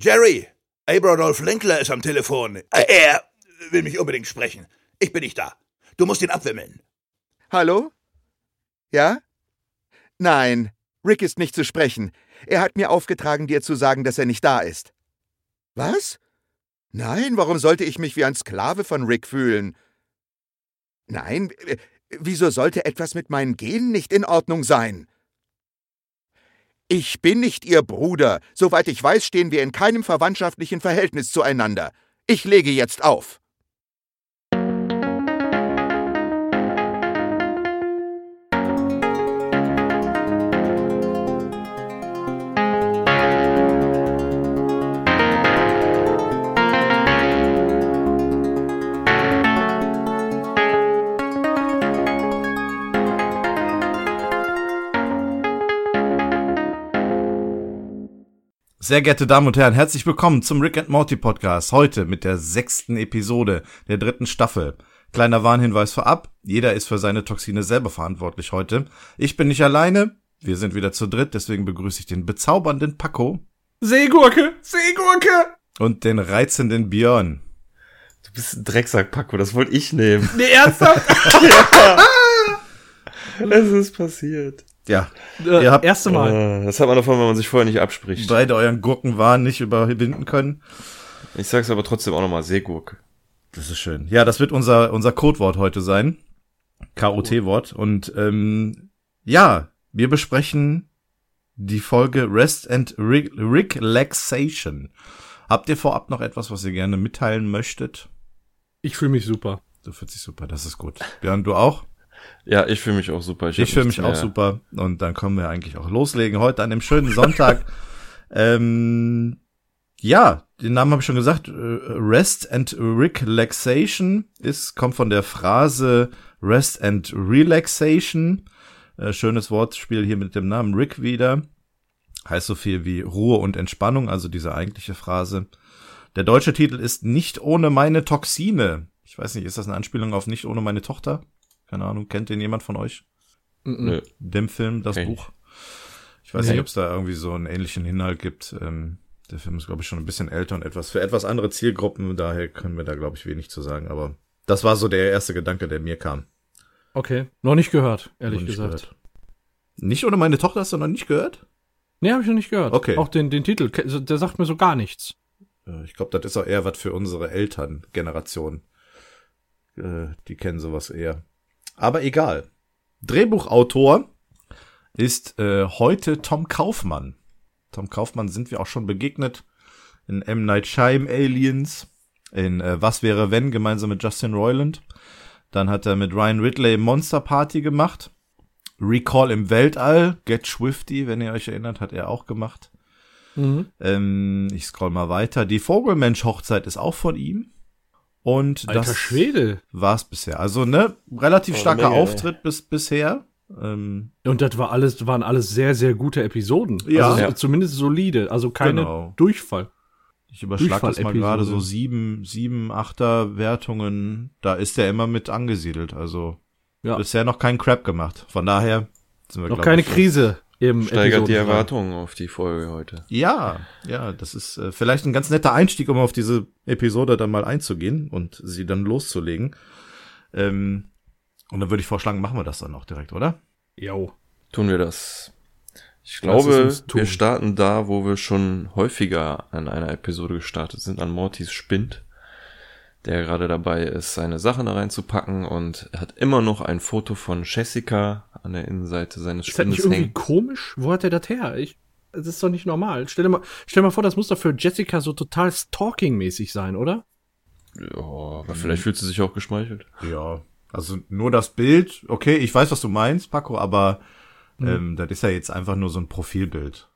Jerry, Abradolf Lenkler ist am Telefon. Äh, Er will mich unbedingt sprechen. Ich bin nicht da. Du musst ihn abwimmeln. Hallo? Ja? Nein, Rick ist nicht zu sprechen. Er hat mir aufgetragen, dir zu sagen, dass er nicht da ist. Was? Nein, warum sollte ich mich wie ein Sklave von Rick fühlen? Nein, wieso sollte etwas mit meinen Genen nicht in Ordnung sein? Ich bin nicht Ihr Bruder. Soweit ich weiß, stehen wir in keinem verwandtschaftlichen Verhältnis zueinander. Ich lege jetzt auf. Sehr geehrte Damen und Herren, herzlich willkommen zum Rick and Morty Podcast. Heute mit der sechsten Episode der dritten Staffel. Kleiner Warnhinweis vorab. Jeder ist für seine Toxine selber verantwortlich heute. Ich bin nicht alleine. Wir sind wieder zu dritt, deswegen begrüße ich den bezaubernden Paco Seegurke! Seegurke! und den reizenden Björn. Du bist ein Drecksack, Paco, das wollte ich nehmen. Nee, ernsthaft? es ist passiert. Ja, äh, Ihr habt- erste Mal. Äh, das hat man davon, wenn man sich vorher nicht abspricht. beide euren Gurkenwahn nicht überwinden können. Ich sag's aber trotzdem auch nochmal, Seegurke. Das ist schön. Ja, das wird unser, unser Codewort heute sein. KOT-Wort. Und ähm, ja, wir besprechen die Folge Rest and Re Relaxation. Habt ihr vorab noch etwas, was ihr gerne mitteilen möchtet? Ich fühle mich super. Du fühlst dich super, das ist gut. Björn, du auch? Ja, ich fühle mich auch super. Ich, hab fühle mich auch mehr. super. Und dann können wir eigentlich auch loslegen. Heute an dem schönen Sonntag. ähm, ja, den Namen habe ich schon gesagt. Äh, Rest and Relaxation ist, kommt von der Phrase Rest and Relaxation. Äh, schönes Wortspiel hier mit dem Namen Rick wieder. Heißt so viel wie Ruhe und Entspannung, also diese eigentliche Phrase. Der deutsche Titel ist Nicht ohne meine Toxine. Ich weiß nicht, ist das eine Anspielung auf Nicht ohne meine Tochter? Keine Ahnung, kennt den jemand von euch? Nö. dem Film, das ich. Buch. Ich weiß Nee. nicht, ob es da irgendwie so einen ähnlichen Inhalt gibt. Ähm, der Film ist, glaube ich, schon ein bisschen älter und etwas für etwas andere Zielgruppen. Daher können wir da, glaube ich, wenig zu sagen. Aber das war so der erste Gedanke, der mir kam. Okay. Noch nicht gehört, ehrlich Noch nicht gesagt. gehört. Nicht ohne meine Tochter hast du noch nicht gehört? Nee, habe ich noch nicht gehört. Okay. Auch den, den Titel, der sagt mir so gar nichts. Ich glaube, das ist auch eher was für unsere Elterngeneration. Äh, Die kennen sowas eher. Aber egal. Drehbuchautor ist äh, heute Tom Kaufmann. Tom Kaufmann sind wir auch schon begegnet in M. Night Shyam Aliens, in äh, Was wäre wenn, gemeinsam mit Justin Roiland. Dann hat er mit Ryan Ridley Monster Party gemacht. Recall im Weltall, Get Swifty, wenn ihr euch erinnert, hat er auch gemacht. Mhm. Ähm, ich scroll mal weiter. Die Vogelmensch-Hochzeit ist auch von ihm. Und Alter das Schwede. war's bisher. Also, ne, relativ Oh, starker Menge, ey. Auftritt bis bisher. Ähm, Und das war alles, waren alles sehr, sehr gute Episoden. Ja. Also Ja. zumindest solide. Also keine Genau. Durchfall. ich überschlag das mal gerade so sieben, sieben, achter Wertungen. Da ist er immer mit angesiedelt. Also Ja. bisher noch keinen Crap gemacht. Von daher sind wir Noch keine ich, Krise im Steigert die. Erwartungen auf die Folge heute. Ja, ja, das ist äh, vielleicht ein ganz netter Einstieg, um auf diese Episode dann mal einzugehen und sie dann loszulegen. Ähm, und dann würde ich vorschlagen, machen wir das dann auch direkt, oder? Jo. Tun wir das. Ich glaube, wir starten da, wo wir schon häufiger an einer Episode gestartet sind, an Mortys Spind, der gerade dabei ist, seine Sachen da reinzupacken und er hat immer noch ein Foto von Jessica an der Innenseite seines Ist das nicht Spindes irgendwie komisch? Wo hat er das her? Ich, das ist doch nicht normal. Stell dir mal, stell dir mal vor, das muss doch für Jessica so total stalking-mäßig sein, oder? Ja, aber vielleicht fühlt sie sich auch geschmeichelt. Ja, also nur das Bild, okay, ich weiß, was du meinst, Paco, aber Mhm. ähm, das ist ja jetzt einfach nur so ein Profilbild,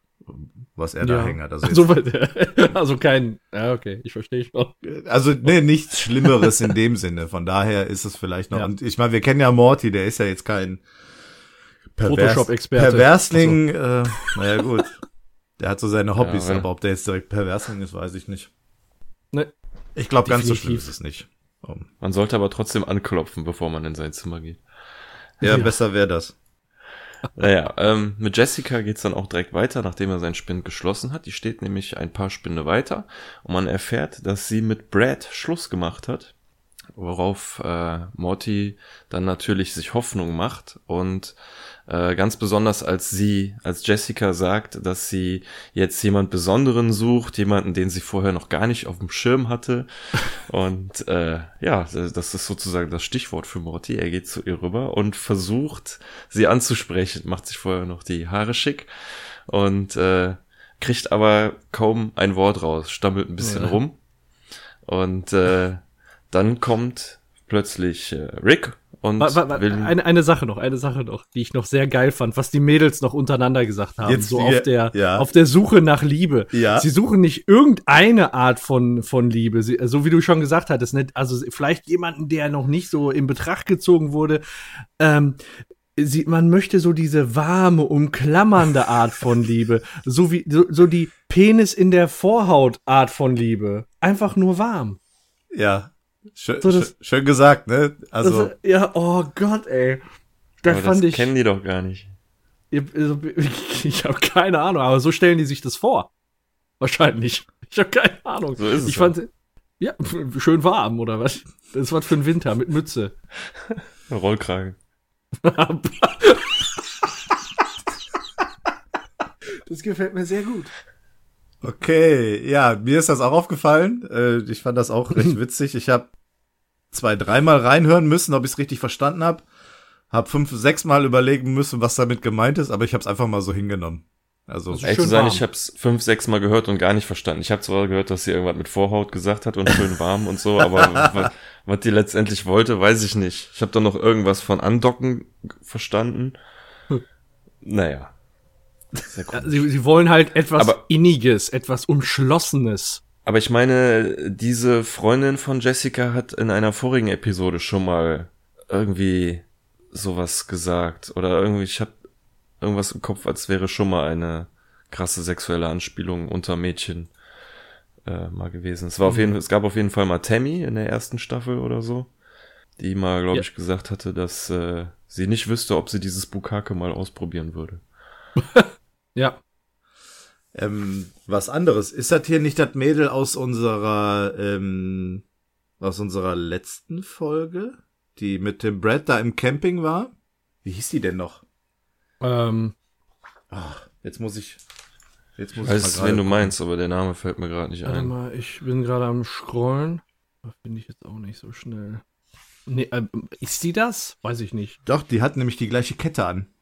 was er da hängt. Also, Also, also kein, ja, okay, ich verstehe schon. also nee, nichts Schlimmeres in dem Sinne. Von daher ist es vielleicht noch. Ja. Und ich meine, wir kennen ja Morty, der ist ja jetzt kein Pervers- Photoshop-Experte. Perversling. Äh, naja, gut. Der hat so seine Hobbys, Ja, ja. aber ob der jetzt direkt Perversling ist, weiß ich nicht. Ne, Ich glaube, ganz so schlimm ist es nicht. Um, Man sollte aber trotzdem anklopfen, bevor man in sein Zimmer geht. ja, Ja. besser wäre das. naja, ähm, mit Jessica geht's dann auch direkt weiter, nachdem er seinen Spind geschlossen hat. Die steht nämlich ein paar Spinde weiter und man erfährt, dass sie mit Brad Schluss gemacht hat. Worauf äh, Morty dann natürlich sich Hoffnung macht und äh, ganz besonders als sie, als Jessica sagt, dass sie jetzt jemand Besonderen sucht, jemanden, den sie vorher noch gar nicht auf dem Schirm hatte. Und äh, ja, das ist sozusagen das Stichwort für Morty. Er geht zu ihr rüber und versucht, sie anzusprechen, macht sich vorher noch die Haare schick und äh, kriegt aber kaum ein Wort raus, stammelt ein bisschen ja. rum. Und äh, dann kommt plötzlich äh, Rick und wa, wa, eine, eine Sache noch, eine Sache noch, die ich noch sehr geil fand, was die Mädels noch untereinander gesagt haben, Jetzt so wir, auf der ja. auf der Suche nach Liebe. Ja. Sie suchen nicht irgendeine Art von von Liebe, Sie, so wie du schon gesagt hattest, nicht, also vielleicht jemanden, der noch nicht so in Betracht gezogen wurde. Ähm, sie, man möchte so diese warme, umklammernde Art von Liebe, so wie so, so die Penis in der Vorhaut Art von Liebe, einfach nur warm. Ja, Schön, so das, schön gesagt, ne? Also. Das, ja, oh Gott, ey. Das aber fand das ich. kennen die doch gar nicht. Also, ich, ich habe keine Ahnung, aber so stellen die sich das vor. Wahrscheinlich. Ich habe keine Ahnung. So ist es. Ich fand, ja, schön warm, oder was? Das ist was für ein Winter mit Mütze. Rollkragen. das gefällt mir sehr gut. Okay, ja, mir ist das auch aufgefallen. Äh, ich fand das auch recht witzig. Ich habe zwei, dreimal reinhören müssen, ob ich es richtig verstanden habe. Hab fünf, sechs Mal überlegen müssen, was damit gemeint ist, aber ich habe es einfach mal so hingenommen. Also, also echt zu sein, warm. ich habe es fünf, sechs Mal gehört und gar nicht verstanden. Ich habe zwar gehört, dass sie irgendwas mit Vorhaut gesagt hat und schön warm und so, aber was, was die letztendlich wollte, weiß ich nicht. Ich habe dann noch irgendwas von Andocken verstanden. Hm. Naja. Sie, sie wollen halt etwas aber, Inniges, etwas Umschlossenes. Aber ich meine, diese Freundin von Jessica hat in einer vorigen Episode schon mal irgendwie sowas gesagt. Oder irgendwie, ich hab irgendwas im Kopf, als wäre schon mal eine krasse sexuelle Anspielung unter Mädchen äh, mal gewesen. Es war auf mhm. jeden, es gab auf jeden Fall mal Tammy in der ersten Staffel oder so, die mal, glaube ja. ich, gesagt hatte, dass äh, sie nicht wüsste, ob sie dieses Bukake mal ausprobieren würde. Ja. Ähm, was anderes. Ist das hier nicht das Mädel aus unserer, ähm, aus unserer letzten Folge? Die mit dem Brad da im Camping war? Wie hieß die denn noch? Ähm. Ach, jetzt muss ich. Jetzt muss weiß, ich mal wen du meinst, aber der Name fällt mir gerade nicht Warte ein. Mal, ich bin gerade am Scrollen. Finde ich jetzt auch nicht so schnell. Nee, äh, ist die das? Weiß ich nicht. Doch, die hat nämlich die gleiche Kette an.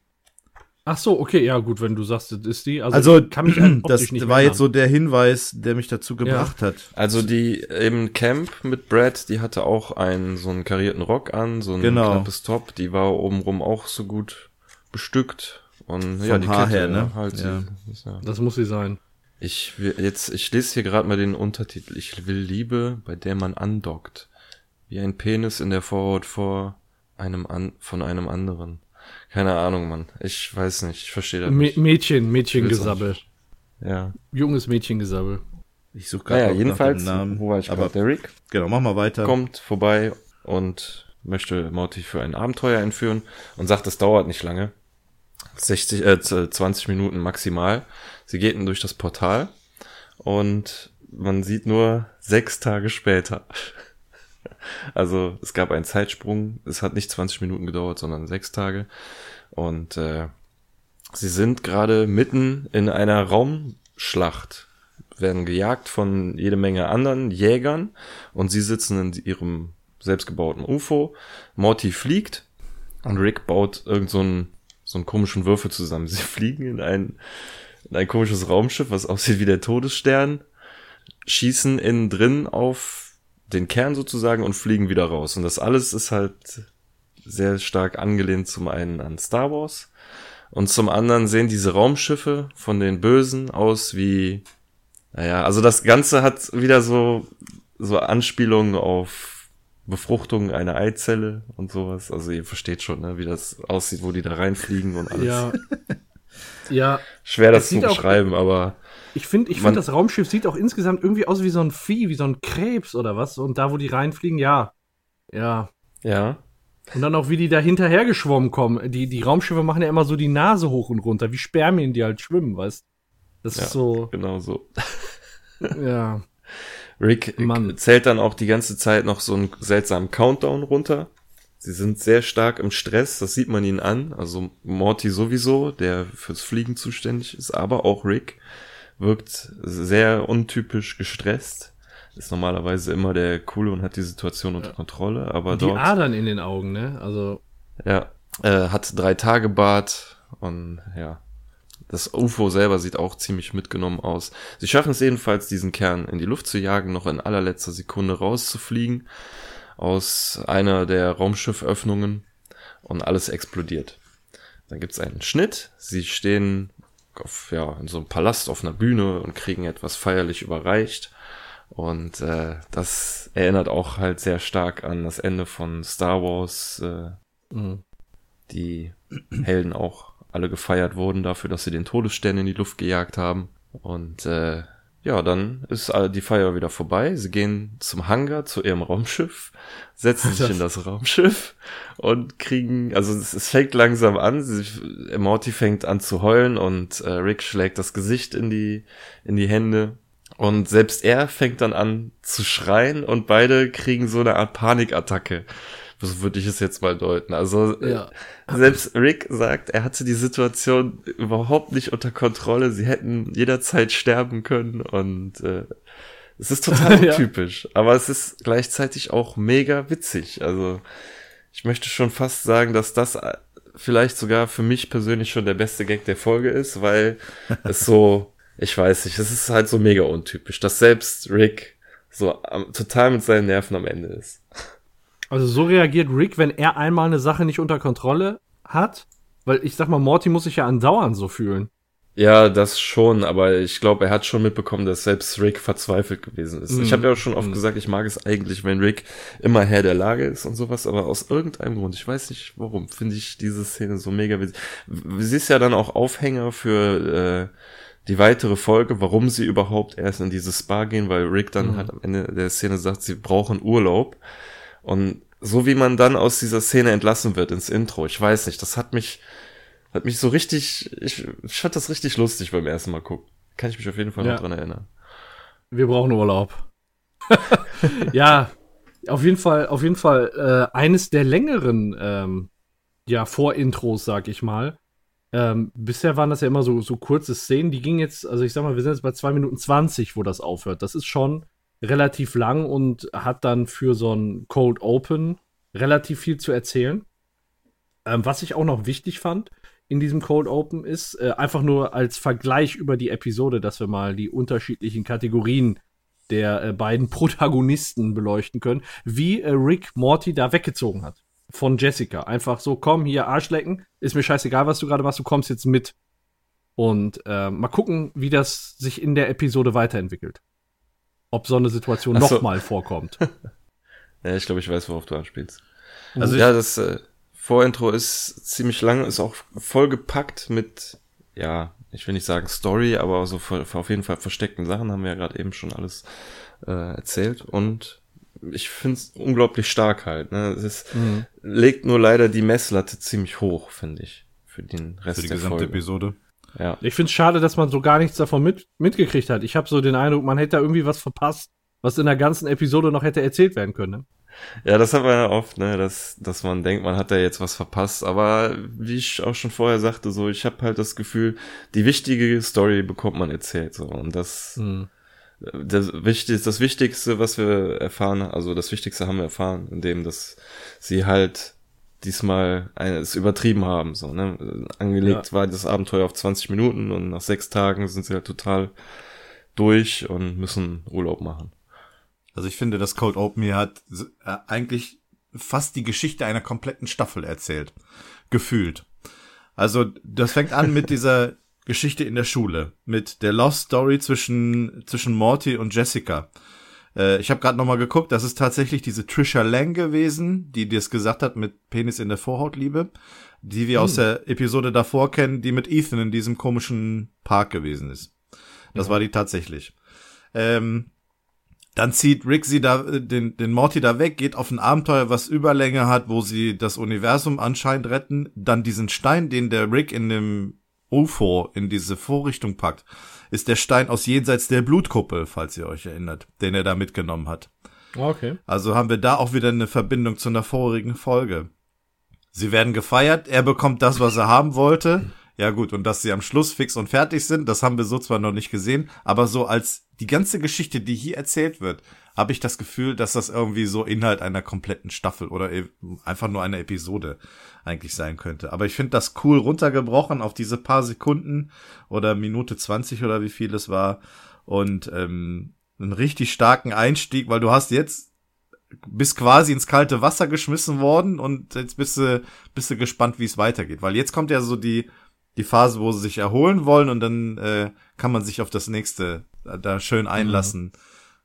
Ach so, okay, ja gut, wenn du sagst, das ist die. Also, also kann mich das nicht war jetzt so der Hinweis, der mich dazu gebracht ja. hat. Also die im Camp mit Brad, die hatte auch einen so einen karierten Rock an, so ein genau. knappes Top, die war obenrum auch so gut bestückt und Von ja, die Haar Kette, her, ne? Halt ja. Sie, ja. Das muss sie sein. Ich will jetzt, ich lese hier gerade mal den Untertitel. Ich will Liebe, bei der man andockt, wie ein Penis in der Vorhaut vor einem an, von einem anderen. Keine Ahnung, Mann. Ich weiß nicht. Ich verstehe das nicht. Mädchen, Mädchengesabbel. Ja. Junges Mädchengesabbel. Ich suche gerade naja, jedenfalls, Namen. wo war ich Aber der Rick? Genau, mach mal weiter. Kommt vorbei und möchte Morty für ein Abenteuer entführen und sagt, es dauert nicht lange. 60, äh, 20 Minuten maximal. Sie geht durch das Portal und man sieht nur sechs Tage später. Also es gab einen Zeitsprung. Es hat nicht 20 Minuten gedauert, sondern sechs Tage. Und äh, sie sind gerade mitten in einer Raumschlacht, werden gejagt von jede Menge anderen Jägern und sie sitzen in ihrem selbstgebauten UFO. Morty fliegt und Rick baut irgend so einen, so einen komischen Würfel zusammen. Sie fliegen in ein, in ein komisches Raumschiff, was aussieht wie der Todesstern, schießen innen drin auf den Kern sozusagen und fliegen wieder raus. Und das alles ist halt sehr stark angelehnt zum einen an Star Wars und zum anderen sehen diese Raumschiffe von den Bösen aus wie, naja, also das Ganze hat wieder so, so Anspielungen auf Befruchtung einer Eizelle und sowas. Also ihr versteht schon, ne, wie das aussieht, wo die da reinfliegen und alles. Ja. ja. Schwer das zu beschreiben, aber ich finde, ich finde, das Raumschiff sieht auch insgesamt irgendwie aus wie so ein Vieh, wie so ein Krebs oder was. Und da, wo die reinfliegen, ja. Ja. Ja. Und dann auch, wie die da hinterher geschwommen kommen. Die, die Raumschiffe machen ja immer so die Nase hoch und runter, wie Spermien, die halt schwimmen, weißt Das ja, ist so. Genau so. ja. Rick Mann. zählt dann auch die ganze Zeit noch so einen seltsamen Countdown runter. Sie sind sehr stark im Stress, das sieht man ihnen an. Also Morty sowieso, der fürs Fliegen zuständig ist, aber auch Rick wirkt sehr untypisch gestresst. Ist normalerweise immer der Coole und hat die Situation unter Kontrolle, aber die dort. Die Adern in den Augen, ne? Also. Ja, äh, hat drei Tage Bart und ja, das UFO selber sieht auch ziemlich mitgenommen aus. Sie schaffen es jedenfalls, diesen Kern in die Luft zu jagen, noch in allerletzter Sekunde rauszufliegen aus einer der Raumschifföffnungen und alles explodiert. Dann gibt's einen Schnitt. Sie stehen auf, ja, in so einem Palast auf einer Bühne und kriegen etwas feierlich überreicht. Und äh, das erinnert auch halt sehr stark an das Ende von Star Wars, äh, mhm. die Helden auch alle gefeiert wurden dafür, dass sie den Todesstern in die Luft gejagt haben. Und äh, ja, dann ist die Feier wieder vorbei. Sie gehen zum Hangar, zu ihrem Raumschiff, setzen sich in das Raumschiff und kriegen, also es, es fängt langsam an. Sie, Morty fängt an zu heulen und äh, Rick schlägt das Gesicht in die, in die Hände. Und selbst er fängt dann an zu schreien und beide kriegen so eine Art Panikattacke. So würde ich es jetzt mal deuten. Also ja. selbst Rick sagt, er hatte die Situation überhaupt nicht unter Kontrolle. Sie hätten jederzeit sterben können und äh, es ist total untypisch. ja. Aber es ist gleichzeitig auch mega witzig. Also ich möchte schon fast sagen, dass das vielleicht sogar für mich persönlich schon der beste Gag der Folge ist, weil es so, ich weiß nicht, es ist halt so mega untypisch, dass selbst Rick so am, total mit seinen Nerven am Ende ist. Also so reagiert Rick, wenn er einmal eine Sache nicht unter Kontrolle hat. Weil ich sag mal, Morty muss sich ja andauernd so fühlen. Ja, das schon, aber ich glaube, er hat schon mitbekommen, dass selbst Rick verzweifelt gewesen ist. Mm. Ich habe ja auch schon oft mm. gesagt, ich mag es eigentlich, wenn Rick immer Herr der Lage ist und sowas, aber aus irgendeinem Grund, ich weiß nicht warum, finde ich diese Szene so mega witzig. Sie ist ja dann auch Aufhänger für äh, die weitere Folge, warum sie überhaupt erst in dieses Spa gehen, weil Rick dann mm. halt am Ende der Szene sagt, sie brauchen Urlaub. Und so wie man dann aus dieser Szene entlassen wird ins Intro, ich weiß nicht, das hat mich, hat mich so richtig, ich, ich fand das richtig lustig beim ersten Mal gucken. Kann ich mich auf jeden Fall ja. noch dran erinnern. Wir brauchen Urlaub. ja, auf jeden Fall, auf jeden Fall äh, eines der längeren ähm, ja, Vorintros, sag ich mal. Ähm, bisher waren das ja immer so, so kurze Szenen, die gingen jetzt, also ich sag mal, wir sind jetzt bei 2 Minuten 20, wo das aufhört. Das ist schon relativ lang und hat dann für so ein Cold Open relativ viel zu erzählen. Ähm, was ich auch noch wichtig fand in diesem Cold Open ist, äh, einfach nur als Vergleich über die Episode, dass wir mal die unterschiedlichen Kategorien der äh, beiden Protagonisten beleuchten können, wie äh, Rick Morty da weggezogen hat. Von Jessica. Einfach so, komm, hier Arschlecken, ist mir scheißegal, was du gerade machst, du kommst jetzt mit. Und äh, mal gucken, wie das sich in der Episode weiterentwickelt ob so eine Situation so. nochmal vorkommt. ja, ich glaube, ich weiß, worauf du anspielst. Also ja, das äh, Vorintro ist ziemlich lang, ist auch vollgepackt mit, ja, ich will nicht sagen Story, aber so für auf jeden Fall versteckten Sachen haben wir ja gerade eben schon alles äh, erzählt und ich finde es unglaublich stark halt. Ne? Es ist, mhm. legt nur leider die Messlatte ziemlich hoch, finde ich, für den Rest für die der gesamte Folge. Episode. Ja. Ich finde es schade, dass man so gar nichts davon mit, mitgekriegt hat. Ich habe so den Eindruck, man hätte da irgendwie was verpasst, was in der ganzen Episode noch hätte erzählt werden können. Ne? Ja, das hat man ja oft, ne, dass, dass man denkt, man hat da jetzt was verpasst. Aber wie ich auch schon vorher sagte, so, ich habe halt das Gefühl, die wichtige Story bekommt man erzählt. So. Und das, hm. das, Wichtigste, das Wichtigste, was wir erfahren, also das Wichtigste haben wir erfahren, indem dass sie halt diesmal es übertrieben haben. So, ne? Angelegt ja. war das Abenteuer auf 20 Minuten und nach sechs Tagen sind sie halt total durch und müssen Urlaub machen. Also ich finde, das Cold Open hier hat äh, eigentlich fast die Geschichte einer kompletten Staffel erzählt. Gefühlt. Also das fängt an mit dieser Geschichte in der Schule, mit der Lost Story zwischen, zwischen Morty und Jessica. Äh, ich habe gerade noch mal geguckt, das ist tatsächlich diese Trisha Lang gewesen, die das gesagt hat mit Penis in der Vorhautliebe, die wir hm. aus der Episode davor kennen, die mit Ethan in diesem komischen Park gewesen ist. Das ja. war die tatsächlich. Ähm, Dann zieht Rick sie da, äh, den, den Morty da weg, geht auf ein Abenteuer, was Überlänge hat, wo sie das Universum anscheinend retten. Dann diesen Stein, den der Rick in dem UFO in diese Vorrichtung packt, ist der Stein aus jenseits der Blutkuppel, falls ihr euch erinnert, den er da mitgenommen hat. Okay. Also haben wir da auch wieder eine Verbindung zu einer vorigen Folge. Sie werden gefeiert, er bekommt das, was er haben wollte. Ja gut, und dass sie am Schluss fix und fertig sind, das haben wir so zwar noch nicht gesehen, aber so als die ganze Geschichte, die hier erzählt wird, habe ich das Gefühl, dass das irgendwie so Inhalt einer kompletten Staffel oder e- einfach nur einer Episode eigentlich sein könnte. Aber ich finde das cool runtergebrochen auf diese paar Sekunden oder Minute 20 oder wie viel es war und ähm, einen richtig starken Einstieg, weil du hast jetzt bist quasi ins kalte Wasser geschmissen worden und jetzt bist du, bist du gespannt, wie es weitergeht. Weil jetzt kommt ja so die, die Phase, wo sie sich erholen wollen und dann äh, kann man sich auf das nächste da schön einlassen. Mhm.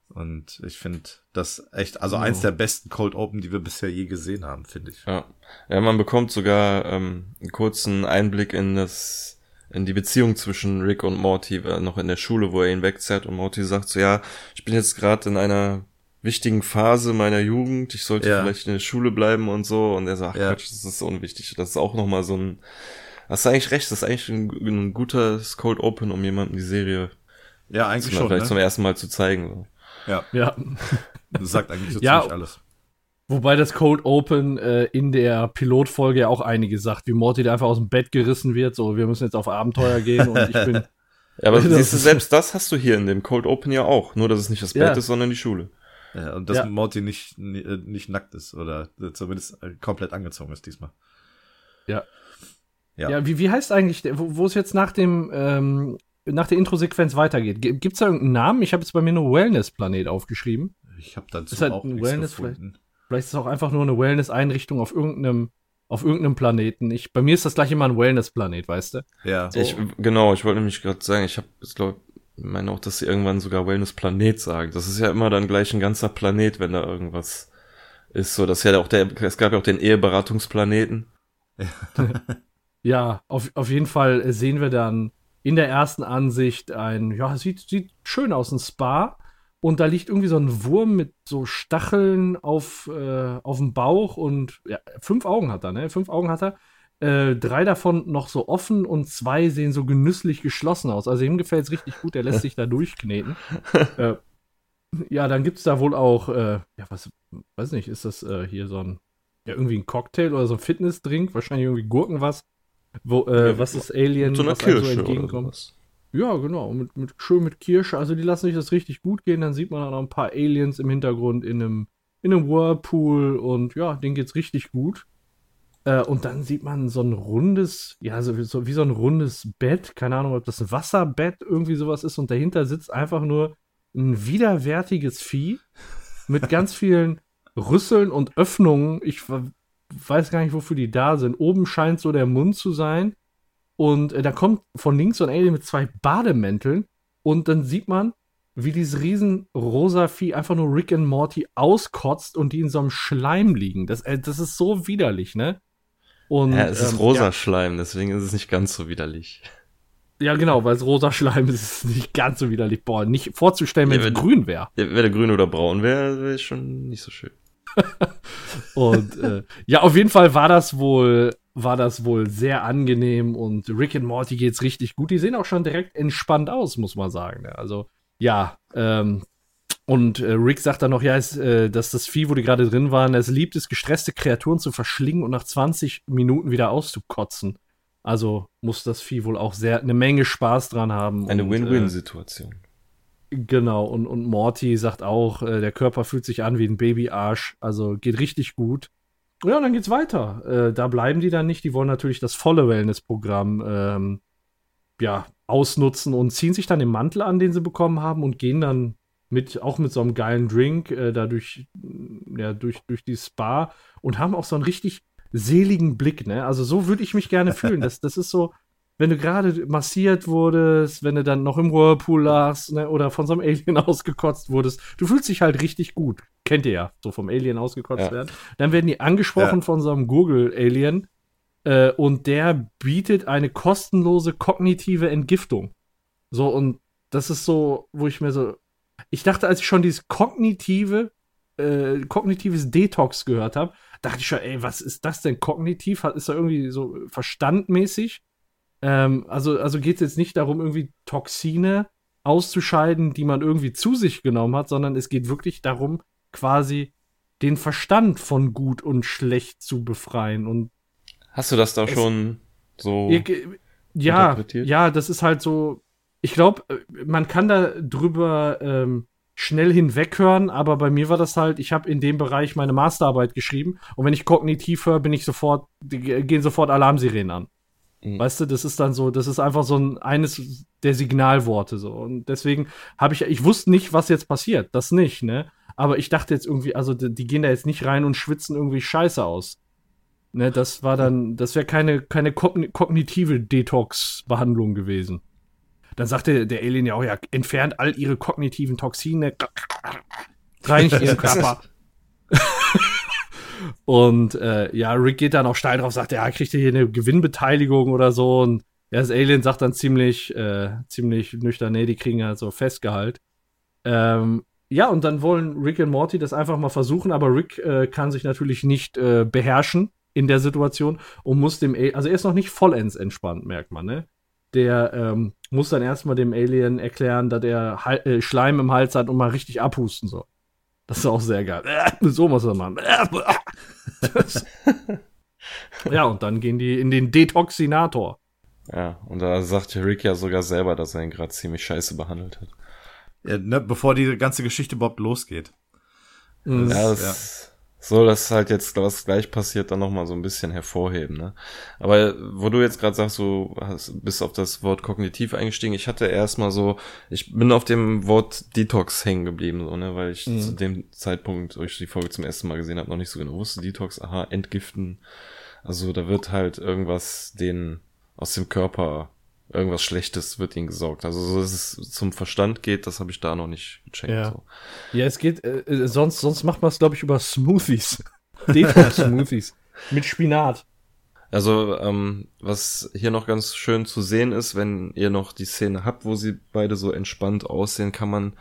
Und ich finde das echt, also oh. eins der besten Cold Open, die wir bisher je gesehen haben, finde ich. Ja. ja, man bekommt sogar ähm, einen kurzen Einblick in das in die Beziehung zwischen Rick und Morty äh, noch in der Schule, wo er ihn wegzerrt und Morty sagt so, ja, ich bin jetzt gerade in einer wichtigen Phase meiner Jugend, ich sollte ja. vielleicht in der Schule bleiben und so und er sagt, ja. Quatsch, das ist unwichtig. Das ist auch nochmal so ein Hast du eigentlich recht, das ist eigentlich ein, ein guter Cold Open, um jemandem die Serie ja, eigentlich schon, vielleicht ne? zum ersten Mal zu zeigen. So. Ja. Ja. Das sagt eigentlich so ja, ziemlich alles. Wobei das Cold Open äh, in der Pilotfolge ja auch einiges sagt, wie Morty da einfach aus dem Bett gerissen wird, so wir müssen jetzt auf Abenteuer gehen und ich bin. ja, aber siehst du, selbst das hast du hier in dem Cold Open ja auch, nur dass es nicht das Bett ja. ist, sondern die Schule. Ja, und dass ja. Morty nicht, nicht nackt ist oder zumindest komplett angezogen ist diesmal. Ja. Ja, ja wie, wie heißt eigentlich, wo, wo es jetzt nach dem, ähm, nach der Intro-Sequenz weitergeht? Gibt es da irgendeinen Namen? Ich habe jetzt bei mir nur Wellness-Planet aufgeschrieben. Ich habe dazu ist halt auch ein Wellness gefunden. Vielleicht, vielleicht ist es auch einfach nur eine Wellness-Einrichtung auf irgendeinem auf irgendeinem Planeten. Ich, bei mir ist das gleich immer ein Wellness-Planet, weißt du? Ja. So. Ich, genau, ich wollte nämlich gerade sagen, ich habe, ich glaube, meine auch, dass sie irgendwann sogar Wellness-Planet sagen. Das ist ja immer dann gleich ein ganzer Planet, wenn da irgendwas ist. So, das ist ja auch der, es gab ja auch den Eheberatungsplaneten. Ja, auf, auf jeden Fall sehen wir dann in der ersten Ansicht ein, ja, sieht, sieht schön aus, ein Spa. Und da liegt irgendwie so ein Wurm mit so Stacheln auf, äh, auf dem Bauch und ja, fünf Augen hat er, ne? Fünf Augen hat er. Äh, drei davon noch so offen und zwei sehen so genüsslich geschlossen aus. Also ihm gefällt es richtig gut, er lässt sich da durchkneten. äh, ja, dann gibt es da wohl auch, äh, ja, was, weiß nicht, ist das äh, hier so ein, ja, irgendwie ein Cocktail oder so ein Fitnessdrink, wahrscheinlich irgendwie Gurken was. Wo, äh, ja, was ist Alien, so was Kirsche so entgegenkommt? Ja, genau, mit, mit, schön mit Kirsche. Also die lassen sich das richtig gut gehen. Dann sieht man auch noch ein paar Aliens im Hintergrund in einem, in einem Whirlpool und ja, denen geht's richtig gut. Äh, und dann sieht man so ein rundes, ja, so, so, wie so ein rundes Bett. Keine Ahnung, ob das ein Wasserbett irgendwie sowas ist. Und dahinter sitzt einfach nur ein widerwärtiges Vieh mit ganz vielen Rüsseln und Öffnungen. Ich weiß gar nicht, wofür die da sind. Oben scheint so der Mund zu sein. Und äh, da kommt von links so ein Alien mit zwei Bademänteln. Und dann sieht man, wie dieses riesen rosa Vieh einfach nur Rick und Morty auskotzt und die in so einem Schleim liegen. Das, äh, das ist so widerlich, ne? Und, ja, es ist ähm, rosa ja. Schleim, deswegen ist es nicht ganz so widerlich. Ja, genau, weil es rosa Schleim ist, ist es nicht ganz so widerlich. Boah, nicht vorzustellen, wenn ja, es grün wäre. Ja, wenn der grün oder braun wäre, wäre es schon nicht so schön. und äh, ja, auf jeden Fall war das wohl war das wohl sehr angenehm und Rick und Morty geht's richtig gut. Die sehen auch schon direkt entspannt aus, muss man sagen. Ne? Also ja, ähm, und äh, Rick sagt dann noch, ja, es, äh, dass das Vieh, wo die gerade drin waren, es liebt es, gestresste Kreaturen zu verschlingen und nach 20 Minuten wieder auszukotzen. Also muss das Vieh wohl auch sehr eine Menge Spaß dran haben. Eine Win-Win-Situation. Genau, und, und Morty sagt auch, äh, der Körper fühlt sich an wie ein Babyarsch, also geht richtig gut. Ja, und dann geht's weiter. Äh, da bleiben die dann nicht, die wollen natürlich das volle Wellness-Programm ähm, ja, ausnutzen und ziehen sich dann den Mantel an, den sie bekommen haben und gehen dann mit, auch mit so einem geilen Drink äh, da durch, ja, durch, durch die Spa und haben auch so einen richtig seligen Blick, ne? Also so würde ich mich gerne fühlen. Das, das ist so, wenn du gerade massiert wurdest, wenn du dann noch im Whirlpool lagst ne, oder von so einem Alien ausgekotzt wurdest, du fühlst dich halt richtig gut. Kennt ihr ja, so vom Alien ausgekotzt ja. werden. Dann werden die angesprochen ja. von so einem Google-Alien äh, und der bietet eine kostenlose kognitive Entgiftung. So, und das ist so, wo ich mir so, ich dachte, als ich schon dieses kognitive, äh, kognitives Detox gehört habe, dachte ich schon, ey, was ist das denn kognitiv? Ist da irgendwie so verstandmäßig? Ähm, also, also geht es jetzt nicht darum, irgendwie Toxine auszuscheiden, die man irgendwie zu sich genommen hat, sondern es geht wirklich darum, quasi den Verstand von gut und schlecht zu befreien. Und Hast du das da schon so? Ja, ja, das ist halt so. Ich glaube, man kann da drüber ähm, schnell hinweghören, aber bei mir war das halt, ich habe in dem Bereich meine Masterarbeit geschrieben und wenn ich kognitiv höre, bin ich sofort, gehen sofort Alarmsirenen an. Mhm. Weißt du, das ist dann so, das ist einfach so ein eines der Signalworte so und deswegen habe ich ich wusste nicht, was jetzt passiert, das nicht, ne? Aber ich dachte jetzt irgendwie, also die, die gehen da jetzt nicht rein und schwitzen irgendwie Scheiße aus. Ne, das war dann, das wäre keine, keine kognitive Detox-Behandlung gewesen. Dann sagte der Alien ja auch, ja, entfernt all ihre kognitiven Toxine, reinigt ihren Körper. und äh, ja, Rick geht dann auch steil drauf, sagt, ja, kriegt ihr hier eine Gewinnbeteiligung oder so. Und ja, das Alien sagt dann ziemlich, äh, ziemlich nüchtern, nee, die kriegen ja so Festgehalt. Ähm, ja, und dann wollen Rick und Morty das einfach mal versuchen, aber Rick äh, kann sich natürlich nicht äh, beherrschen in der Situation und muss dem, A also er ist noch nicht vollends entspannt, merkt man, ne? Der ähm, muss dann erstmal dem Alien erklären, dass er Hal äh, Schleim im Hals hat und mal richtig abhusten soll. Das ist auch sehr geil. so muss er machen. ja, und dann gehen die in den Detoxinator. Ja, und da sagt Rick ja sogar selber, dass er ihn gerade ziemlich scheiße behandelt hat. Ja, ne, bevor die ganze Geschichte überhaupt losgeht. Das, ja, das, ja soll das halt jetzt, was gleich passiert, dann nochmal so ein bisschen hervorheben, ne? Aber wo du jetzt gerade sagst, du hast, bist auf das Wort kognitiv eingestiegen, ich hatte erstmal so, ich bin auf dem Wort Detox hängen geblieben, so, ne? Weil ich mhm. zu dem Zeitpunkt, wo ich die Folge zum ersten Mal gesehen habe, noch nicht so genau wusste, Detox, aha, entgiften. Also da wird halt irgendwas den aus dem Körper irgendwas Schlechtes wird ihnen gesaugt. Also so, dass es zum Verstand geht, das habe ich da noch nicht gecheckt. Ja, so. ja es geht, äh, äh sonst, sonst macht man es, glaube ich, über Smoothies. Detox-Smoothies. mit Spinat. Also, ähm, was hier noch ganz schön zu sehen ist, wenn ihr noch die Szene habt, wo sie beide so entspannt aussehen, kann man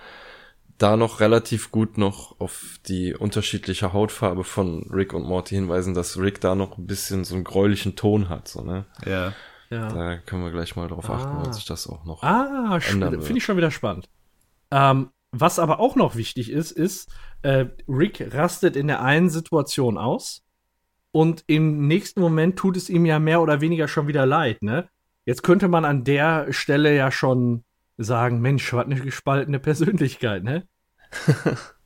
da noch relativ gut noch auf die unterschiedliche Hautfarbe von Rick und Morty hinweisen, dass Rick da noch ein bisschen so einen gräulichen Ton hat, so, ne? Ja. Ja. Da können wir gleich mal drauf achten, ah. weil sich das auch noch ah, Finde ich schon wieder spannend. Ähm, was aber auch noch wichtig ist, ist, äh, Rick rastet in der einen Situation aus und im nächsten Moment tut es ihm ja mehr oder weniger schon wieder leid, ne? Jetzt könnte man an der Stelle ja schon sagen, Mensch, was eine gespaltene Persönlichkeit, ne?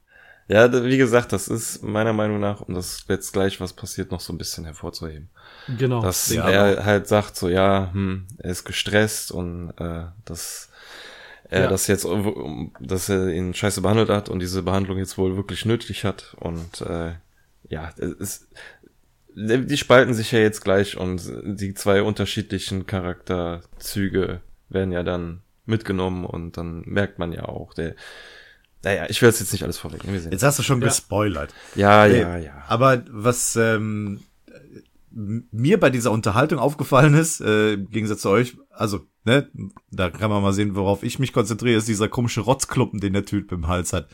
ja, wie gesagt, das ist meiner Meinung nach, und das jetzt gleich was passiert, noch so ein bisschen hervorzuheben. Genau. Dass ja, er halt sagt, so ja, hm, er ist gestresst und äh, dass er ja. das jetzt, dass er ihn scheiße behandelt hat und diese Behandlung jetzt wohl wirklich nötig hat. Und äh, ja, es, die spalten sich ja jetzt gleich und die zwei unterschiedlichen Charakterzüge werden ja dann mitgenommen und dann merkt man ja auch, der naja, ich will es jetzt nicht alles vorwegnehmen. Jetzt hast du schon ja. gespoilert. Ja, ja, ja. Aber was ähm, mir bei dieser Unterhaltung aufgefallen ist, äh, im Gegensatz zu euch, also, ne, da kann man mal sehen, worauf ich mich konzentriere, ist dieser komische Rotzklumpen, den der Typ im Hals hat.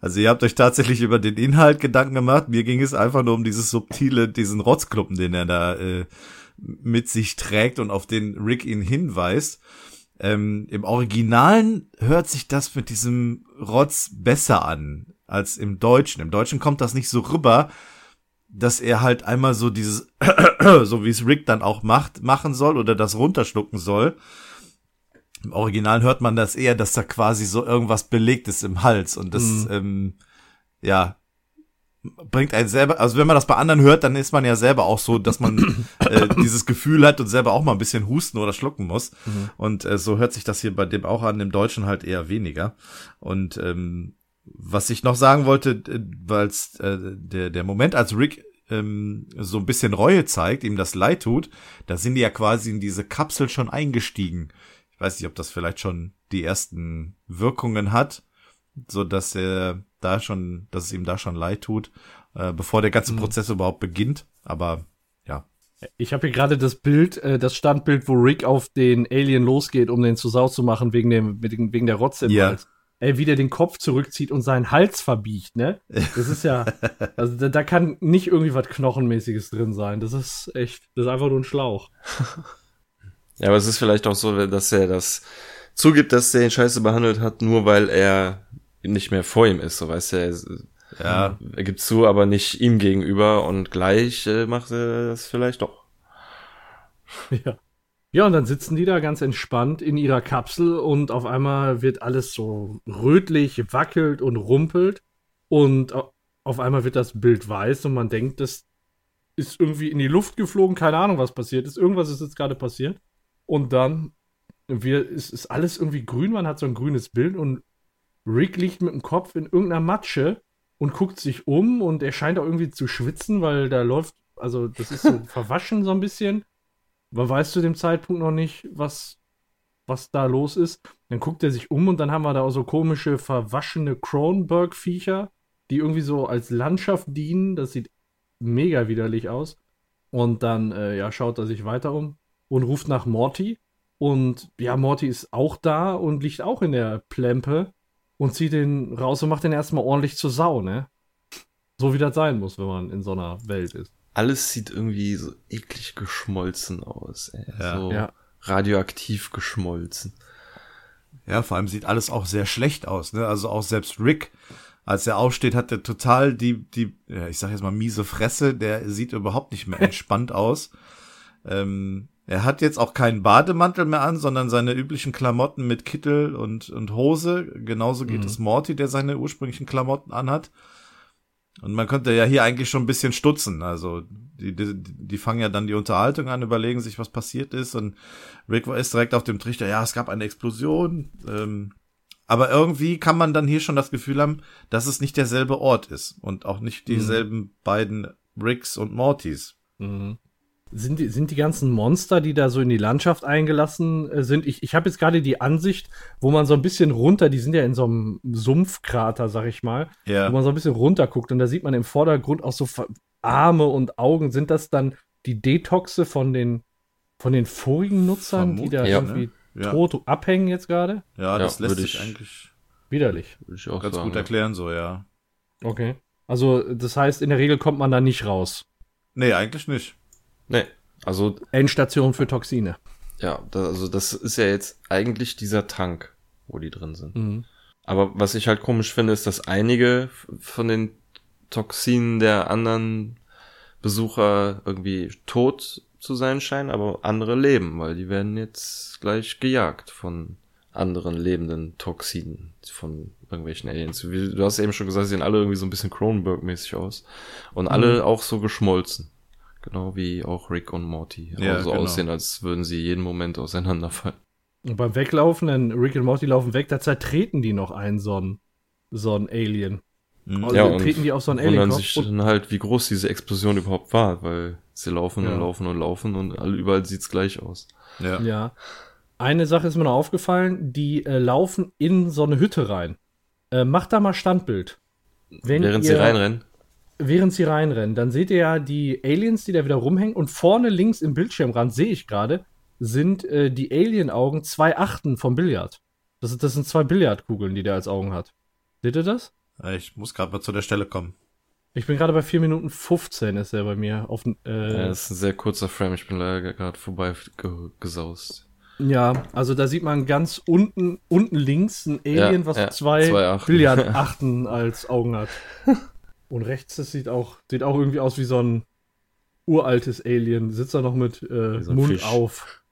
Also ihr habt euch tatsächlich über den Inhalt Gedanken gemacht, mir ging es einfach nur um dieses subtile, diesen Rotzklumpen, den er da äh, mit sich trägt und auf den Rick ihn hinweist. Ähm, Im Originalen hört sich das mit diesem Rotz besser an als im Deutschen. Im Deutschen kommt das nicht so rüber, dass er halt einmal so dieses, so wie es Rick dann auch macht, machen soll oder das runterschlucken soll. Im Original hört man das eher, dass da quasi so irgendwas belegt ist im Hals und das, mhm. ähm, ja, bringt einen selber, also wenn man das bei anderen hört, dann ist man ja selber auch so, dass man äh, dieses Gefühl hat und selber auch mal ein bisschen husten oder schlucken muss. Mhm. Und äh, so hört sich das hier bei dem auch an, im Deutschen halt eher weniger. Und ähm, was ich noch sagen wollte, äh, weil äh, der, der Moment, als Rick ähm, so ein bisschen Reue zeigt, ihm das leid tut, da sind die ja quasi in diese Kapsel schon eingestiegen. Ich weiß nicht, ob das vielleicht schon die ersten Wirkungen hat, so dass er da schon, dass es ihm da schon leid tut, äh, bevor der ganze mhm. Prozess überhaupt beginnt. Aber ja. Ich habe hier gerade das Bild, äh, das Standbild, wo Rick auf den Alien losgeht, um den zu Sau zu machen wegen dem, wegen der Rotze im ja. Hals. ey, wie der den Kopf zurückzieht und seinen Hals verbiegt, ne? Das ist ja, also da, da kann nicht irgendwie was Knochenmäßiges drin sein. Das ist echt, das ist einfach nur ein Schlauch. Ja, aber es ist vielleicht auch so, dass er das zugibt, dass der ihn scheiße behandelt hat, nur weil er nicht mehr vor ihm ist, so weißt du, ja. er gibt zu, aber nicht ihm gegenüber und gleich äh, macht er das vielleicht doch. Ja. Ja, und dann sitzen die da ganz entspannt in ihrer Kapsel und auf einmal wird alles so rötlich, wackelt und rumpelt und auf einmal wird das Bild weiß und man denkt, das ist irgendwie in die Luft geflogen, keine Ahnung, was passiert ist. Irgendwas ist jetzt gerade passiert. Und dann wir, es ist alles irgendwie grün, man hat so ein grünes Bild und Rick liegt mit dem Kopf in irgendeiner Matsche und guckt sich um und er scheint auch irgendwie zu schwitzen, weil da läuft, also das ist so verwaschen so ein bisschen. Man weiß zu dem Zeitpunkt noch nicht, was, was da los ist. Dann guckt er sich um und dann haben wir da auch so komische, verwaschene Kronberg-Viecher, die irgendwie so als Landschaft dienen. Das sieht mega widerlich aus. Und dann äh, ja, schaut er sich weiter um und ruft nach Morty. Und ja, Morty ist auch da und liegt auch in der Plempe und zieht den raus und macht den erstmal ordentlich zur Sau, ne? So wie das sein muss, wenn man in so einer Welt ist alles sieht irgendwie so eklig geschmolzen aus. Ey. Ja. So ja. radioaktiv geschmolzen. Ja, vor allem sieht alles auch sehr schlecht aus. Ne? Also auch selbst Rick, als er aufsteht, hat er total die, die, ja, ich sag jetzt mal miese Fresse. Der sieht überhaupt nicht mehr entspannt aus. Ähm, er hat jetzt auch keinen Bademantel mehr an, sondern seine üblichen Klamotten mit Kittel und, und Hose. Genauso geht mhm. es Morty, der seine ursprünglichen Klamotten anhat. Und man könnte ja hier eigentlich schon ein bisschen stutzen. Also die, die, die fangen ja dann die Unterhaltung an, überlegen sich, was passiert ist. Und Rick ist direkt auf dem Trichter, ja, es gab eine Explosion. Ähm, aber irgendwie kann man dann hier schon das Gefühl haben, dass es nicht derselbe Ort ist und auch nicht dieselben mhm. beiden Ricks und Mortys. Mhm. Sind die, sind die ganzen Monster, die da so in die Landschaft eingelassen äh, sind? Ich, ich habe jetzt gerade die Ansicht, wo man so ein bisschen runter, die sind ja in so einem Sumpfkrater, sag ich mal, ja. wo man so ein bisschen runter guckt und da sieht man im Vordergrund auch so Arme und Augen. Sind das dann die Detoxe von den, von den vorigen Nutzern, Vermut, die da ja, irgendwie ne? ja. tot abhängen jetzt gerade? Ja, das lässt sich eigentlich widerlich. Würde ich auch ganz sagen, gut erklären, so, ja. Okay. Also, das heißt, in der Regel kommt man da nicht raus. Nee, eigentlich nicht. Nee, also. Endstation für Toxine. Ja, das, also das ist ja jetzt eigentlich dieser Tank, wo die drin sind. Mhm. Aber was ich halt komisch finde, ist, dass einige von den Toxinen der anderen Besucher irgendwie tot zu sein scheinen, aber andere leben, weil die werden jetzt gleich gejagt von anderen lebenden Toxinen, von irgendwelchen Aliens. Du hast eben schon gesagt, sie sehen alle irgendwie so ein bisschen Cronenberg-mäßig aus. Und alle mhm. auch so geschmolzen. Genau wie auch Rick und Morty. Ja, so genau. aussehen, als würden sie jeden Moment auseinanderfallen. Und beim Weglaufen, wenn Rick und Morty laufen weg, da zertreten die noch einen so einen, so einen Alien. Mhm. Also ja, und treten die auf so einen Alien. wundern sich dann halt, wie groß diese Explosion überhaupt war, weil sie laufen ja. und laufen und laufen und überall sieht's gleich aus. Ja. ja. Eine Sache ist mir noch aufgefallen, die äh, laufen in so eine Hütte rein. Äh, macht da mal Standbild. Wenn Während ihr, sie reinrennen? Während sie reinrennen, dann seht ihr ja die Aliens, die da wieder rumhängen. Und vorne links im Bildschirmrand sehe ich gerade, sind äh, die Alien-Augen zwei Achten vom Billard. Das, das sind zwei Billardkugeln, die der als Augen hat. Seht ihr das? Ich muss gerade mal zu der Stelle kommen. Ich bin gerade bei 4 Minuten 15, ist er bei mir. Auf, äh, ja, das ist ein sehr kurzer Frame, ich bin leider gerade vorbei gesaust. Ja, also da sieht man ganz unten, unten links ein Alien, ja, was ja, zwei, zwei Billardachten als Augen hat. Und rechts, das sieht auch, sieht auch irgendwie aus wie so ein uraltes Alien. Sitzt da noch mit äh, so Mund Fisch. auf.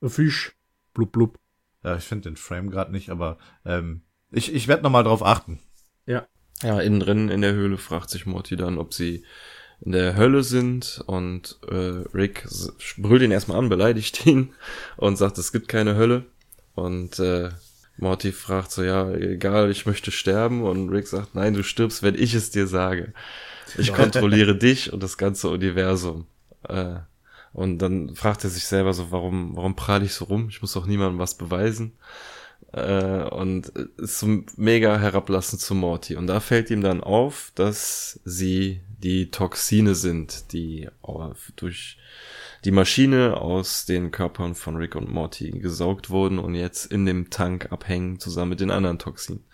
Ein Fisch. Blub, blub. Ja, ich finde den Frame gerade nicht, aber ähm, ich, ich werde nochmal drauf achten. Ja. Ja, innen drin in der Höhle fragt sich Morty dann, ob sie in der Hölle sind und äh, Rick brüllt ihn erstmal an, beleidigt ihn und sagt, es gibt keine Hölle. Und äh, Morty fragt so, ja, egal, ich möchte sterben. Und Rick sagt, nein, du stirbst, wenn ich es dir sage. Ich kontrolliere dich und das ganze Universum. Äh, und dann fragt er sich selber so, warum, warum prahle ich so rum? Ich muss doch niemandem was beweisen. Äh, und ist so mega herablassend zu Morty. Und da fällt ihm dann auf, dass sie die Toxine sind, die durch die Maschine aus den Körpern von Rick und Morty gesaugt wurden und jetzt in dem Tank abhängen, zusammen mit den anderen Toxinen.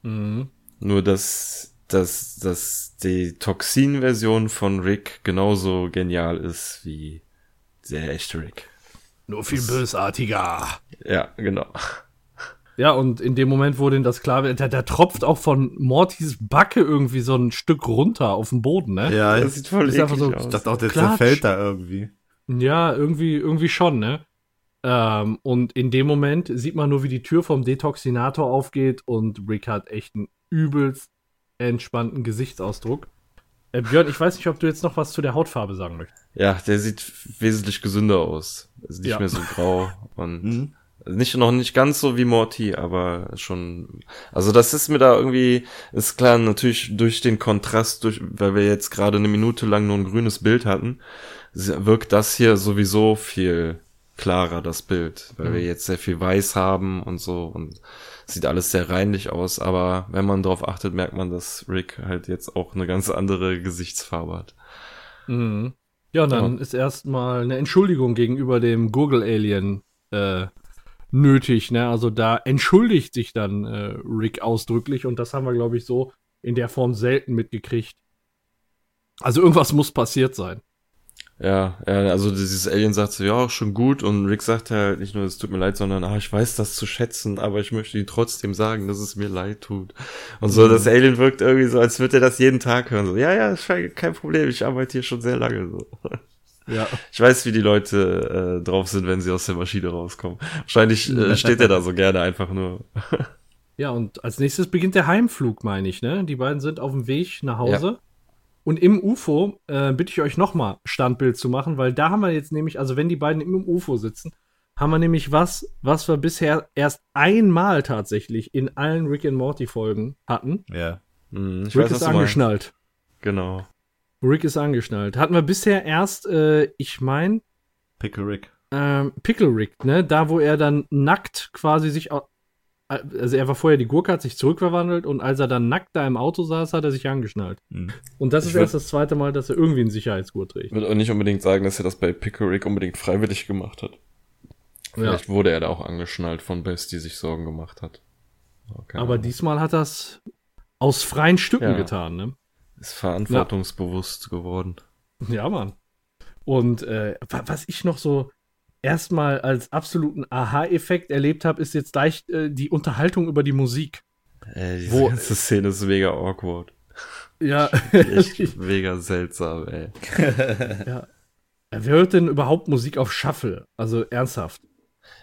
Mhm. Nur, dass, dass, dass die Toxin-Version von Rick genauso genial ist wie der echte Rick. Nur viel das, bösartiger. Ja, genau. Ja, und in dem Moment, wo denn das klar wird, der, der tropft auch von Mortys Backe irgendwie so ein Stück runter auf den Boden, ne? Ja, das sieht voll eklig so, aus. Ich dachte auch, der Klatsch. zerfällt da irgendwie. Ja, irgendwie, irgendwie schon, ne? Ähm, und in dem Moment sieht man nur, wie die Tür vom Detoxinator aufgeht und Rick hat echt einen übelst entspannten Gesichtsausdruck. Äh, Björn, ich weiß nicht, ob du jetzt noch was zu der Hautfarbe sagen möchtest. Ja, der sieht wesentlich gesünder aus. Ist nicht ja. mehr so grau und mhm. Nicht, noch nicht ganz so wie Morty, aber schon, also das ist mir da irgendwie, ist klar, natürlich durch den Kontrast, durch, weil wir jetzt gerade eine Minute lang nur ein grünes Bild hatten, wirkt das hier sowieso viel klarer, das Bild, weil mhm. wir jetzt sehr viel weiß haben und so und sieht alles sehr reinlich aus, aber wenn man drauf achtet, merkt man, dass Rick halt jetzt auch eine ganz andere Gesichtsfarbe hat. Mhm. Ja, dann ja. ist erstmal eine Entschuldigung gegenüber dem Google-Alien äh, nötig. Ne? Also da entschuldigt sich dann äh, Rick ausdrücklich und das haben wir, glaube ich, so in der Form selten mitgekriegt. Also irgendwas muss passiert sein. Ja, ja, also dieses Alien sagt so, ja, schon gut und Rick sagt halt nicht nur, es tut mir leid, sondern, ah, ich weiß das zu schätzen, aber ich möchte ihm trotzdem sagen, dass es mir leid tut. Und so, mhm. das Alien wirkt irgendwie so, als würde er das jeden Tag hören, so, ja, ja, kein Problem, ich arbeite hier schon sehr lange, so. Ja. Ich weiß, wie die Leute äh, drauf sind, wenn sie aus der Maschine rauskommen. Wahrscheinlich äh, steht er da so gerne einfach nur. ja, und als nächstes beginnt der Heimflug, meine ich, ne? Die beiden sind auf dem Weg nach Hause. Ja. Und im UFO äh, bitte ich euch nochmal Standbild zu machen, weil da haben wir jetzt nämlich, also wenn die beiden im UFO sitzen, haben wir nämlich was, was wir bisher erst einmal tatsächlich in allen Rick and Morty Folgen hatten. Ja. Hm, Rick weiß, ist angeschnallt. Genau. Rick ist angeschnallt. Hatten wir bisher erst, äh, ich meine. Pickle Rick. Ähm, Pickle Rick, ne? Da, wo er dann nackt quasi sich. Also er war vorher die Gurke, hat sich zurückverwandelt und als er dann nackt da im Auto saß, hat er sich angeschnallt. Mhm. Und das ist erst das zweite Mal, dass er irgendwie einen Sicherheitsgurt trägt. Ich würde auch nicht unbedingt sagen, dass er das bei Pickle Rick unbedingt freiwillig gemacht hat. Vielleicht ja. wurde er da auch angeschnallt von Bess, die sich Sorgen gemacht hat. Okay. Aber diesmal hat er es aus freien Stücken ja. getan, ne? Ist verantwortungsbewusst ja. geworden. Ja, Mann. Und äh, was ich noch so erstmal als absoluten Aha-Effekt erlebt habe, ist jetzt gleich äh, die Unterhaltung über die Musik. Ey, diese wo, ganze Szene ist mega awkward. Ja. Echt mega seltsam, ey. ja. Wer hört denn überhaupt Musik auf Shuffle? Also ernsthaft.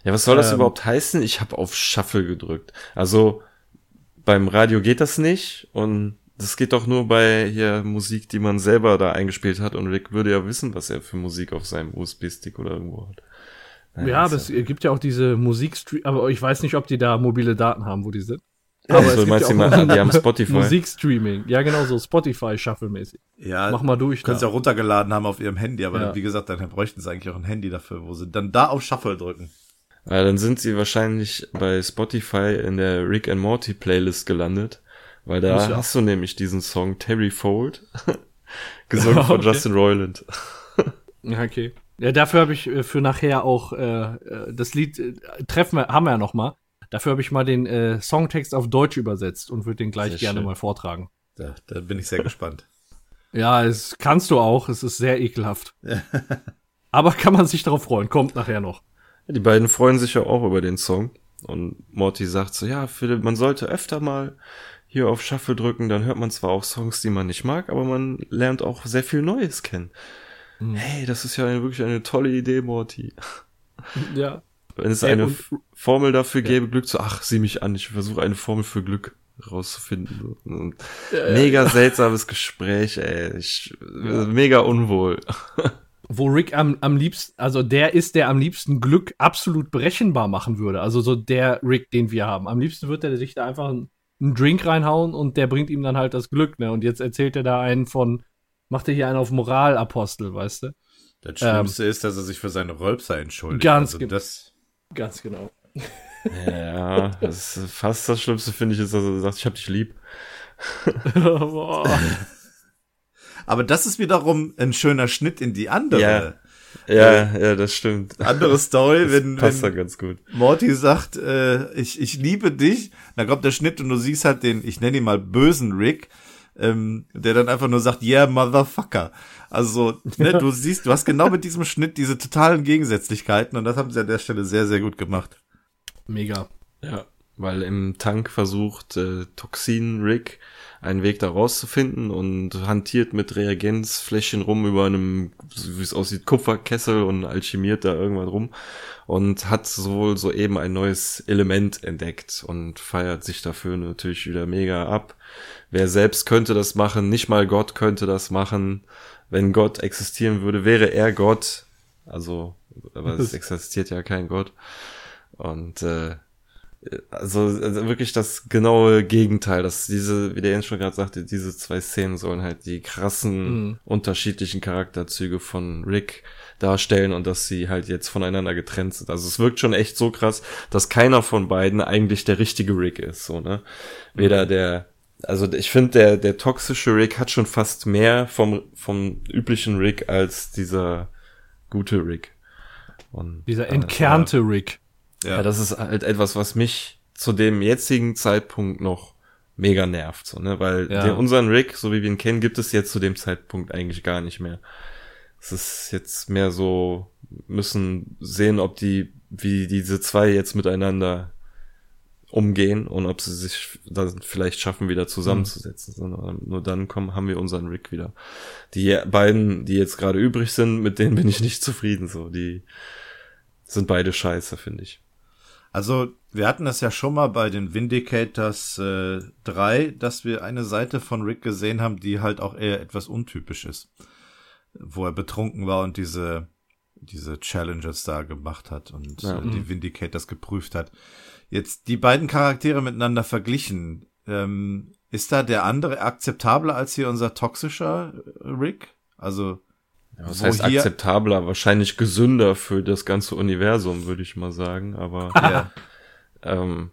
Ja, was soll das ähm, überhaupt heißen? Ich habe auf Shuffle gedrückt. Also beim Radio geht das nicht und das geht doch nur bei hier Musik, die man selber da eingespielt hat und Rick würde ja wissen, was er für Musik auf seinem USB-Stick oder irgendwo hat. Naja, ja, aber es gibt ja auch diese Musikstream, aber ich weiß nicht, ob die da mobile Daten haben, wo die sind. Aber also, es meinst du mal, die haben Spotify. Musikstreaming. Ja, genau so, Spotify Shuffle-mäßig. Ja. Mach mal durch. Können sie ja runtergeladen haben auf ihrem Handy, aber ja. wie gesagt, dann bräuchten sie eigentlich auch ein Handy dafür, wo sie dann da auf Shuffle drücken. Ja, dann sind sie wahrscheinlich bei Spotify in der Rick and Morty Playlist gelandet weil da ja. hast du nämlich diesen Song Terry Fold, gesungen okay. von Justin Roiland. okay. Ja, dafür habe ich äh, für nachher auch äh, äh, das Lied äh, treffen wir, haben wir ja noch mal. Dafür habe ich mal den äh, Songtext auf Deutsch übersetzt und würde den gleich sehr gerne schön. mal vortragen. Da, da bin ich sehr gespannt. Ja, es kannst du auch. Es ist sehr ekelhaft. Aber kann man sich darauf freuen. Kommt nachher noch. Ja, die beiden freuen sich ja auch über den Song. Und Morty sagt so, ja, Philipp, man sollte öfter mal hier auf Shuffle drücken, dann hört man zwar auch Songs, die man nicht mag, aber man lernt auch sehr viel Neues kennen. Mhm. Hey, das ist ja eine, wirklich eine tolle Idee, Morty. Ja. Wenn es eine und, Formel dafür gäbe, Glück zu, ach, sieh mich an, ich versuche eine Formel für Glück rauszufinden. Und ja, mega ja. seltsames Gespräch, ey. Ich, ja. Mega unwohl. Wo Rick am, am liebsten, also der ist, der am liebsten Glück absolut berechenbar machen würde. Also so der Rick, den wir haben. Am liebsten würde er sich da einfach ein einen Drink reinhauen und der bringt ihm dann halt das Glück, ne? Und jetzt erzählt er da einen von, macht er hier einen auf Moralapostel, weißt du? Das Schlimmste ähm, ist, dass er sich für seine Rölpser entschuldigt. Ganz, also das ganz genau. Ja, das ist fast das Schlimmste, finde ich, ist, dass er sagt, ich hab dich lieb. Aber das ist wiederum ein schöner Schnitt in die andere. Ja. Ja, äh, ja, das stimmt. Andere Story, das wenn, passt wenn ganz gut. Morty sagt, äh, ich, ich liebe dich, dann kommt der Schnitt und du siehst halt den, ich nenne ihn mal bösen Rick, ähm, der dann einfach nur sagt, yeah, motherfucker. Also, ne, du siehst, du hast genau mit diesem Schnitt diese totalen Gegensätzlichkeiten und das haben sie an der Stelle sehr, sehr gut gemacht. Mega. Ja, weil im Tank versucht äh, Toxin Rick einen Weg da rauszufinden und hantiert mit Reagenzfläschchen rum über einem, wie es aussieht, Kupferkessel und alchemiert da irgendwas rum und hat wohl soeben ein neues Element entdeckt und feiert sich dafür natürlich wieder mega ab. Wer selbst könnte das machen, nicht mal Gott könnte das machen. Wenn Gott existieren würde, wäre er Gott. Also, aber es existiert ja kein Gott. Und äh, also, also wirklich das genaue Gegenteil, dass diese, wie der Jens schon gerade sagte, diese zwei Szenen sollen halt die krassen mhm. unterschiedlichen Charakterzüge von Rick darstellen und dass sie halt jetzt voneinander getrennt sind. Also es wirkt schon echt so krass, dass keiner von beiden eigentlich der richtige Rick ist, so, ne? Weder mhm. der, also ich finde, der, der toxische Rick hat schon fast mehr vom, vom üblichen Rick als dieser gute Rick. Und, dieser entkernte äh, Rick. Ja. ja, das ist halt etwas, was mich zu dem jetzigen Zeitpunkt noch mega nervt, so, ne, weil ja. den, unseren Rick, so wie wir ihn kennen, gibt es jetzt zu dem Zeitpunkt eigentlich gar nicht mehr. Es ist jetzt mehr so, müssen sehen, ob die, wie diese zwei jetzt miteinander umgehen und ob sie sich dann vielleicht schaffen, wieder zusammenzusetzen. Mhm. Sondern nur dann kommen, haben wir unseren Rick wieder. Die beiden, die jetzt gerade übrig sind, mit denen bin ich nicht zufrieden. So, die sind beide scheiße, finde ich. Also, wir hatten das ja schon mal bei den Vindicators äh, 3, dass wir eine Seite von Rick gesehen haben, die halt auch eher etwas untypisch ist. Wo er betrunken war und diese, diese Challenges da gemacht hat und ja, äh, die mhm. Vindicators geprüft hat. Jetzt die beiden Charaktere miteinander verglichen. Ähm, ist da der andere akzeptabler als hier unser toxischer Rick? Also ja, was heißt akzeptabler? Wahrscheinlich gesünder für das ganze Universum, würde ich mal sagen. Aber ja. ähm,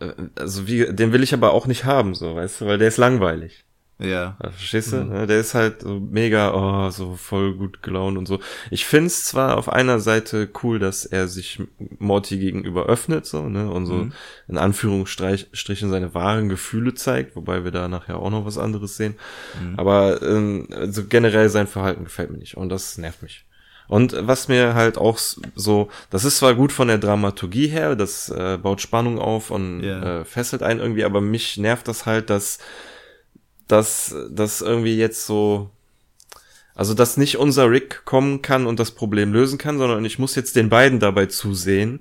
äh, also wie, den will ich aber auch nicht haben, so, weißt du, weil der ist langweilig. Ja. Verstehst du? Mhm. Der ist halt so mega, oh, so voll gut gelaunt und so. Ich find's zwar auf einer Seite cool, dass er sich Morty gegenüber öffnet, so, ne, und so mhm. in Anführungsstrichen seine wahren Gefühle zeigt, wobei wir da nachher auch noch was anderes sehen. Mhm. Aber ähm, also generell sein Verhalten gefällt mir nicht und das nervt mich. Und was mir halt auch so, das ist zwar gut von der Dramaturgie her, das äh, baut Spannung auf und yeah. äh, fesselt einen irgendwie, aber mich nervt das halt, dass dass das irgendwie jetzt so, also dass nicht unser Rick kommen kann und das Problem lösen kann, sondern ich muss jetzt den beiden dabei zusehen,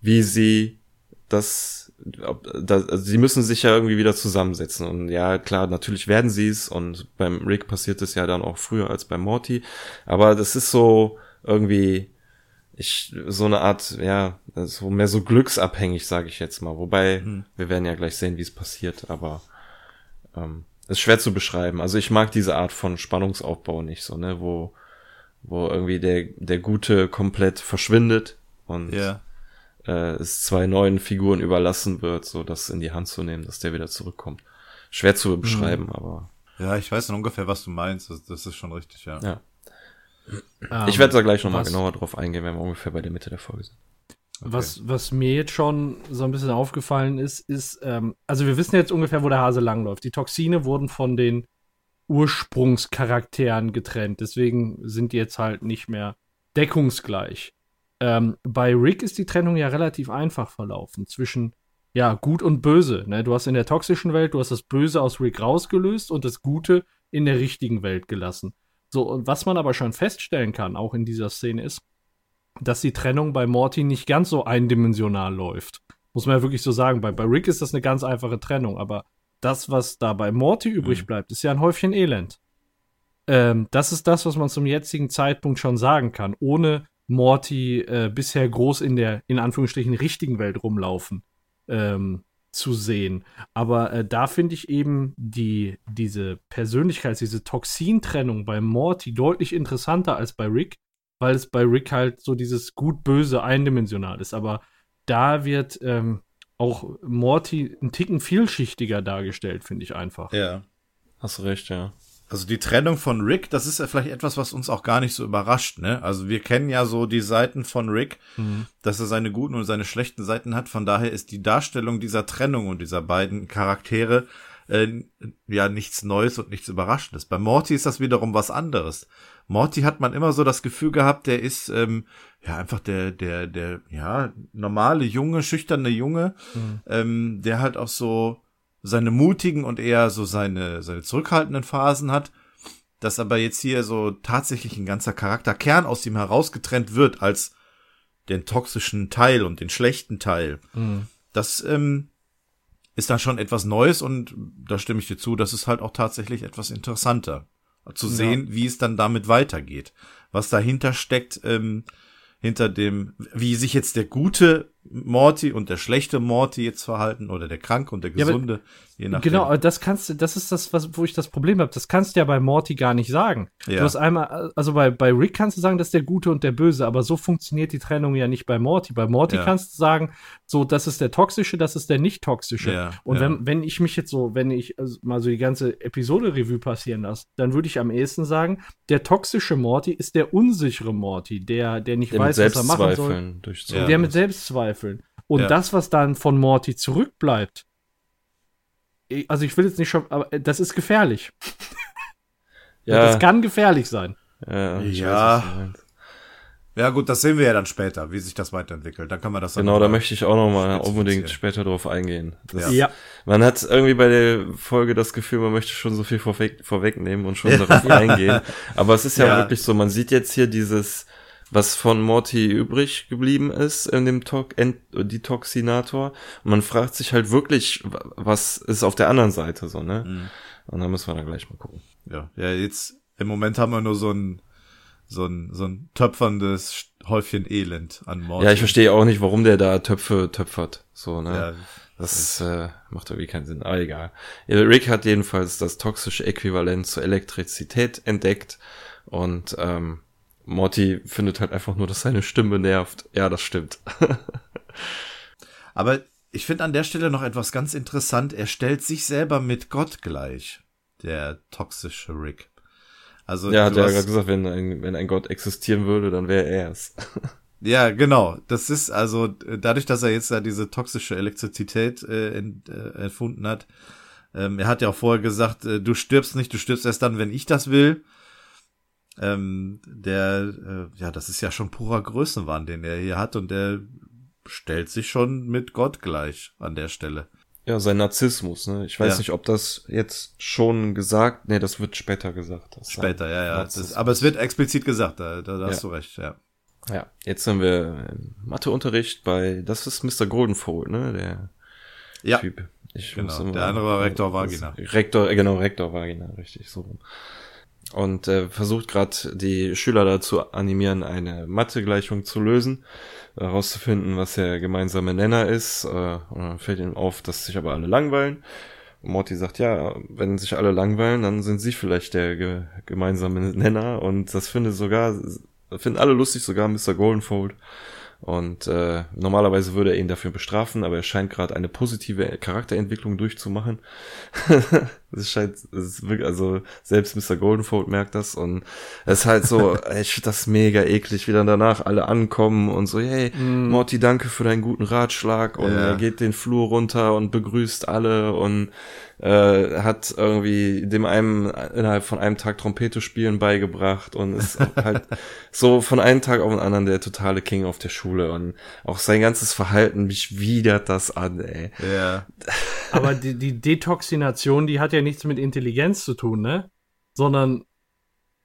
wie sie das, das also sie müssen sich ja irgendwie wieder zusammensetzen. Und ja klar, natürlich werden sie es. Und beim Rick passiert es ja dann auch früher als beim Morty, aber das ist so irgendwie ich so eine Art ja so mehr so glücksabhängig sage ich jetzt mal. Wobei hm. wir werden ja gleich sehen wie es passiert. Aber ähm, ist schwer zu beschreiben. Also ich mag diese Art von Spannungsaufbau nicht so, ne, wo, wo irgendwie der, der Gute komplett verschwindet und ja. äh, es zwei neuen Figuren überlassen wird, so das in die Hand zu nehmen, dass der wieder zurückkommt. Schwer zu beschreiben, mhm. aber. Ja, ich weiß ungefähr, was du meinst. Das, das ist schon richtig, ja. ja. Um, ich werde da gleich nochmal genauer drauf eingehen, wenn wir ungefähr bei der Mitte der Folge sind. Okay. Was, was mir jetzt schon so ein bisschen aufgefallen ist, ist, ähm, also wir wissen jetzt ungefähr, wo der Hase langläuft. Die Toxine wurden von den Ursprungscharakteren getrennt, deswegen sind die jetzt halt nicht mehr deckungsgleich. Ähm, bei Rick ist die Trennung ja relativ einfach verlaufen zwischen ja, gut und böse. Ne? Du hast in der toxischen Welt, du hast das Böse aus Rick rausgelöst und das Gute in der richtigen Welt gelassen. So, und was man aber schon feststellen kann, auch in dieser Szene, ist, dass die Trennung bei Morty nicht ganz so eindimensional läuft. Muss man ja wirklich so sagen. Bei, bei Rick ist das eine ganz einfache Trennung, aber das, was da bei Morty übrig mhm. bleibt, ist ja ein Häufchen Elend. Ähm, das ist das, was man zum jetzigen Zeitpunkt schon sagen kann, ohne Morty äh, bisher groß in der, in Anführungsstrichen, richtigen Welt rumlaufen ähm, zu sehen. Aber äh, da finde ich eben die, diese Persönlichkeits-, diese Toxintrennung bei Morty deutlich interessanter als bei Rick, weil es bei Rick halt so dieses gut-böse eindimensional ist. Aber da wird ähm, auch Morty ein Ticken vielschichtiger dargestellt, finde ich einfach. Ja, hast recht, ja. Also die Trennung von Rick, das ist ja vielleicht etwas, was uns auch gar nicht so überrascht, ne? Also wir kennen ja so die Seiten von Rick, mhm. dass er seine guten und seine schlechten Seiten hat. Von daher ist die Darstellung dieser Trennung und dieser beiden Charaktere äh, ja nichts Neues und nichts Überraschendes. Bei Morty ist das wiederum was anderes. Morty hat man immer so das Gefühl gehabt, der ist ähm, ja einfach der, der, der, ja, normale Junge, schüchterne Junge, mhm. ähm, der halt auch so seine mutigen und eher so seine, seine zurückhaltenden Phasen hat, dass aber jetzt hier so tatsächlich ein ganzer Charakterkern aus ihm herausgetrennt wird als den toxischen Teil und den schlechten Teil. Mhm. Das ähm, ist dann schon etwas Neues und da stimme ich dir zu, das ist halt auch tatsächlich etwas interessanter zu sehen, ja. wie es dann damit weitergeht. Was dahinter steckt, ähm, hinter dem, wie sich jetzt der gute Morty und der schlechte Morty jetzt verhalten oder der kranke und der gesunde, ja, je nachdem. Genau, das kannst du, das ist das, was, wo ich das Problem habe. Das kannst du ja bei Morty gar nicht sagen. Ja. Du hast einmal, also bei, bei Rick kannst du sagen, das ist der Gute und der Böse, aber so funktioniert die Trennung ja nicht bei Morty. Bei Morty ja. kannst du sagen, so, das ist der Toxische, das ist der nicht-Toxische. Ja, und wenn, wenn ich mich jetzt so, wenn ich also mal so die ganze Episode-Revue passieren lasse, dann würde ich am ehesten sagen, der toxische Morty ist der unsichere Morty, der, der nicht der weiß, was er machen soll. Durch der mit Selbstzweifeln. Und das, was dann von Morty zurückbleibt, also ich will jetzt nicht schon, aber äh, das ist gefährlich. Ja. Das kann gefährlich sein. Ja. Ja. Ja gut, das sehen wir ja dann später, wie sich das weiterentwickelt. Dann kann man das dann Genau, da möchte ich auch noch mal unbedingt später drauf eingehen. Das, ja. Man hat irgendwie bei der Folge das Gefühl, man möchte schon so viel vorweg, vorwegnehmen und schon darauf eingehen. Aber es ist ja, ja wirklich so, man sieht jetzt hier dieses was von Morty übrig geblieben ist in dem to Detoxinator. Und man fragt sich halt wirklich, was ist auf der anderen Seite so, ne? Mhm. Und dann müssen wir dann gleich mal gucken. Ja, ja, jetzt im Moment haben wir nur so ein so ein so ein töpferndes Häufchen Elend an Morty. Ja, ich verstehe auch nicht, warum der da Töpfe töpfert, so, ne? Ja, das äh, macht irgendwie keinen Sinn, aber egal. Rick hat jedenfalls das toxische Äquivalent zur Elektrizität entdeckt und ähm, Morty findet halt einfach nur, dass seine Stimme nervt. Ja, das stimmt. Aber ich finde an der Stelle noch etwas ganz interessant. Er stellt sich selber mit Gott gleich, der toxische Rick. Also, ja, hat er ja gesagt, wenn ein, wenn ein Gott existieren würde, dann wäre er es. ja, genau. Das ist also dadurch, dass er jetzt da diese toxische Elektrizität äh, ent, äh, erfunden hat. Ähm, er hat ja auch vorher gesagt, äh, du stirbst nicht, du stirbst erst dann, wenn ich das will ähm, der, äh, ja, das ist ja schon purer Größenwahn, den er hier hat und der stellt sich schon mit Gott gleich an der Stelle. Ja, sein Narzissmus, ne? Ich weiß ja. nicht, ob das jetzt schon gesagt, nee, das wird später gesagt. Später, ja, ja. Das, aber es wird explizit gesagt, da, da, da ja. hast du recht, ja. Ja, jetzt haben wir Matheunterricht bei, das ist Mr. Goldenfold, ne, der ja. Typ. Ich genau, der andere war Rektor Vagina. Rektor, genau, Rektor Vagina, richtig, so und äh, versucht gerade die Schüler dazu animieren, eine Mathegleichung zu lösen, herauszufinden, was der gemeinsame Nenner ist. Äh, und dann fällt ihm auf, dass sich aber alle langweilen. Und Morty sagt, ja, wenn sich alle langweilen, dann sind sie vielleicht der ge gemeinsame Nenner. Und das findet sogar, finden alle lustig, sogar Mr. Goldenfold. Und äh, normalerweise würde er ihn dafür bestrafen, aber er scheint gerade eine positive Charakterentwicklung durchzumachen. Es scheint, es ist wirklich, also selbst Mr. Goldenfold merkt das und es ist halt so, ich finde das mega eklig, wie dann danach alle ankommen und so, hey, mm. Morty, danke für deinen guten Ratschlag und ja. er geht den Flur runter und begrüßt alle und äh, hat irgendwie dem einen innerhalb von einem Tag Trompete spielen beigebracht und ist halt so von einem Tag auf den anderen der totale King auf der Schule und auch sein ganzes Verhalten, mich widert das an, ey. Ja. Aber die, die Detoxination, die hat ja nichts mit Intelligenz zu tun, ne? Sondern,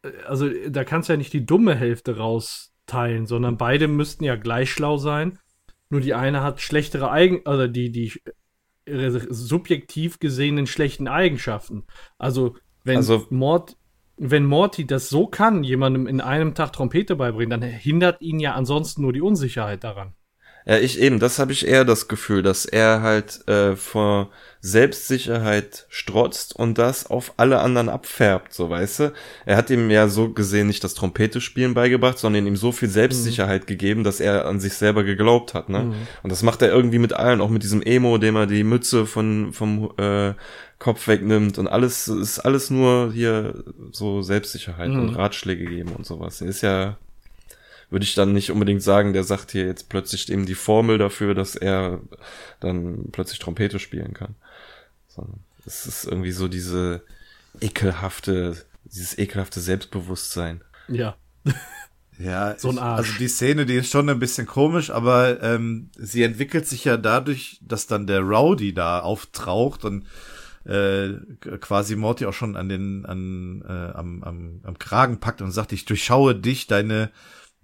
äh, also da kannst du ja nicht die dumme Hälfte rausteilen, sondern beide müssten ja gleich schlau sein. Nur die eine hat schlechtere Eigen, also die, die subjektiv gesehenen schlechten Eigenschaften. Also, wenn also, Mord, wenn Morty das so kann, jemandem in einem Tag Trompete beibringen, dann hindert ihn ja ansonsten nur die Unsicherheit daran. Ja, ich eben, das habe ich eher das Gefühl, dass er halt äh, vor Selbstsicherheit strotzt und das auf alle anderen abfärbt, so weißt du. Er hat ihm ja so gesehen nicht das Trompete spielen beigebracht, sondern ihm so viel Selbstsicherheit mhm. gegeben, dass er an sich selber geglaubt hat, ne? Mhm. Und das macht er irgendwie mit allen, auch mit diesem Emo, dem er die Mütze von vom äh, Kopf wegnimmt und alles ist alles nur hier so Selbstsicherheit mhm. und Ratschläge geben und sowas. Er ist ja würde ich dann nicht unbedingt sagen, der sagt hier jetzt plötzlich eben die Formel dafür, dass er dann plötzlich Trompete spielen kann. Sondern es ist irgendwie so diese ekelhafte, dieses ekelhafte Selbstbewusstsein. Ja. Ja, so ein Arsch. also die Szene, die ist schon ein bisschen komisch, aber ähm, sie entwickelt sich ja dadurch, dass dann der Rowdy da auftaucht und äh, quasi Morty auch schon an den an äh, am, am, am Kragen packt und sagt, ich durchschaue dich, deine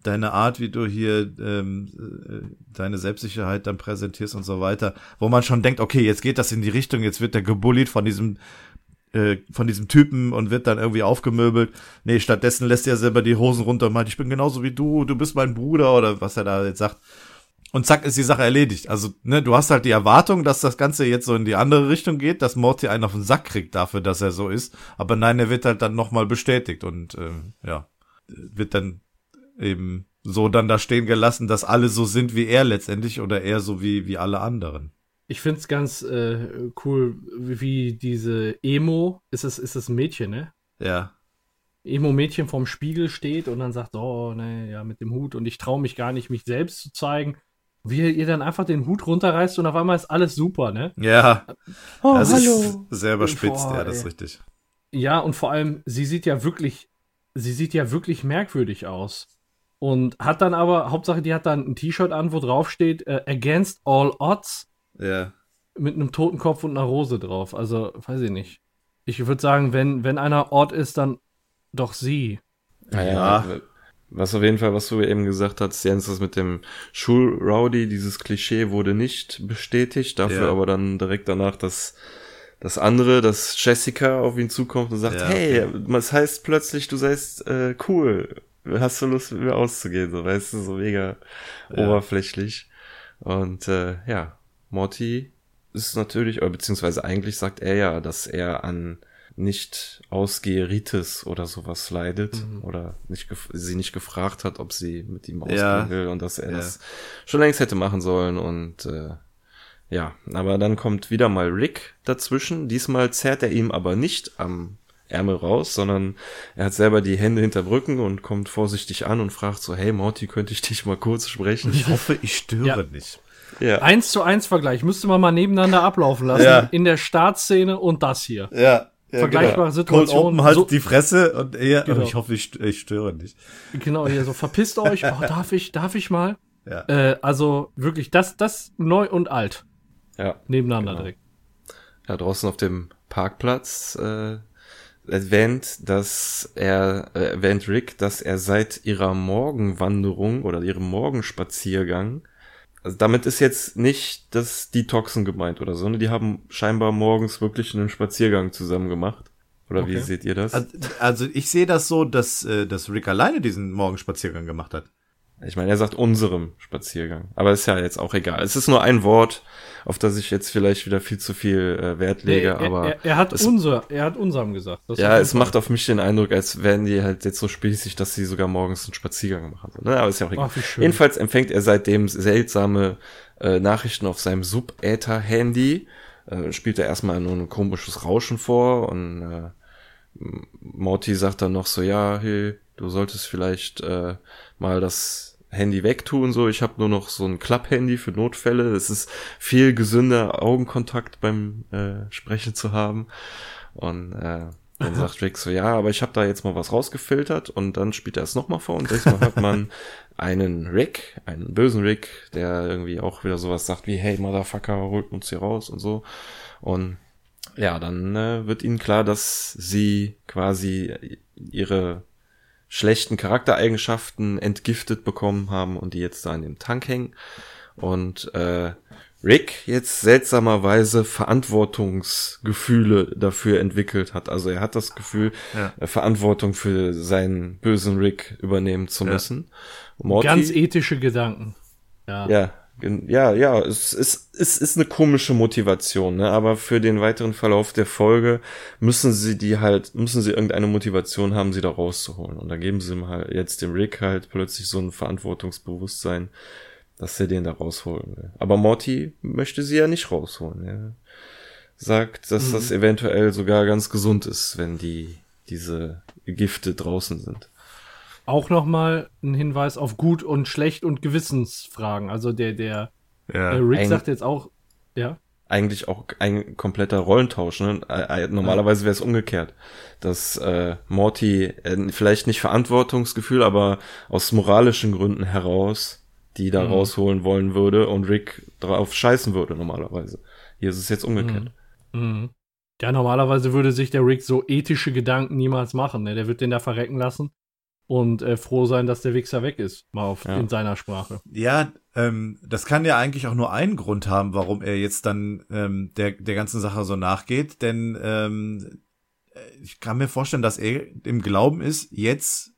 deine Art, wie du hier ähm, äh, deine Selbstsicherheit dann präsentierst und so weiter, wo man schon denkt, okay, jetzt geht das in die Richtung, jetzt wird der gebullied von diesem äh, von diesem Typen und wird dann irgendwie aufgemöbelt. Nee, stattdessen lässt er selber die Hosen runter und meint, ich bin genauso wie du, du bist mein Bruder oder was er da jetzt sagt. Und zack, ist die Sache erledigt. Also, ne, du hast halt die Erwartung, dass das Ganze jetzt so in die andere Richtung geht, dass Morty einen auf den Sack kriegt dafür, dass er so ist. Aber nein, er wird halt dann nochmal bestätigt und äh, ja, wird dann eben so dann da stehen gelassen, dass alle so sind wie er letztendlich oder er so wie, wie alle anderen. Ich find's ganz äh, cool, wie, diese Emo, ist es, ist es ein Mädchen, ne? Ja. Emo-Mädchen vorm Spiegel steht und dann sagt, oh, ne, ja, mit dem Hut und ich traue mich gar nicht, mich selbst zu zeigen. Wie ihr dann einfach den Hut runterreißt und auf einmal ist alles super, ne? Ja. Oh, das hallo. Ist sehr überspitzt, Boah, ja, das ist richtig. Ja, und vor allem, sie sieht ja wirklich, sie sieht ja wirklich merkwürdig aus. Und hat dann aber, Hauptsache, die hat dann ein T-Shirt an, wo drauf steht, äh, Against All Odds. Ja. Mit einem Totenkopf und einer Rose drauf. Also, weiß ich nicht. Ich würde sagen, wenn, wenn einer Ort ist, dann doch sie. Naja, ja. Was auf jeden Fall, was du eben gesagt hast, Jens, das mit dem Schulrowdy, dieses Klischee wurde nicht bestätigt, dafür ja. aber dann direkt danach das, das andere, dass Jessica auf ihn zukommt und sagt, ja, hey, was heißt plötzlich, du seist äh, cool hast du Lust mit mir auszugehen, so weißt du, so mega ja. oberflächlich. Und äh, ja, Morty ist natürlich, oder beziehungsweise eigentlich sagt er ja, dass er an nicht Ausgeheritis oder sowas leidet mhm. oder nicht sie nicht gefragt hat, ob sie mit ihm ausgehen ja. will und dass er ja. das schon längst hätte machen sollen und äh, ja, aber dann kommt wieder mal Rick dazwischen. Diesmal zerrt er ihm aber nicht am Ärmel raus, sondern er hat selber die Hände hinter Brücken und kommt vorsichtig an und fragt so, hey Morty, könnte ich dich mal kurz sprechen? Ich hoffe, ich störe ja. nicht. Ja. Eins zu eins Vergleich müsste man mal nebeneinander ablaufen lassen. Ja. In der Startszene und das hier. Ja. Ja, Vergleichbare genau. Situation. Open halt so, die Fresse und er, genau. ich hoffe, ich, ich störe nicht. Genau, hier so, verpisst euch, oh, darf ich, darf ich mal? Ja. Äh, also wirklich, das, das neu und alt. Ja. Nebeneinander genau. direkt. Ja, draußen auf dem Parkplatz äh, erwähnt, dass er äh, erwähnt Rick, dass er seit ihrer Morgenwanderung oder ihrem Morgenspaziergang also damit ist jetzt nicht das Detoxen gemeint oder so, ne? Die haben scheinbar morgens wirklich einen Spaziergang zusammen gemacht. Oder okay. wie seht ihr das? Also ich sehe das so, dass, äh, dass Rick alleine diesen Morgenspaziergang gemacht hat. Ich meine, er sagt unserem Spaziergang. Aber ist ja jetzt auch egal. Es ist nur ein Wort, auf das ich jetzt vielleicht wieder viel zu viel äh, Wert lege, nee, aber. Er, er, hat es, unser, er hat unserem gesagt. ja, es macht auf mich den Eindruck, als wären die halt jetzt so spießig, dass sie sogar morgens einen Spaziergang machen. Ne? Aber ist ja auch egal. Ach, Jedenfalls empfängt er seitdem seltsame äh, Nachrichten auf seinem Sub-Äther-Handy. Äh, spielt er erstmal nur ein komisches Rauschen vor und äh, Morty sagt dann noch so, ja, hey, du solltest vielleicht äh, mal das Handy wegtun, so. Ich habe nur noch so ein Klapp-Handy für Notfälle. Es ist viel gesünder, Augenkontakt beim äh, Sprechen zu haben. Und äh, dann sagt Rick so, ja, aber ich habe da jetzt mal was rausgefiltert und dann spielt er es nochmal vor und diesmal hat man einen Rick, einen bösen Rick, der irgendwie auch wieder sowas sagt wie, hey, Motherfucker, holt uns hier raus und so. Und ja, dann äh, wird ihnen klar, dass sie quasi ihre schlechten Charaktereigenschaften entgiftet bekommen haben und die jetzt da in dem Tank hängen. Und äh, Rick jetzt seltsamerweise Verantwortungsgefühle dafür entwickelt hat. Also er hat das Gefühl, ja. Äh, Verantwortung für seinen bösen Rick übernehmen zu müssen. Ja. Morty, Ganz ethische Gedanken. Ja. ja, Ja, ja, es ist, es ist eine komische Motivation, ne? aber für den weiteren Verlauf der Folge müssen sie die halt, müssen sie irgendeine Motivation haben, sie da rauszuholen. Und da geben sie ihm halt jetzt dem Rick halt plötzlich so ein Verantwortungsbewusstsein, dass er den da rausholen will. Aber Morty möchte sie ja nicht rausholen. Er sagt, dass mhm. das eventuell sogar ganz gesund ist, wenn die, diese Gifte draußen sind auch nochmal ein Hinweis auf gut und schlecht und Gewissensfragen. Also der, der, ja. der Rick Eig sagt jetzt auch, ja. Eigentlich auch ein kompletter Rollentausch. Ne? Normalerweise wäre es umgekehrt, dass äh, Morty äh, vielleicht nicht Verantwortungsgefühl, aber aus moralischen Gründen heraus die da mhm. rausholen wollen würde und Rick drauf scheißen würde normalerweise. Hier ist es jetzt umgekehrt. Mhm. Mhm. Ja, normalerweise würde sich der Rick so ethische Gedanken niemals machen. Ne? Der wird den da verrecken lassen und äh, froh sein, dass der Wichser weg ist, mal auf, ja. in seiner Sprache. Ja, ähm, das kann ja eigentlich auch nur einen Grund haben, warum er jetzt dann ähm, der, der ganzen Sache so nachgeht, denn ähm, ich kann mir vorstellen, dass er im Glauben ist, jetzt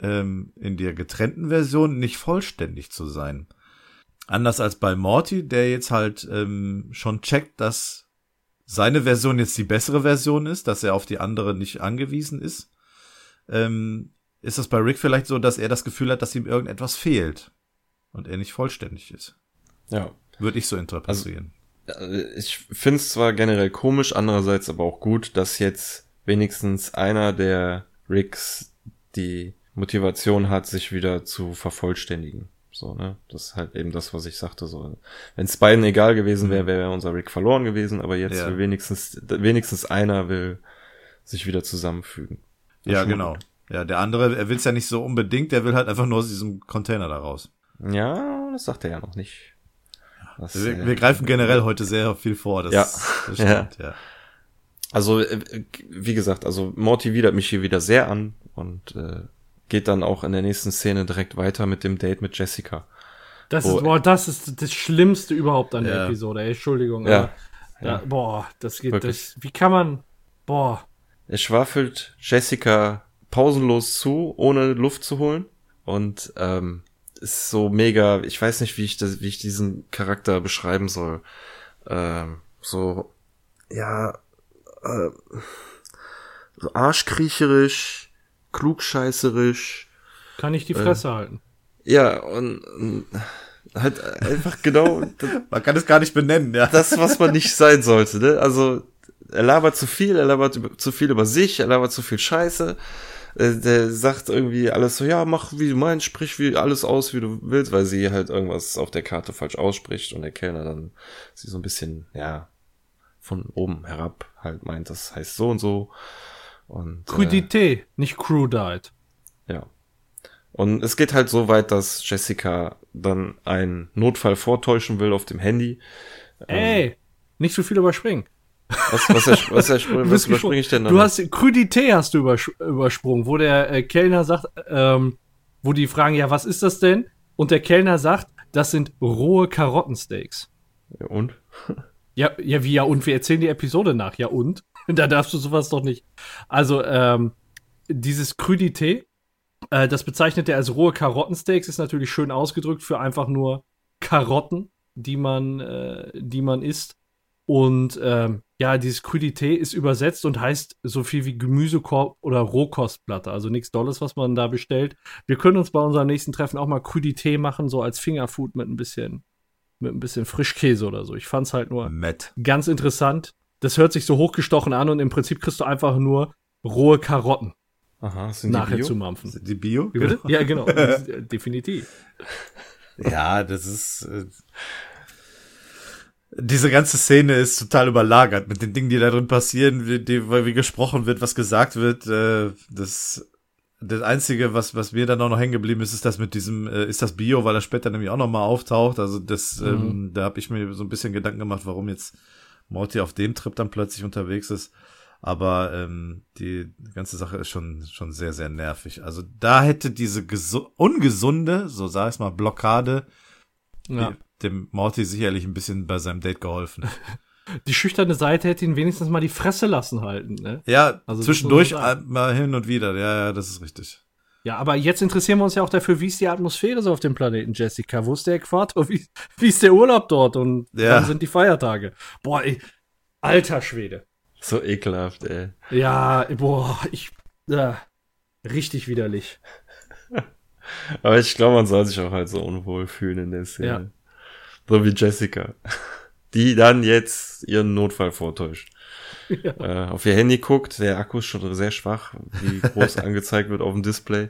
ähm, in der getrennten Version nicht vollständig zu sein. Anders als bei Morty, der jetzt halt ähm, schon checkt, dass seine Version jetzt die bessere Version ist, dass er auf die andere nicht angewiesen ist. Ähm, ist es bei Rick vielleicht so, dass er das Gefühl hat, dass ihm irgendetwas fehlt und er nicht vollständig ist. Ja. Würde ich so interpretieren. Also, ich finde es zwar generell komisch, andererseits aber auch gut, dass jetzt wenigstens einer der Ricks die Motivation hat, sich wieder zu vervollständigen. So, ne? Das ist halt eben das, was ich sagte. So, wenn es beiden egal gewesen wäre, mhm. wäre unser Rick verloren gewesen, aber jetzt ja. will wenigstens, wenigstens einer will sich wieder zusammenfügen. Das ja, genau. Gut. Ja, der andere, er will es ja nicht so unbedingt, der will halt einfach nur aus diesem Container da raus. Ja, das sagt er ja noch nicht. Das, wir, äh, wir, greifen generell heute sehr viel vor. Das, ja. Das stimmt, ja. ja. Also, äh, wie gesagt, also Morty widert mich hier wieder sehr an und äh, geht dann auch in der nächsten Szene direkt weiter mit dem Date mit Jessica. Das ist, boah, das ist das Schlimmste überhaupt an der ja. Episode, ey, Entschuldigung. Ja. Da, ja. Boah, das geht, das, wie kann man, boah. Er schwafelt Jessica pausenlos zu, ohne Luft zu holen. Und ähm, ist so mega, ich weiß nicht, wie ich das, wie ich diesen Charakter beschreiben soll. Ähm, so, ja, äh, so arschkriecherisch, klugscheißerisch. Kann ich die Fresse äh, halten. Ja, und, und halt einfach genau. man kann es gar nicht benennen, ja. Das, was man nicht sein sollte, ne? Also, er labert zu viel, er labert zu viel über sich, er labert zu viel Scheiße. Äh, der sagt irgendwie alles so, ja, mach wie du meinst, sprich wie alles aus, wie du willst, weil sie halt irgendwas auf der Karte falsch ausspricht und der Kellner dann sie so ein bisschen, ja, von oben herab halt meint, das heißt so und so. Und, Crudité, äh, nicht Crudite. Ja. Und es geht halt so weit, dass Jessica dann einen Notfall vortäuschen will auf dem Handy. Ey, ähm, nicht so viel überspringen. Was, was, was, was, was überspringe ich denn dann? Du hast Crudité hast du übersprungen, wo der äh, Kellner sagt, ähm, wo die fragen, ja, was ist das denn? Und der Kellner sagt, das sind rohe Karottensteaks. Ja, und? ja, ja, wie ja und? Wir erzählen die Episode nach. Ja, und? da darfst du sowas doch nicht. Also, ähm, dieses Crudité, äh, das bezeichnet er als rohe Karottensteaks, ist natürlich schön ausgedrückt für einfach nur Karotten, die man, äh, die man isst. Und ähm, ja, dieses Crudité ist übersetzt und heißt so viel wie Gemüsekorb oder Rohkostplatte. Also nichts Dolles, was man da bestellt. Wir können uns bei unserem nächsten Treffen auch mal Crudité machen, so als Fingerfood mit ein bisschen, mit ein bisschen Frischkäse oder so. Ich fand's halt nur Matt. ganz interessant. Das hört sich so hochgestochen an und im Prinzip kriegst du einfach nur rohe Karotten. Aha, sind nachher die Bio? zu mampfen. Sind die Bio? Ja, genau. definitiv. Ja, das ist. Äh diese ganze Szene ist total überlagert mit den Dingen, die da drin passieren, wie, die, wie gesprochen wird, was gesagt wird. Äh, das, das Einzige, was, was mir dann auch noch hängen geblieben ist, ist das mit diesem, äh, ist das Bio, weil er später nämlich auch noch mal auftaucht. Also das, mhm. ähm, da habe ich mir so ein bisschen Gedanken gemacht, warum jetzt Morty auf dem Trip dann plötzlich unterwegs ist. Aber ähm, die ganze Sache ist schon schon sehr sehr nervig. Also da hätte diese ungesunde, so sag ich mal, Blockade ja dem Morty sicherlich ein bisschen bei seinem Date geholfen. Die schüchterne Seite hätte ihn wenigstens mal die Fresse lassen halten, ne? Ja, also zwischendurch mal hin und wieder. Ja, ja, das ist richtig. Ja, aber jetzt interessieren wir uns ja auch dafür, wie ist die Atmosphäre so auf dem Planeten Jessica? Wo ist der Äquator? Wie, wie ist der Urlaub dort? Und ja. wann sind die Feiertage? Boah, ey, alter Schwede. So ekelhaft, ey. Ja, boah, ich. Äh, richtig widerlich. aber ich glaube, man soll sich auch halt so unwohl fühlen in der Szene. Ja. So wie Jessica. Die dann jetzt ihren Notfall vortäuscht. Ja. Äh, auf ihr Handy guckt, der Akku ist schon sehr schwach, wie groß angezeigt wird auf dem Display.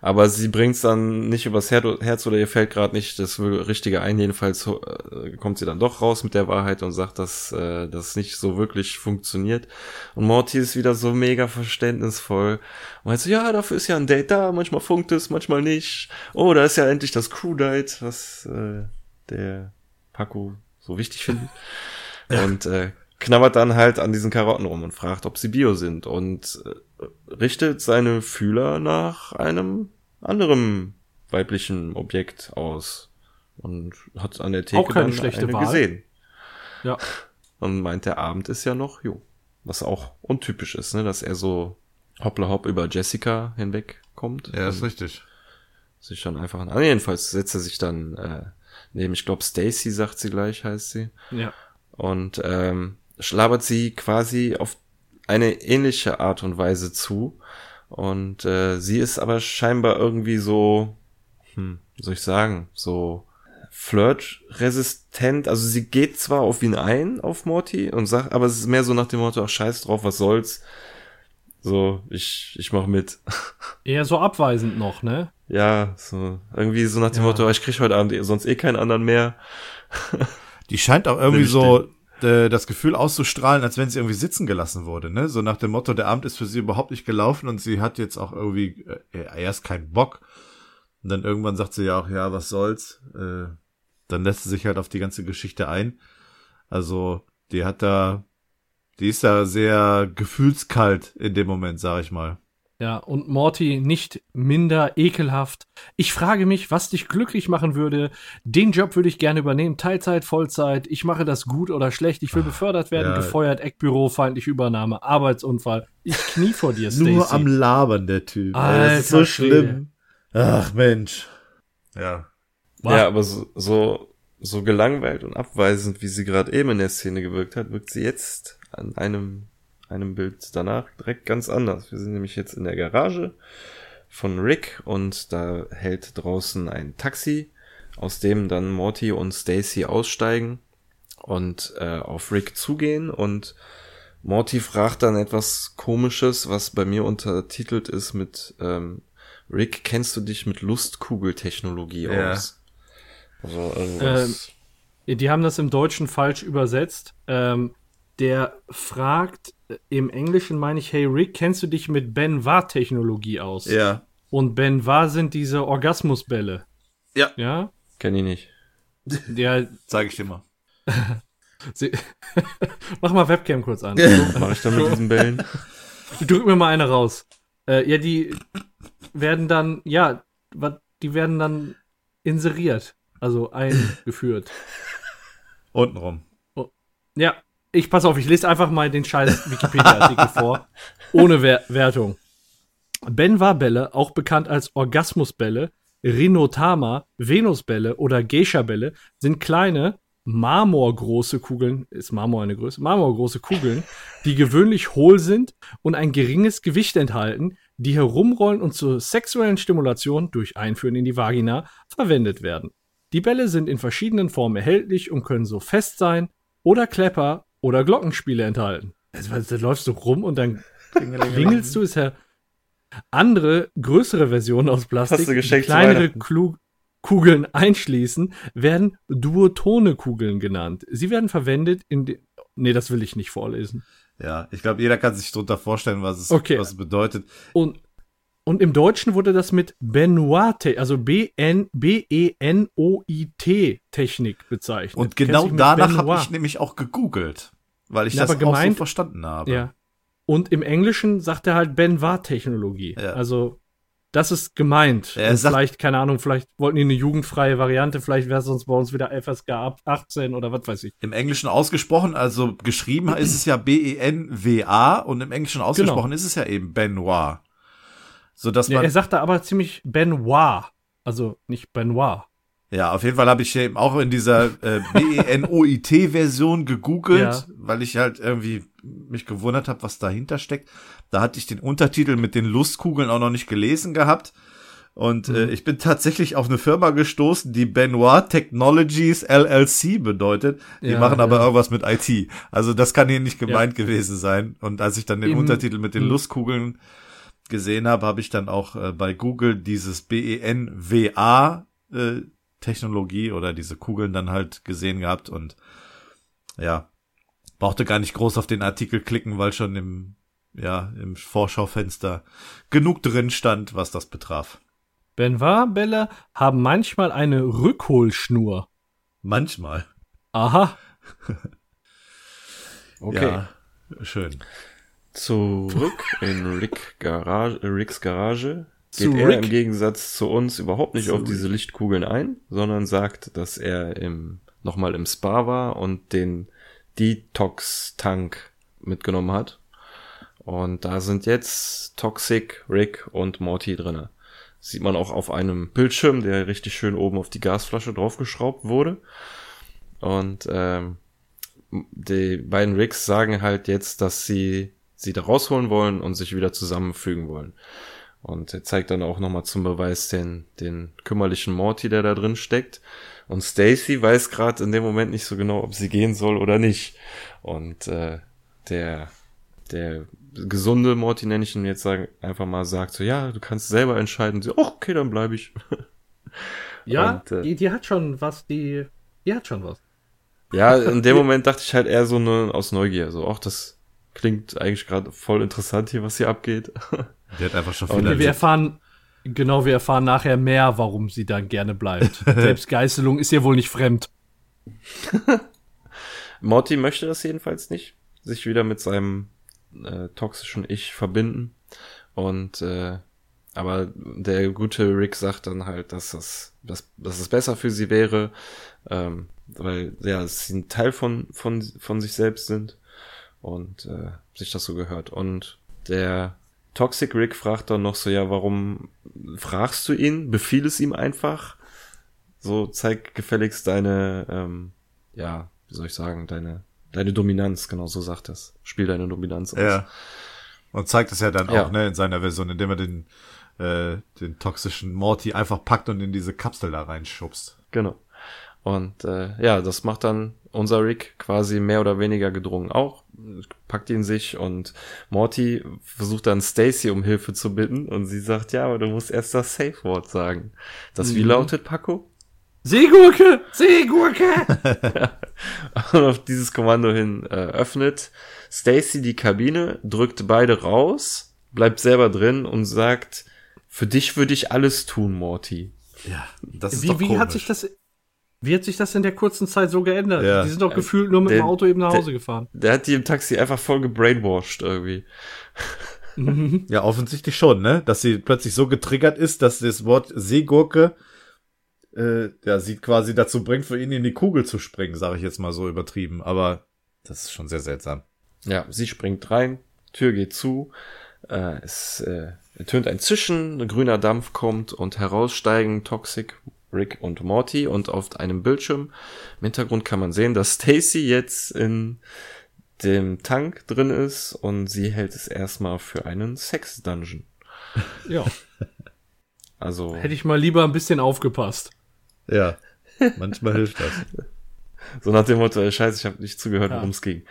Aber sie bringt es dann nicht übers Herz oder ihr fällt gerade nicht das Richtige ein. Jedenfalls äh, kommt sie dann doch raus mit der Wahrheit und sagt, dass äh, das nicht so wirklich funktioniert. Und Morty ist wieder so mega verständnisvoll. Und meint so, ja, dafür ist ja ein Date da. Manchmal funkt es, manchmal nicht. Oh, da ist ja endlich das Crew-Date, was äh, der Paco so wichtig findet. Und äh, knabbert dann halt an diesen Karotten rum und fragt, ob sie bio sind und äh, richtet seine Fühler nach einem anderen weiblichen Objekt aus und hat an der Theke auch keine dann schlechte eine Wahl. gesehen. Ja. Und meint, der Abend ist ja noch, jo, was auch untypisch ist, ne, dass er so hoppla hopp über Jessica hinweg kommt. Ja, ist richtig. Sich dann einfach an. Jedenfalls setzt er sich dann äh, neben, ich glaube, Stacy sagt sie gleich, heißt sie. Ja. Und ähm, schlabert sie quasi auf eine ähnliche Art und Weise zu. Und äh, sie ist aber scheinbar irgendwie so, hm, wie soll ich sagen, so flirtresistent. Also sie geht zwar auf ihn ein, auf Morty, und sagt, aber es ist mehr so nach dem Motto, ach scheiß drauf, was soll's. So, ich, ich mach mit. Eher so abweisend noch, ne? Ja, so, irgendwie so nach dem ja. Motto, ich krieg heute Abend sonst eh keinen anderen mehr. Die scheint auch irgendwie so äh, das Gefühl auszustrahlen, als wenn sie irgendwie sitzen gelassen wurde, ne? So nach dem Motto, der Abend ist für sie überhaupt nicht gelaufen und sie hat jetzt auch irgendwie äh, erst keinen Bock. Und dann irgendwann sagt sie ja auch, ja, was soll's. Äh, dann lässt sie sich halt auf die ganze Geschichte ein. Also, die hat da, die ist da sehr gefühlskalt in dem Moment, sag ich mal. Ja, und Morty nicht minder ekelhaft. Ich frage mich, was dich glücklich machen würde. Den Job würde ich gerne übernehmen. Teilzeit, Vollzeit. Ich mache das gut oder schlecht. Ich will befördert werden, ja. gefeuert, Eckbüro, feindliche Übernahme, Arbeitsunfall. Ich knie vor dir, Stacey. Nur am Labern, der Typ. Alter, das ist so schlimm. Ach, Mensch. Ja. Ja, aber so, so, so gelangweilt und abweisend, wie sie gerade eben in der Szene gewirkt hat, wirkt sie jetzt an einem einem Bild danach direkt ganz anders. Wir sind nämlich jetzt in der Garage von Rick und da hält draußen ein Taxi, aus dem dann Morty und Stacy aussteigen und äh, auf Rick zugehen und Morty fragt dann etwas komisches, was bei mir untertitelt ist mit ähm, Rick, kennst du dich mit Lustkugeltechnologie ja. aus? Also irgendwas. Ähm, die haben das im Deutschen falsch übersetzt. Ähm, der fragt, äh, im Englischen meine ich, hey Rick, kennst du dich mit Ben Wa Technologie aus? Ja. Und Ben Wa sind diese Orgasmusbälle. Ja. Ja? Kenn ich nicht. Ja. Sag ich dir mal. Sie Mach mal Webcam kurz an. So, Mach ich da mit diesen Bällen? Drück mir mal eine raus. Äh, ja, die werden dann, ja, die werden dann inseriert. Also eingeführt. Untenrum. Oh, ja, ich pass auf, ich lese einfach mal den scheiß Wikipedia-Artikel vor. Ohne Wer Wertung. Benwa-Bälle, auch bekannt als Orgasmusbälle, Rhinotama, Venusbälle oder Geisha-Bälle, sind kleine, marmorgroße Kugeln, ist Marmor eine Größe, marmorgroße Kugeln, die gewöhnlich hohl sind und ein geringes Gewicht enthalten, die herumrollen und zur sexuellen Stimulation durch Einführen in die Vagina verwendet werden. Die Bälle sind in verschiedenen Formen erhältlich und können so fest sein oder Klepper oder Glockenspiele enthalten. Also, da läufst du rum und dann klingelst du, ist ja andere, größere Versionen aus Plastik, die kleinere Klug Kugeln einschließen, werden duotone Kugeln genannt. Sie werden verwendet in den. Nee, das will ich nicht vorlesen. Ja, ich glaube, jeder kann sich darunter vorstellen, was es, okay. was es bedeutet. Und, und im Deutschen wurde das mit Benoit, also B-N-B-E-N-O-I-T Technik bezeichnet. Und genau danach habe ich nämlich auch gegoogelt. Weil ich ja, das gemeint, auch so verstanden habe. Ja. Und im Englischen sagt er halt Ben-War-Technologie. Ja. Also, das ist gemeint. Ja, vielleicht, keine Ahnung, vielleicht wollten die eine jugendfreie Variante, vielleicht wäre es sonst bei uns wieder FSK 18 oder was weiß ich. Im Englischen ausgesprochen, also geschrieben ist es ja B-E-N-W-A und im Englischen ausgesprochen genau. ist es ja eben Benoit. so dass ja, man. Er sagte aber ziemlich Benoit, also nicht Benoit. Ja, auf jeden Fall habe ich eben auch in dieser äh, B-E-N-O-I-T-Version gegoogelt, ja. weil ich halt irgendwie mich gewundert habe, was dahinter steckt. Da hatte ich den Untertitel mit den Lustkugeln auch noch nicht gelesen gehabt. Und äh, mhm. äh, ich bin tatsächlich auf eine Firma gestoßen, die Benoit Technologies LLC bedeutet. Die ja, machen aber ja. irgendwas mit IT. Also das kann hier nicht gemeint gewesen sein. Und als ich dann den Im, Untertitel mit den. Lustkugeln gesehen habe, habe ich dann auch äh, bei Google dieses BENWA äh, Technologie oder diese Kugeln dann halt gesehen gehabt und ja, brauchte gar nicht groß auf den Artikel klicken, weil schon im, ja, im Vorschaufenster genug drin stand, was das betraf. Benoit-Bälle haben manchmal eine Rückholschnur. Manchmal. Aha. okay. Ja, schön. Zurück in Rick Garage, Ricks Garage geht zu er Rick. im Gegensatz zu uns überhaupt nicht zu auf diese Lichtkugeln ein, sondern sagt, dass er im, nochmal im Spa war und den Detox-Tank mitgenommen hat. Und da sind jetzt Toxic, Rick und Morty drinne. Sieht man auch auf einem Bildschirm, der richtig schön oben auf die Gasflasche draufgeschraubt wurde. Und ähm, die beiden Ricks sagen halt jetzt, dass sie sie da rausholen wollen und sich wieder zusammenfügen wollen. Und er zeigt dann auch nochmal zum Beweis den, den kümmerlichen Morty, der da drin steckt. Und Stacy weiß gerade in dem Moment nicht so genau, ob sie gehen soll oder nicht. Und äh, der, der gesunde Morty, nenne ich ihn jetzt sagen, einfach mal sagt so, ja, du kannst selber entscheiden. sie, oh, okay, dann bleibe ich. ja, Und, äh, die, die hat schon was, die, die hat schon was. Ja, in dem Moment dachte ich halt eher so eine aus Neugier, so, ach, das klingt eigentlich gerade voll interessant hier, was hier abgeht. Die hat einfach schon viel Wir erfahren, genau, wir erfahren nachher mehr, warum sie dann gerne bleibt. Selbstgeißelung ist ihr wohl nicht fremd. Morty möchte das jedenfalls nicht. Sich wieder mit seinem äh, toxischen Ich verbinden. Und äh, aber der gute Rick sagt dann halt, dass das, dass, dass es besser für sie wäre, ähm, weil ja, sie ein Teil von, von, von sich selbst sind und äh, sich das so gehört. Und der Toxic Rick fragt dann noch so, ja, warum fragst du ihn? Befiehl es ihm einfach. So, zeig gefälligst deine, ähm, ja, wie soll ich sagen, deine, deine Dominanz, genau so sagt das. Spiel deine Dominanz aus. Ja. Und zeigt es ja dann ja. auch, ne, in seiner Version, indem er den, äh, den toxischen Morty einfach packt und in diese Kapsel da reinschubst. Genau. Und äh, ja, das macht dann unser Rick quasi mehr oder weniger gedrungen auch, packt ihn sich und Morty versucht dann Stacy um Hilfe zu bitten und sie sagt, ja, aber du musst erst das Safe Word sagen. Das mhm. wie lautet, Paco? Seegurke! Seegurke! und auf dieses Kommando hin äh, öffnet Stacy die Kabine, drückt beide raus, bleibt selber drin und sagt, für dich würde ich alles tun, Morty. Ja, das ist wie, doch wie komisch. hat sich das wie hat sich das in der kurzen Zeit so geändert? Ja. Die sind doch gefühlt nur mit der, dem Auto eben nach Hause der, gefahren. Der hat die im Taxi einfach voll gebrainwashed irgendwie. ja, offensichtlich schon, ne? Dass sie plötzlich so getriggert ist, dass das Wort Seegurke äh, ja, sie quasi dazu bringt, für ihn in die Kugel zu springen, sage ich jetzt mal so übertrieben. Aber das ist schon sehr seltsam. Ja, sie springt rein, Tür geht zu, äh, es äh, ertönt ein Zischen, ein grüner Dampf kommt und heraussteigen Toxic, Rick und Morty und auf einem Bildschirm im Hintergrund kann man sehen, dass Stacy jetzt in dem Tank drin ist und sie hält es erstmal für einen Sex-Dungeon. Ja. Also. Hätte ich mal lieber ein bisschen aufgepasst. Ja. Manchmal hilft das. So nach dem Motto, scheiße, ich habe nicht zugehört, ja. worum es ging.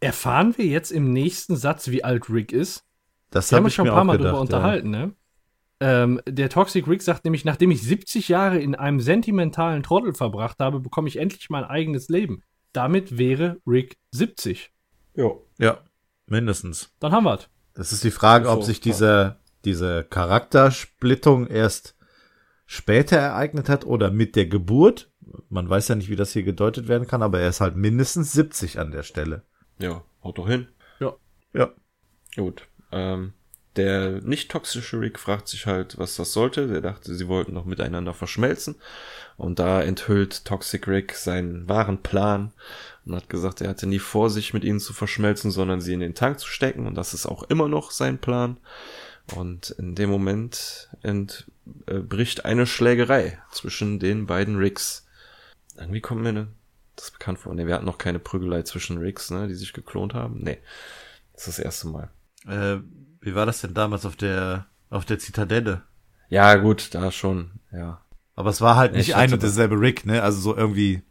Erfahren wir jetzt im nächsten Satz, wie alt Rick ist? Das hab haben wir schon ein paar Mal gedacht, drüber unterhalten, ja. ne? Ähm, der Toxic Rick sagt nämlich, nachdem ich 70 Jahre in einem sentimentalen Trottel verbracht habe, bekomme ich endlich mein eigenes Leben. Damit wäre Rick 70. Jo. Ja, mindestens. Dann haben wir's. Das ist die Frage, ob sich diese, diese Charaktersplittung erst später ereignet hat oder mit der Geburt. Man weiß ja nicht, wie das hier gedeutet werden kann, aber er ist halt mindestens 70 an der Stelle. Ja, haut doch hin. Ja. Ja. Gut. Ähm, der nicht toxische Rick fragt sich halt, was das sollte. Der dachte, sie wollten noch miteinander verschmelzen. Und da enthüllt Toxic Rick seinen wahren Plan und hat gesagt, er hatte nie vor, sich mit ihnen zu verschmelzen, sondern sie in den Tank zu stecken. Und das ist auch immer noch sein Plan. Und in dem Moment entbricht äh, eine Schlägerei zwischen den beiden Ricks. Irgendwie kommt mir das bekannt vor. Ne, wir hatten noch keine Prügelei zwischen Ricks, ne, die sich geklont haben. Nee, das ist das erste Mal. Äh, wie war das denn damals auf der auf der Zitadelle? Ja, gut, da schon, ja. Aber es war halt nicht ich ein und derselbe Rick, ne? Also so irgendwie.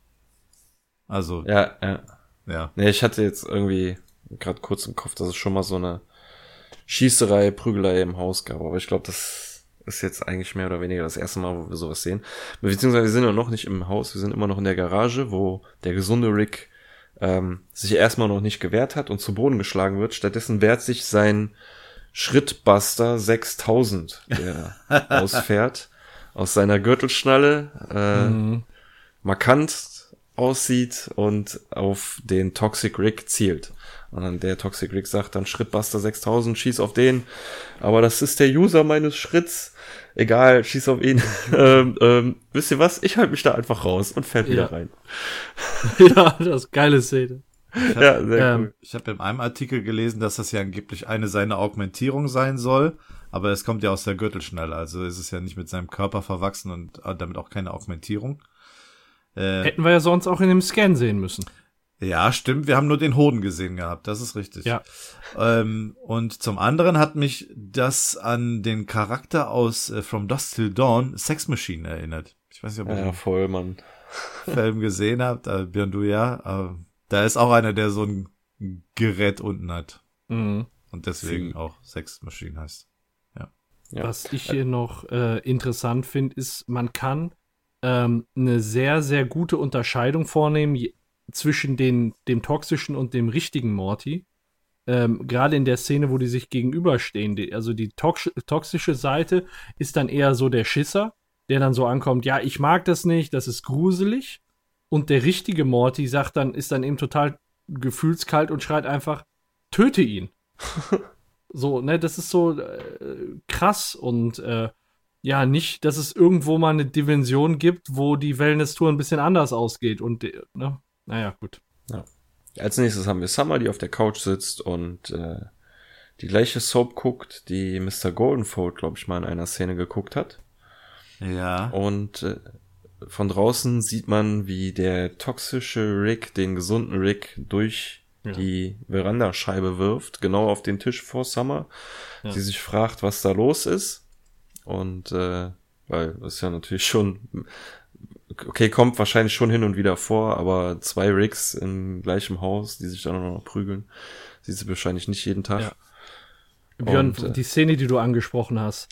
Also. Ja, ja. Ja. Nee, ich hatte jetzt irgendwie gerade kurz im Kopf, dass es schon mal so eine Schießerei, Prügelei im Haus gab. Aber ich glaube, das ist jetzt eigentlich mehr oder weniger das erste Mal, wo wir sowas sehen. Beziehungsweise wir sind ja noch nicht im Haus, wir sind immer noch in der Garage, wo der gesunde Rick ähm, sich erstmal noch nicht gewehrt hat und zu Boden geschlagen wird. Stattdessen wehrt sich sein Schrittbuster 6000, der ausfährt, aus seiner Gürtelschnalle, äh, mhm. markant aussieht und auf den Toxic Rick zielt. Und dann der Toxic Rick sagt dann Schrittbuster 6000, schieß auf den. Aber das ist der User meines Schritts. Egal, schieß auf ihn. ähm, ähm, wisst ihr was? Ich halte mich da einfach raus und fällt ja. wieder rein. ja, das ist geile Szene. Ich hab, ja, sehr ähm, cool. Ich habe in einem Artikel gelesen, dass das ja angeblich eine seiner Augmentierung sein soll, aber es kommt ja aus der Gürtelschnelle, also ist es ja nicht mit seinem Körper verwachsen und damit auch keine Augmentierung. Äh, Hätten wir ja sonst auch in dem Scan sehen müssen. Ja, stimmt. Wir haben nur den Hoden gesehen gehabt. Das ist richtig. Ja. Ähm, und zum anderen hat mich das an den Charakter aus äh, From Dusk Till Dawn, Sex Machine, erinnert. Ich weiß nicht, ob ihr ja, voll, Mann. Film gesehen habt. Äh, Björn, du ja. Äh, da ist auch einer, der so ein Gerät unten hat. Mhm. Und deswegen Sie. auch Sex Machine heißt. Ja. ja. Was ich hier noch äh, interessant finde, ist, man kann ähm, eine sehr, sehr gute Unterscheidung vornehmen zwischen den, dem toxischen und dem richtigen Morty. Ähm, Gerade in der Szene, wo die sich gegenüberstehen. Die, also die tox toxische Seite ist dann eher so der Schisser, der dann so ankommt, ja, ich mag das nicht, das ist gruselig. Und der richtige Morty sagt dann, ist dann eben total gefühlskalt und schreit einfach, töte ihn. so, ne, das ist so äh, krass und äh, ja, nicht, dass es irgendwo mal eine Dimension gibt, wo die Wellness-Tour ein bisschen anders ausgeht und, ne, naja, gut. Ja. Als nächstes haben wir Summer, die auf der Couch sitzt und äh, die gleiche Soap guckt, die Mr. Goldenfold, glaube ich, mal in einer Szene geguckt hat. Ja. Und äh, von draußen sieht man, wie der toxische Rick den gesunden Rick durch ja. die Verandascheibe wirft, genau auf den Tisch vor Summer. Ja. Sie sich fragt, was da los ist. Und äh, weil das ist ja natürlich schon okay, kommt wahrscheinlich schon hin und wieder vor, aber zwei Rigs im gleichen Haus, die sich dann auch noch prügeln, sieht sie wahrscheinlich nicht jeden Tag. Ja. Björn, und, äh, die Szene, die du angesprochen hast,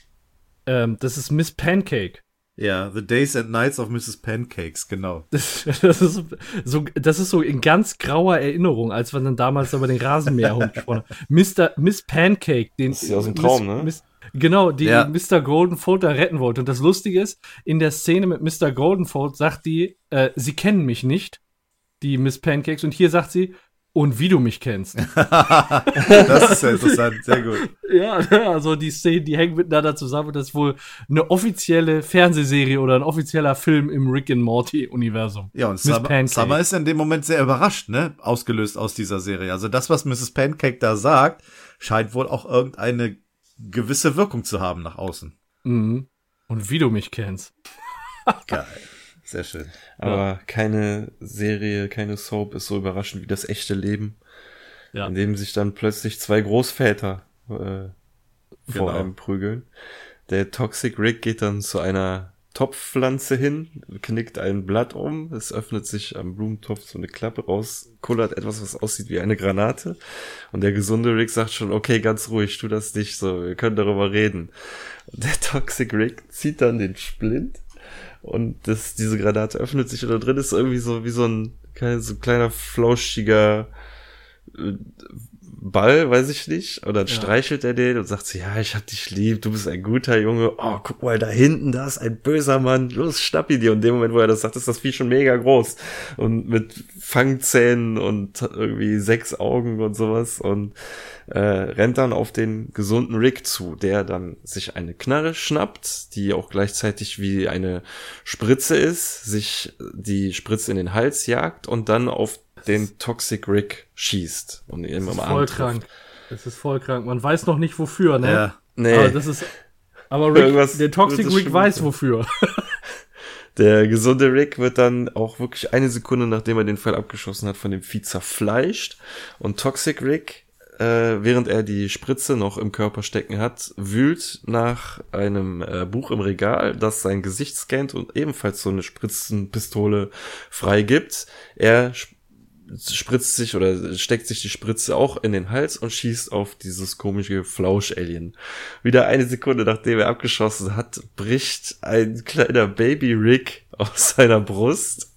ähm, das ist Miss Pancake. Ja, The Days and Nights of Mrs. Pancakes, genau. Das, das, ist so, das ist so in ganz grauer Erinnerung, als wir dann damals über den Rasenmäherhund gesprochen haben. Mr. Miss Pancake, den. Das ist ja aus dem Traum, Miss, ne? Miss, Genau, die ja. Mr. Goldenfold da retten wollte. Und das Lustige ist, in der Szene mit Mr. Goldenfold sagt die, äh, sie kennen mich nicht, die Miss Pancakes. Und hier sagt sie, und wie du mich kennst. das ist ja interessant, sehr gut. Ja, also die Szenen, die hängen miteinander zusammen. Das ist wohl eine offizielle Fernsehserie oder ein offizieller Film im Rick and Morty Universum. Ja, und Summer, Summer ist in dem Moment sehr überrascht, ne? Ausgelöst aus dieser Serie. Also das, was Mrs. Pancake da sagt, scheint wohl auch irgendeine gewisse Wirkung zu haben nach außen. Mhm. Und wie du mich kennst. Geil. Sehr schön. Aber ja. keine Serie, keine Soap ist so überraschend wie das echte Leben. Ja. In dem sich dann plötzlich zwei Großväter äh, vor genau. einem prügeln. Der Toxic Rick geht dann zu einer Topfpflanze hin, knickt ein Blatt um, es öffnet sich am Blumentopf so eine Klappe raus, kullert etwas, was aussieht wie eine Granate. Und der gesunde Rick sagt schon, okay, ganz ruhig, tu das nicht so, wir können darüber reden. Und der Toxic Rick zieht dann den Splint und das, diese Granate öffnet sich und da drin ist irgendwie so wie so ein, so ein kleiner flauschiger äh, Ball, weiß ich nicht. Und dann ja. streichelt er den und sagt so, ja, ich hab dich lieb, du bist ein guter Junge. Oh, guck mal, da hinten, da ist ein böser Mann. Los, schnapp ihn dir. Und in dem Moment, wo er das sagt, ist das Vieh schon mega groß. Und mit Fangzähnen und irgendwie sechs Augen und sowas. Und äh, rennt dann auf den gesunden Rick zu, der dann sich eine Knarre schnappt, die auch gleichzeitig wie eine Spritze ist, sich die Spritze in den Hals jagt und dann auf den Toxic Rick schießt und ihn im Arm voll krank. Das ist voll krank. Man weiß noch nicht wofür, ne? Ja. Nee. Aber das ist. Aber Rick, der Toxic Rick weiß wofür. Der gesunde Rick wird dann auch wirklich eine Sekunde, nachdem er den Fall abgeschossen hat, von dem Vieh zerfleischt. Und Toxic Rick, äh, während er die Spritze noch im Körper stecken hat, wühlt nach einem äh, Buch im Regal, das sein Gesicht scannt und ebenfalls so eine Spritzenpistole freigibt. Er spritzt sich oder steckt sich die Spritze auch in den Hals und schießt auf dieses komische Flausch-Alien. Wieder eine Sekunde nachdem er abgeschossen hat, bricht ein kleiner Baby Rick aus seiner Brust,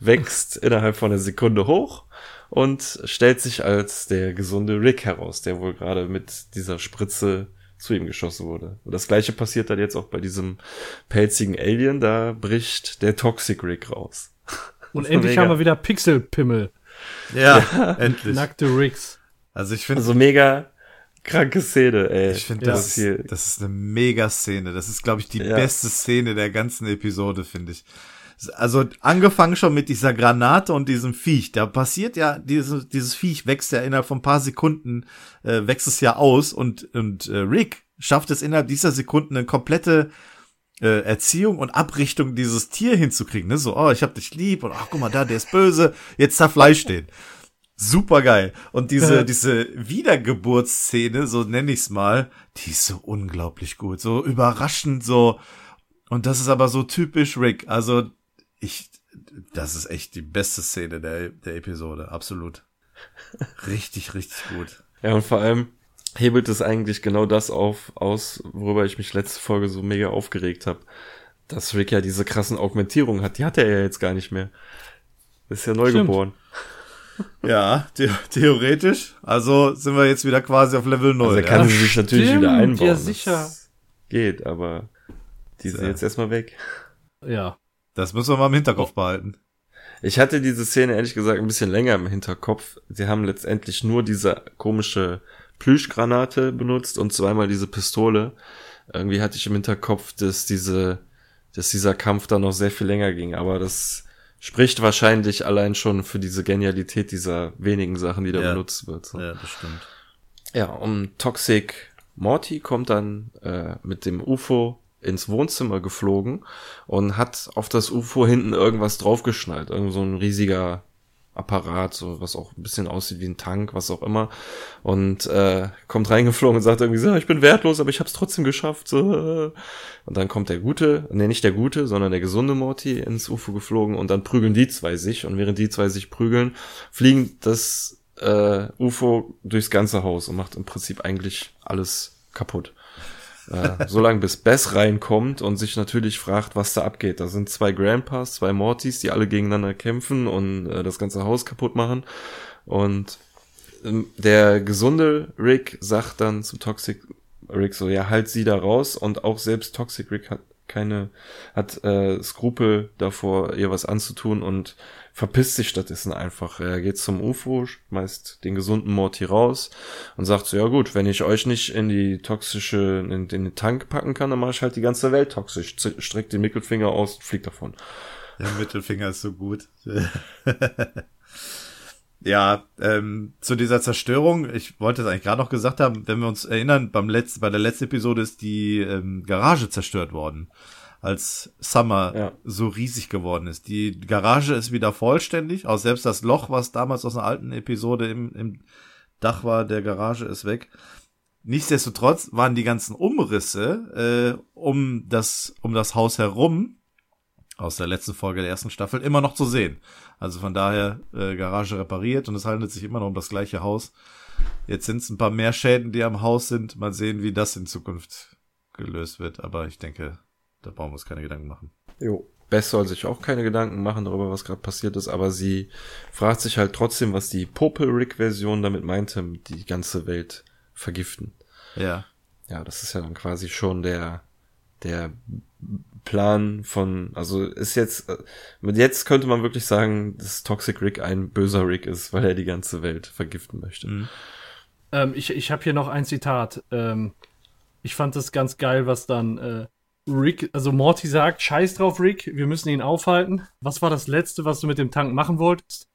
wächst innerhalb von einer Sekunde hoch und stellt sich als der gesunde Rick heraus, der wohl gerade mit dieser Spritze zu ihm geschossen wurde. Und das gleiche passiert dann jetzt auch bei diesem pelzigen Alien, da bricht der Toxic Rick raus. Und endlich mega. haben wir wieder Pixelpimmel. Ja, ja, endlich. Nackte Rigs. Also ich finde. Also mega kranke Szene, ey. Ich finde, das, ja. das ist eine mega Szene. Das ist, glaube ich, die ja. beste Szene der ganzen Episode, finde ich. Also angefangen schon mit dieser Granate und diesem Viech. Da passiert ja, dieses, dieses Viech wächst ja innerhalb von ein paar Sekunden, äh, wächst es ja aus und, und äh, Rick schafft es innerhalb dieser Sekunden eine komplette äh, Erziehung und Abrichtung dieses Tier hinzukriegen. Ne? So, oh, ich hab dich lieb und ach, guck mal da, der ist böse, jetzt zerfleischt den. Super geil. Und diese, diese Wiedergeburtsszene, so nenne ich's mal, die ist so unglaublich gut. So überraschend, so. Und das ist aber so typisch Rick. Also, ich, das ist echt die beste Szene der, der Episode. Absolut. Richtig, richtig gut. Ja, und vor allem, hebelt es eigentlich genau das auf, aus, worüber ich mich letzte Folge so mega aufgeregt habe. Dass Rick ja diese krassen Augmentierungen hat. Die hat er ja jetzt gar nicht mehr. Ist ja neugeboren. Ja, the theoretisch. Also sind wir jetzt wieder quasi auf Level 0. Also er kann ja. sie sich natürlich Stimmt, wieder einbauen. Ja, sicher. Geht, aber die sind jetzt erstmal weg. Ja. Das müssen wir mal im Hinterkopf behalten. Ich hatte diese Szene ehrlich gesagt ein bisschen länger im Hinterkopf. Sie haben letztendlich nur diese komische Plüschgranate benutzt und zweimal diese Pistole. Irgendwie hatte ich im Hinterkopf, dass diese, dass dieser Kampf dann noch sehr viel länger ging, aber das spricht wahrscheinlich allein schon für diese Genialität dieser wenigen Sachen, die da ja. benutzt wird. So. Ja, das stimmt. Ja, um Toxic Morty kommt dann äh, mit dem UFO ins Wohnzimmer geflogen und hat auf das UFO hinten irgendwas draufgeschnallt. Irgend so ein riesiger Apparat, so was auch ein bisschen aussieht wie ein Tank, was auch immer. Und äh, kommt reingeflogen und sagt irgendwie so, ich bin wertlos, aber ich hab's trotzdem geschafft. So. Und dann kommt der gute, nee, nicht der gute, sondern der gesunde Morty ins UFO geflogen und dann prügeln die zwei sich. Und während die zwei sich prügeln, fliegen das äh, UFO durchs ganze Haus und macht im Prinzip eigentlich alles kaputt. Äh, so lange bis Bess reinkommt und sich natürlich fragt, was da abgeht. Da sind zwei Grandpas, zwei Mortys, die alle gegeneinander kämpfen und äh, das ganze Haus kaputt machen. Und ähm, der gesunde Rick sagt dann zu Toxic Rick so, ja, halt sie da raus. Und auch selbst Toxic Rick hat keine, hat äh, Skrupel davor, ihr was anzutun und verpisst sich stattdessen einfach. Er geht zum UFO, schmeißt den gesunden Morty raus und sagt so, ja gut, wenn ich euch nicht in die toxische, in, in den Tank packen kann, dann mache ich halt die ganze Welt toxisch. Streckt den Mittelfinger aus, fliegt davon. Der Mittelfinger ist so gut. Ja, ähm, zu dieser Zerstörung, ich wollte es eigentlich gerade noch gesagt haben, wenn wir uns erinnern, beim letzten, bei der letzten Episode ist die ähm, Garage zerstört worden als Summer ja. so riesig geworden ist. Die Garage ist wieder vollständig, auch selbst das Loch, was damals aus einer alten Episode im, im Dach war, der Garage ist weg. Nichtsdestotrotz waren die ganzen Umrisse äh, um das um das Haus herum aus der letzten Folge der ersten Staffel immer noch zu sehen. Also von daher äh, Garage repariert und es handelt sich immer noch um das gleiche Haus. Jetzt sind es ein paar mehr Schäden, die am Haus sind. Mal sehen, wie das in Zukunft gelöst wird. Aber ich denke, da brauchen wir uns keine Gedanken machen. Jo. Bess soll sich auch keine Gedanken machen darüber, was gerade passiert ist, aber sie fragt sich halt trotzdem, was die Popel Rick Version damit meinte, die ganze Welt vergiften. Ja. Ja, das ist ja dann quasi schon der, der Plan von, also ist jetzt, mit jetzt könnte man wirklich sagen, dass Toxic Rick ein böser Rick ist, weil er die ganze Welt vergiften möchte. Mhm. Ähm, ich ich habe hier noch ein Zitat. Ähm, ich fand das ganz geil, was dann äh, Rick, also Morty sagt, scheiß drauf, Rick, wir müssen ihn aufhalten. Was war das Letzte, was du mit dem Tank machen wolltest?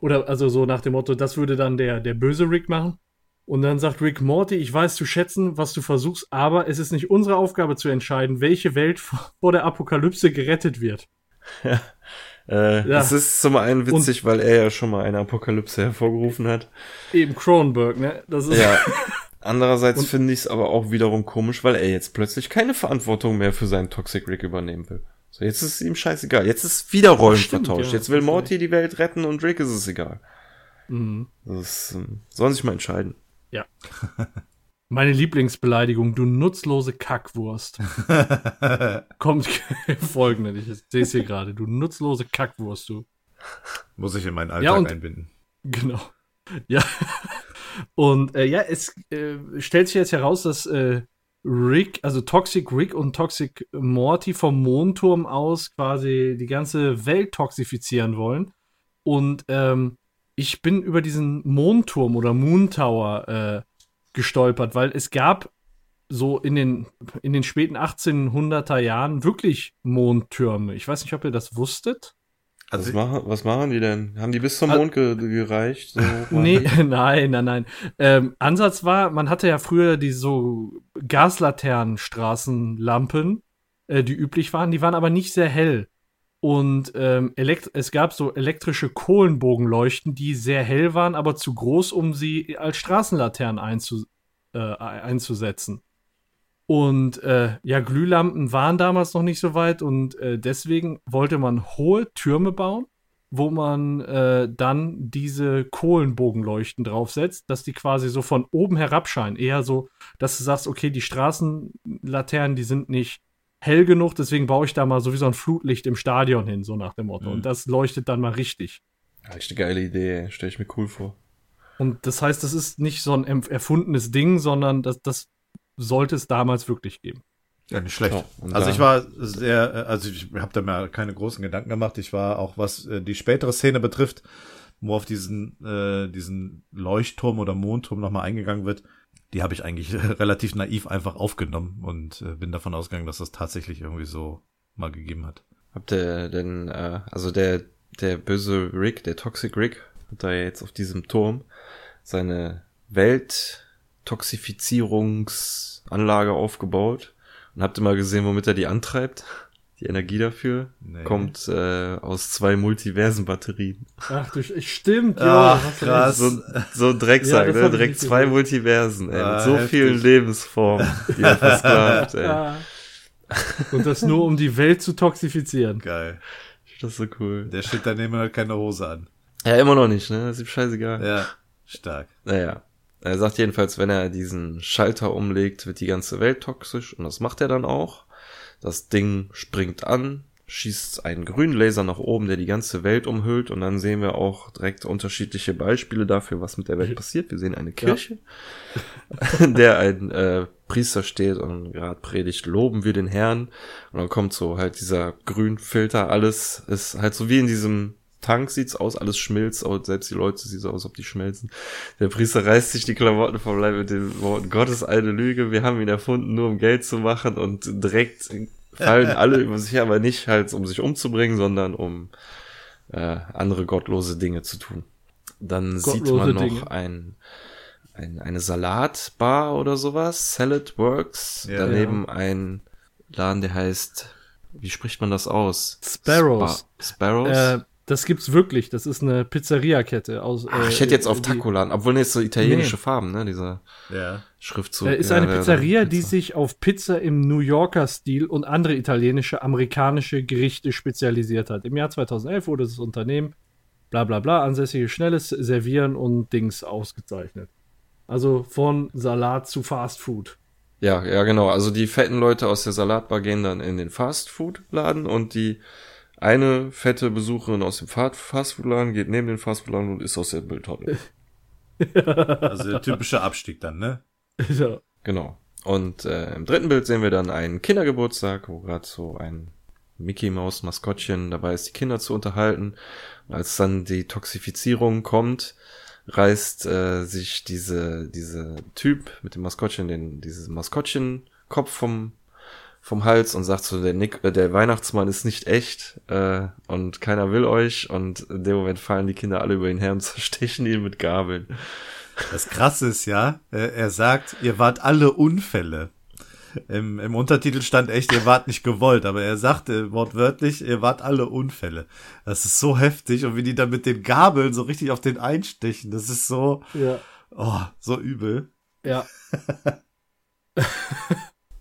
Oder also so nach dem Motto, das würde dann der, der böse Rick machen? Und dann sagt Rick Morty, ich weiß zu schätzen, was du versuchst, aber es ist nicht unsere Aufgabe zu entscheiden, welche Welt vor der Apokalypse gerettet wird. Ja. Äh, ja. Das ist zum einen witzig, Und weil er ja schon mal eine Apokalypse hervorgerufen hat. Eben Cronenberg, ne? Das ist ja. Andererseits finde ich es aber auch wiederum komisch, weil er jetzt plötzlich keine Verantwortung mehr für seinen Toxic Rick übernehmen will. So, jetzt ist es ihm scheißegal. Jetzt ist wieder Rollen Stimmt, vertauscht. Ja, jetzt will Morty die Welt retten und Rick ist es egal. Mhm. Das ähm, sollen sich mal entscheiden. Ja. Meine Lieblingsbeleidigung, du nutzlose Kackwurst. Kommt folgende, ich sehe es hier gerade. Du nutzlose Kackwurst, du. Muss ich in meinen Alltag ja, und, einbinden. Genau. Ja. Und äh, ja, es äh, stellt sich jetzt heraus, dass äh, Rick, also Toxic Rick und Toxic Morty vom Mondturm aus quasi die ganze Welt toxifizieren wollen. Und ähm, ich bin über diesen Mondturm oder Moon Tower äh, gestolpert, weil es gab so in den, in den späten 1800er Jahren wirklich Mondtürme. Ich weiß nicht, ob ihr das wusstet. Also was, machen, was machen die denn? Haben die bis zum Mond ge gereicht? So nee, nein, nein, nein. Ähm, Ansatz war, man hatte ja früher die so Gaslaternenstraßenlampen, äh, die üblich waren, die waren aber nicht sehr hell. Und ähm, es gab so elektrische Kohlenbogenleuchten, die sehr hell waren, aber zu groß, um sie als Straßenlaternen einzu äh, einzusetzen. Und äh, ja, Glühlampen waren damals noch nicht so weit und äh, deswegen wollte man hohe Türme bauen, wo man äh, dann diese Kohlenbogenleuchten draufsetzt, dass die quasi so von oben herabscheinen. Eher so, dass du sagst, okay, die Straßenlaternen, die sind nicht hell genug, deswegen baue ich da mal sowieso ein Flutlicht im Stadion hin, so nach dem Motto. Mhm. Und das leuchtet dann mal richtig. Ja, echt eine geile Idee, stelle ich mir cool vor. Und das heißt, das ist nicht so ein erfundenes Ding, sondern das, das sollte es damals wirklich geben. Ja, nicht schlecht. Oh, also ich war sehr, äh, also ich habe da mir keine großen Gedanken gemacht. Ich war auch, was äh, die spätere Szene betrifft, wo auf diesen, äh, diesen Leuchtturm oder Mondturm nochmal eingegangen wird, die habe ich eigentlich relativ naiv einfach aufgenommen und äh, bin davon ausgegangen, dass das tatsächlich irgendwie so mal gegeben hat. Habt ihr denn, äh, also der, der böse Rick, der Toxic Rick, hat da jetzt auf diesem Turm seine Welttoxifizierungsanlage aufgebaut und habt ihr mal gesehen, womit er die antreibt? Die Energie dafür nee. kommt äh, aus zwei Multiversen-Batterien. Ach du, stimmt, ja. Ach, krass. So, so ein Drecksack, ja, ne? Direkt zwei gesehen. Multiversen, ey, ah, mit so heftig. vielen Lebensformen, die er versklavt, ey. Und das nur, um die Welt zu toxifizieren. Geil. Das ist so cool. Der steht daneben halt keine Hose an. Ja, immer noch nicht, ne? Das ist ihm scheißegal. Ja, stark. Naja. Er sagt jedenfalls, wenn er diesen Schalter umlegt, wird die ganze Welt toxisch und das macht er dann auch. Das Ding springt an, schießt einen grünen Laser nach oben, der die ganze Welt umhüllt und dann sehen wir auch direkt unterschiedliche Beispiele dafür, was mit der Welt passiert. Wir sehen eine Kirche, ja. der ein äh, Priester steht und gerade predigt, loben wir den Herrn und dann kommt so halt dieser Grünfilter, alles ist halt so wie in diesem Tank sieht's aus, alles schmilzt, selbst die Leute sieht so aus, als ob die schmelzen. Der Priester reißt sich die Klamotten vom Leib mit den Worten, Gott ist eine Lüge, wir haben ihn erfunden, nur um Geld zu machen und direkt fallen alle über sich, aber nicht halt, um sich umzubringen, sondern um äh, andere gottlose Dinge zu tun. Dann gottlose sieht man noch Dinge. ein, ein, eine Salatbar oder sowas, Salad Works, ja, daneben ja. ein Laden, der heißt, wie spricht man das aus? Sparrows. Spa Sparrows? Äh, das gibt's wirklich. Das ist eine Pizzeria-Kette aus. Ach, ich hätte jetzt auf Taco-Laden, obwohl ne, jetzt so italienische nee. Farben, ne, dieser ja. Schriftzug. Äh, ist ja, eine Pizzeria, die sich auf Pizza im New Yorker Stil und andere italienische, amerikanische Gerichte spezialisiert hat. Im Jahr 2011 wurde das Unternehmen, bla bla bla, ansässiges schnelles Servieren und Dings ausgezeichnet. Also von Salat zu Fast Food. Ja, ja, genau. Also die fetten Leute aus der Salatbar gehen dann in den Fast Food Laden und die eine fette Besucherin aus dem Fastfood-Laden geht neben den Fastfood-Laden und ist aus der Mülltonne. also der typische Abstieg dann, ne? Ja. Genau. Und äh, im dritten Bild sehen wir dann einen Kindergeburtstag, wo gerade so ein Mickey Maus Maskottchen dabei ist, die Kinder zu unterhalten. Und als dann die Toxifizierung kommt, reißt äh, sich diese diese Typ mit dem Maskottchen den dieses Maskottchen Kopf vom vom Hals und sagt so, der, Nick, äh, der Weihnachtsmann ist nicht echt äh, und keiner will euch und in dem Moment fallen die Kinder alle über ihn her und zerstechen ihn mit Gabeln. Das Krasse ist ja, er sagt, ihr wart alle Unfälle. Im, Im Untertitel stand echt, ihr wart nicht gewollt, aber er sagte wortwörtlich, ihr wart alle Unfälle. Das ist so heftig und wie die dann mit den Gabeln so richtig auf den einstechen, das ist so, ja. oh, so übel. Ja.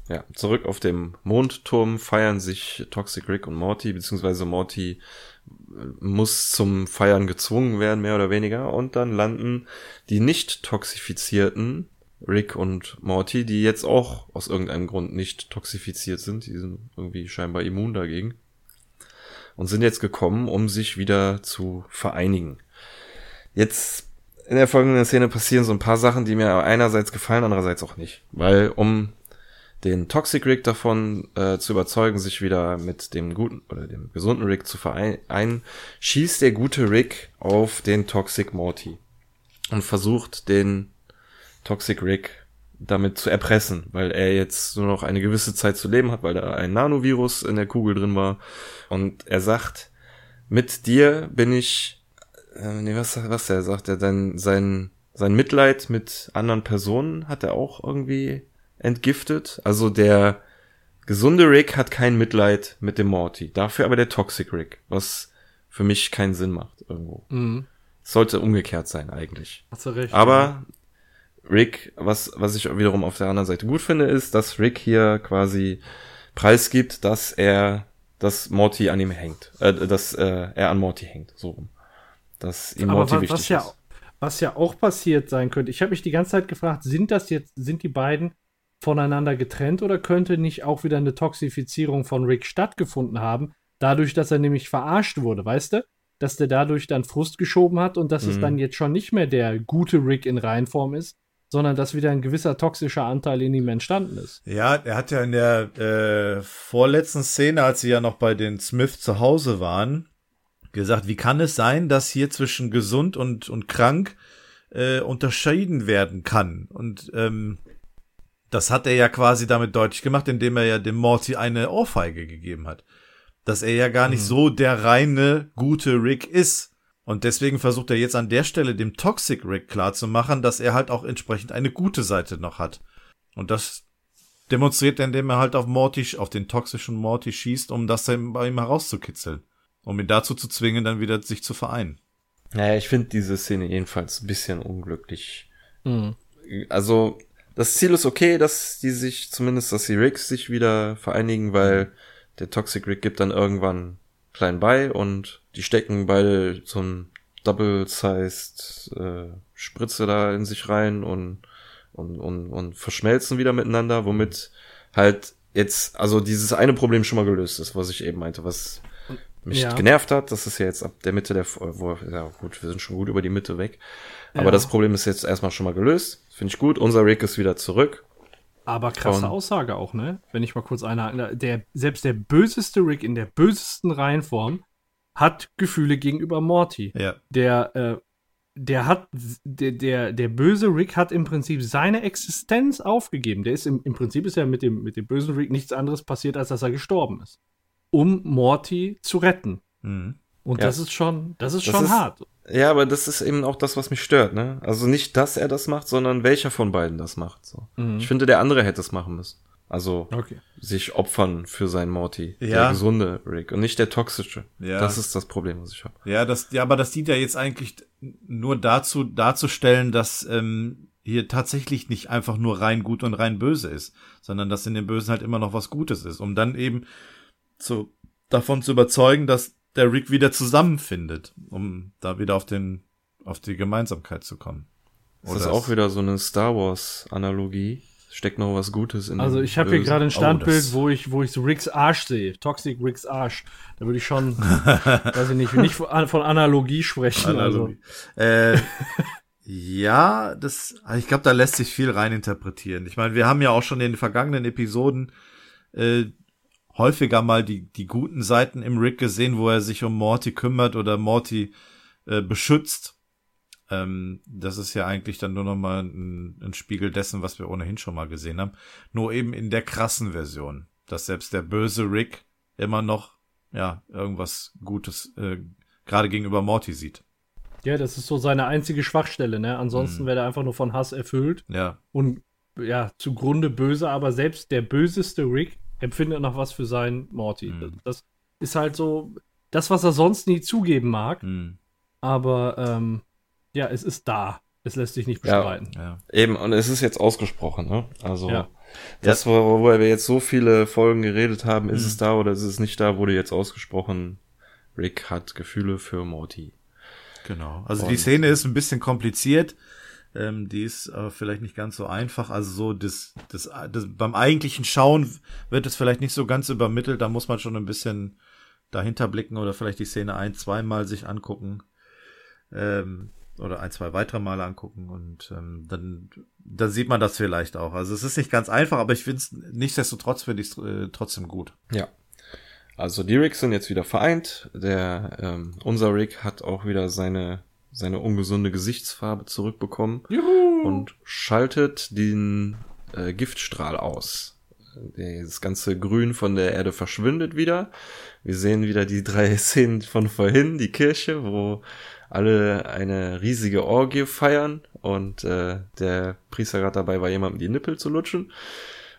ja, zurück auf dem Mondturm feiern sich Toxic Rick und Morty, beziehungsweise Morty äh, muss zum Feiern gezwungen werden, mehr oder weniger, und dann landen die nicht toxifizierten Rick und Morty, die jetzt auch aus irgendeinem Grund nicht toxifiziert sind. Die sind irgendwie scheinbar immun dagegen. Und sind jetzt gekommen, um sich wieder zu vereinigen. Jetzt in der folgenden Szene passieren so ein paar Sachen, die mir einerseits gefallen, andererseits auch nicht. Weil um den Toxic Rick davon äh, zu überzeugen, sich wieder mit dem guten oder dem gesunden Rick zu vereinen, schießt der gute Rick auf den Toxic Morty und versucht den Toxic Rick damit zu erpressen, weil er jetzt nur noch eine gewisse Zeit zu leben hat, weil da ein Nanovirus in der Kugel drin war. Und er sagt, mit dir bin ich, äh, nee, was, was er sagt, er dann sein, sein Mitleid mit anderen Personen hat er auch irgendwie entgiftet. Also der gesunde Rick hat kein Mitleid mit dem Morty, dafür aber der Toxic Rick, was für mich keinen Sinn macht irgendwo. Mhm. Sollte umgekehrt sein eigentlich. Hast du recht. Aber. Rick, was, was ich wiederum auf der anderen Seite gut finde, ist, dass Rick hier quasi preisgibt, dass er, dass Morty an ihm hängt, äh, dass äh, er an Morty hängt, so rum. Dass ihm Aber Morty was, wichtig was ja, ist. Was ja auch passiert sein könnte, ich habe mich die ganze Zeit gefragt, sind das jetzt, sind die beiden voneinander getrennt oder könnte nicht auch wieder eine Toxifizierung von Rick stattgefunden haben, dadurch, dass er nämlich verarscht wurde, weißt du? Dass der dadurch dann Frust geschoben hat und dass mhm. es dann jetzt schon nicht mehr der gute Rick in Reinform ist, sondern dass wieder ein gewisser toxischer Anteil in ihm entstanden ist. Ja, er hat ja in der äh, vorletzten Szene, als sie ja noch bei den Smith zu Hause waren, gesagt, wie kann es sein, dass hier zwischen gesund und, und krank äh, unterschieden werden kann? Und ähm, das hat er ja quasi damit deutlich gemacht, indem er ja dem Morty eine Ohrfeige gegeben hat. Dass er ja gar nicht mhm. so der reine, gute Rick ist. Und deswegen versucht er jetzt an der Stelle dem Toxic Rick klarzumachen, dass er halt auch entsprechend eine gute Seite noch hat. Und das demonstriert er, indem er halt auf Morty, auf den toxischen Morty schießt, um das dann bei ihm herauszukitzeln. Um ihn dazu zu zwingen, dann wieder sich zu vereinen. Naja, ich finde diese Szene jedenfalls ein bisschen unglücklich. Mhm. Also, das Ziel ist okay, dass die sich, zumindest, dass die Ricks sich wieder vereinigen, weil der Toxic Rick gibt dann irgendwann klein bei und die stecken beide so ein Double-sized äh, Spritze da in sich rein und, und, und, und verschmelzen wieder miteinander, womit halt jetzt, also dieses eine Problem schon mal gelöst ist, was ich eben meinte, was mich ja. genervt hat. Das ist ja jetzt ab der Mitte der, wo, ja gut, wir sind schon gut über die Mitte weg. Aber ja. das Problem ist jetzt erstmal schon mal gelöst. Finde ich gut. Unser Rick ist wieder zurück. Aber krasse Und Aussage auch, ne? Wenn ich mal kurz einhaken. Der, selbst der böseste Rick in der bösesten Reihenform hat Gefühle gegenüber Morty. Ja. Der, äh, der hat, der, der, der böse Rick hat im Prinzip seine Existenz aufgegeben. Der ist im, im Prinzip ist ja mit dem, mit dem bösen Rick nichts anderes passiert, als dass er gestorben ist. Um Morty zu retten. Mhm. Und ja. das ist schon, das ist das schon ist, hart. Ja, aber das ist eben auch das, was mich stört, ne? Also nicht, dass er das macht, sondern welcher von beiden das macht. So. Mhm. Ich finde, der andere hätte es machen müssen. Also okay. sich opfern für seinen Morty. Ja. Der gesunde Rick und nicht der toxische. Ja. Das ist das Problem, was ich habe. Ja, das, ja, aber das dient ja jetzt eigentlich nur dazu, darzustellen, dass ähm, hier tatsächlich nicht einfach nur rein gut und rein böse ist, sondern dass in dem Bösen halt immer noch was Gutes ist, um dann eben zu, davon zu überzeugen, dass der Rick wieder zusammenfindet, um da wieder auf den, auf die Gemeinsamkeit zu kommen. Oder ist das auch wieder so eine Star Wars Analogie? Steckt noch was Gutes in Also ich habe hier gerade ein oh, Standbild, oh, wo ich, wo ich so Ricks Arsch sehe. Toxic Ricks Arsch. Da würde ich schon, weiß ich nicht, nicht von Analogie sprechen. Analogie. Also. Äh, ja, das, ich glaube, da lässt sich viel rein interpretieren. Ich meine, wir haben ja auch schon in den vergangenen Episoden äh, häufiger mal die, die guten Seiten im Rick gesehen, wo er sich um Morty kümmert oder Morty äh, beschützt. Ähm, das ist ja eigentlich dann nur noch mal ein, ein Spiegel dessen, was wir ohnehin schon mal gesehen haben. Nur eben in der krassen Version, dass selbst der böse Rick immer noch ja irgendwas Gutes äh, gerade gegenüber Morty sieht. Ja, das ist so seine einzige Schwachstelle, ne? Ansonsten mhm. wäre er einfach nur von Hass erfüllt. Ja. Und ja, zugrunde böse, aber selbst der böseste Rick empfindet noch was für seinen Morty. Mhm. Das ist halt so das, was er sonst nie zugeben mag. Mhm. Aber ähm, ja, es ist da. Es lässt sich nicht bestreiten. Ja, ja. Eben, und es ist jetzt ausgesprochen, ne? Also ja. das, worüber wir jetzt so viele Folgen geredet haben, ist mhm. es da oder ist es nicht da, wurde jetzt ausgesprochen, Rick hat Gefühle für Morty. Genau. Also und die Szene ist ein bisschen kompliziert. Ähm, die ist äh, vielleicht nicht ganz so einfach. Also so das, das, das beim eigentlichen Schauen wird es vielleicht nicht so ganz übermittelt. Da muss man schon ein bisschen dahinter blicken oder vielleicht die Szene ein, zweimal sich angucken. Ähm, oder ein, zwei weitere Male angucken und ähm, dann, dann sieht man das vielleicht auch. Also es ist nicht ganz einfach, aber ich finde es nichtsdestotrotz finde ich es äh, trotzdem gut. Ja. Also die Ricks sind jetzt wieder vereint. Der ähm, unser Rick hat auch wieder seine seine ungesunde Gesichtsfarbe zurückbekommen Juhu. und schaltet den äh, Giftstrahl aus. Das ganze Grün von der Erde verschwindet wieder. Wir sehen wieder die drei Szenen von vorhin, die Kirche, wo alle eine riesige Orgie feiern und äh, der Priester gerade dabei war, jemandem die Nippel zu lutschen.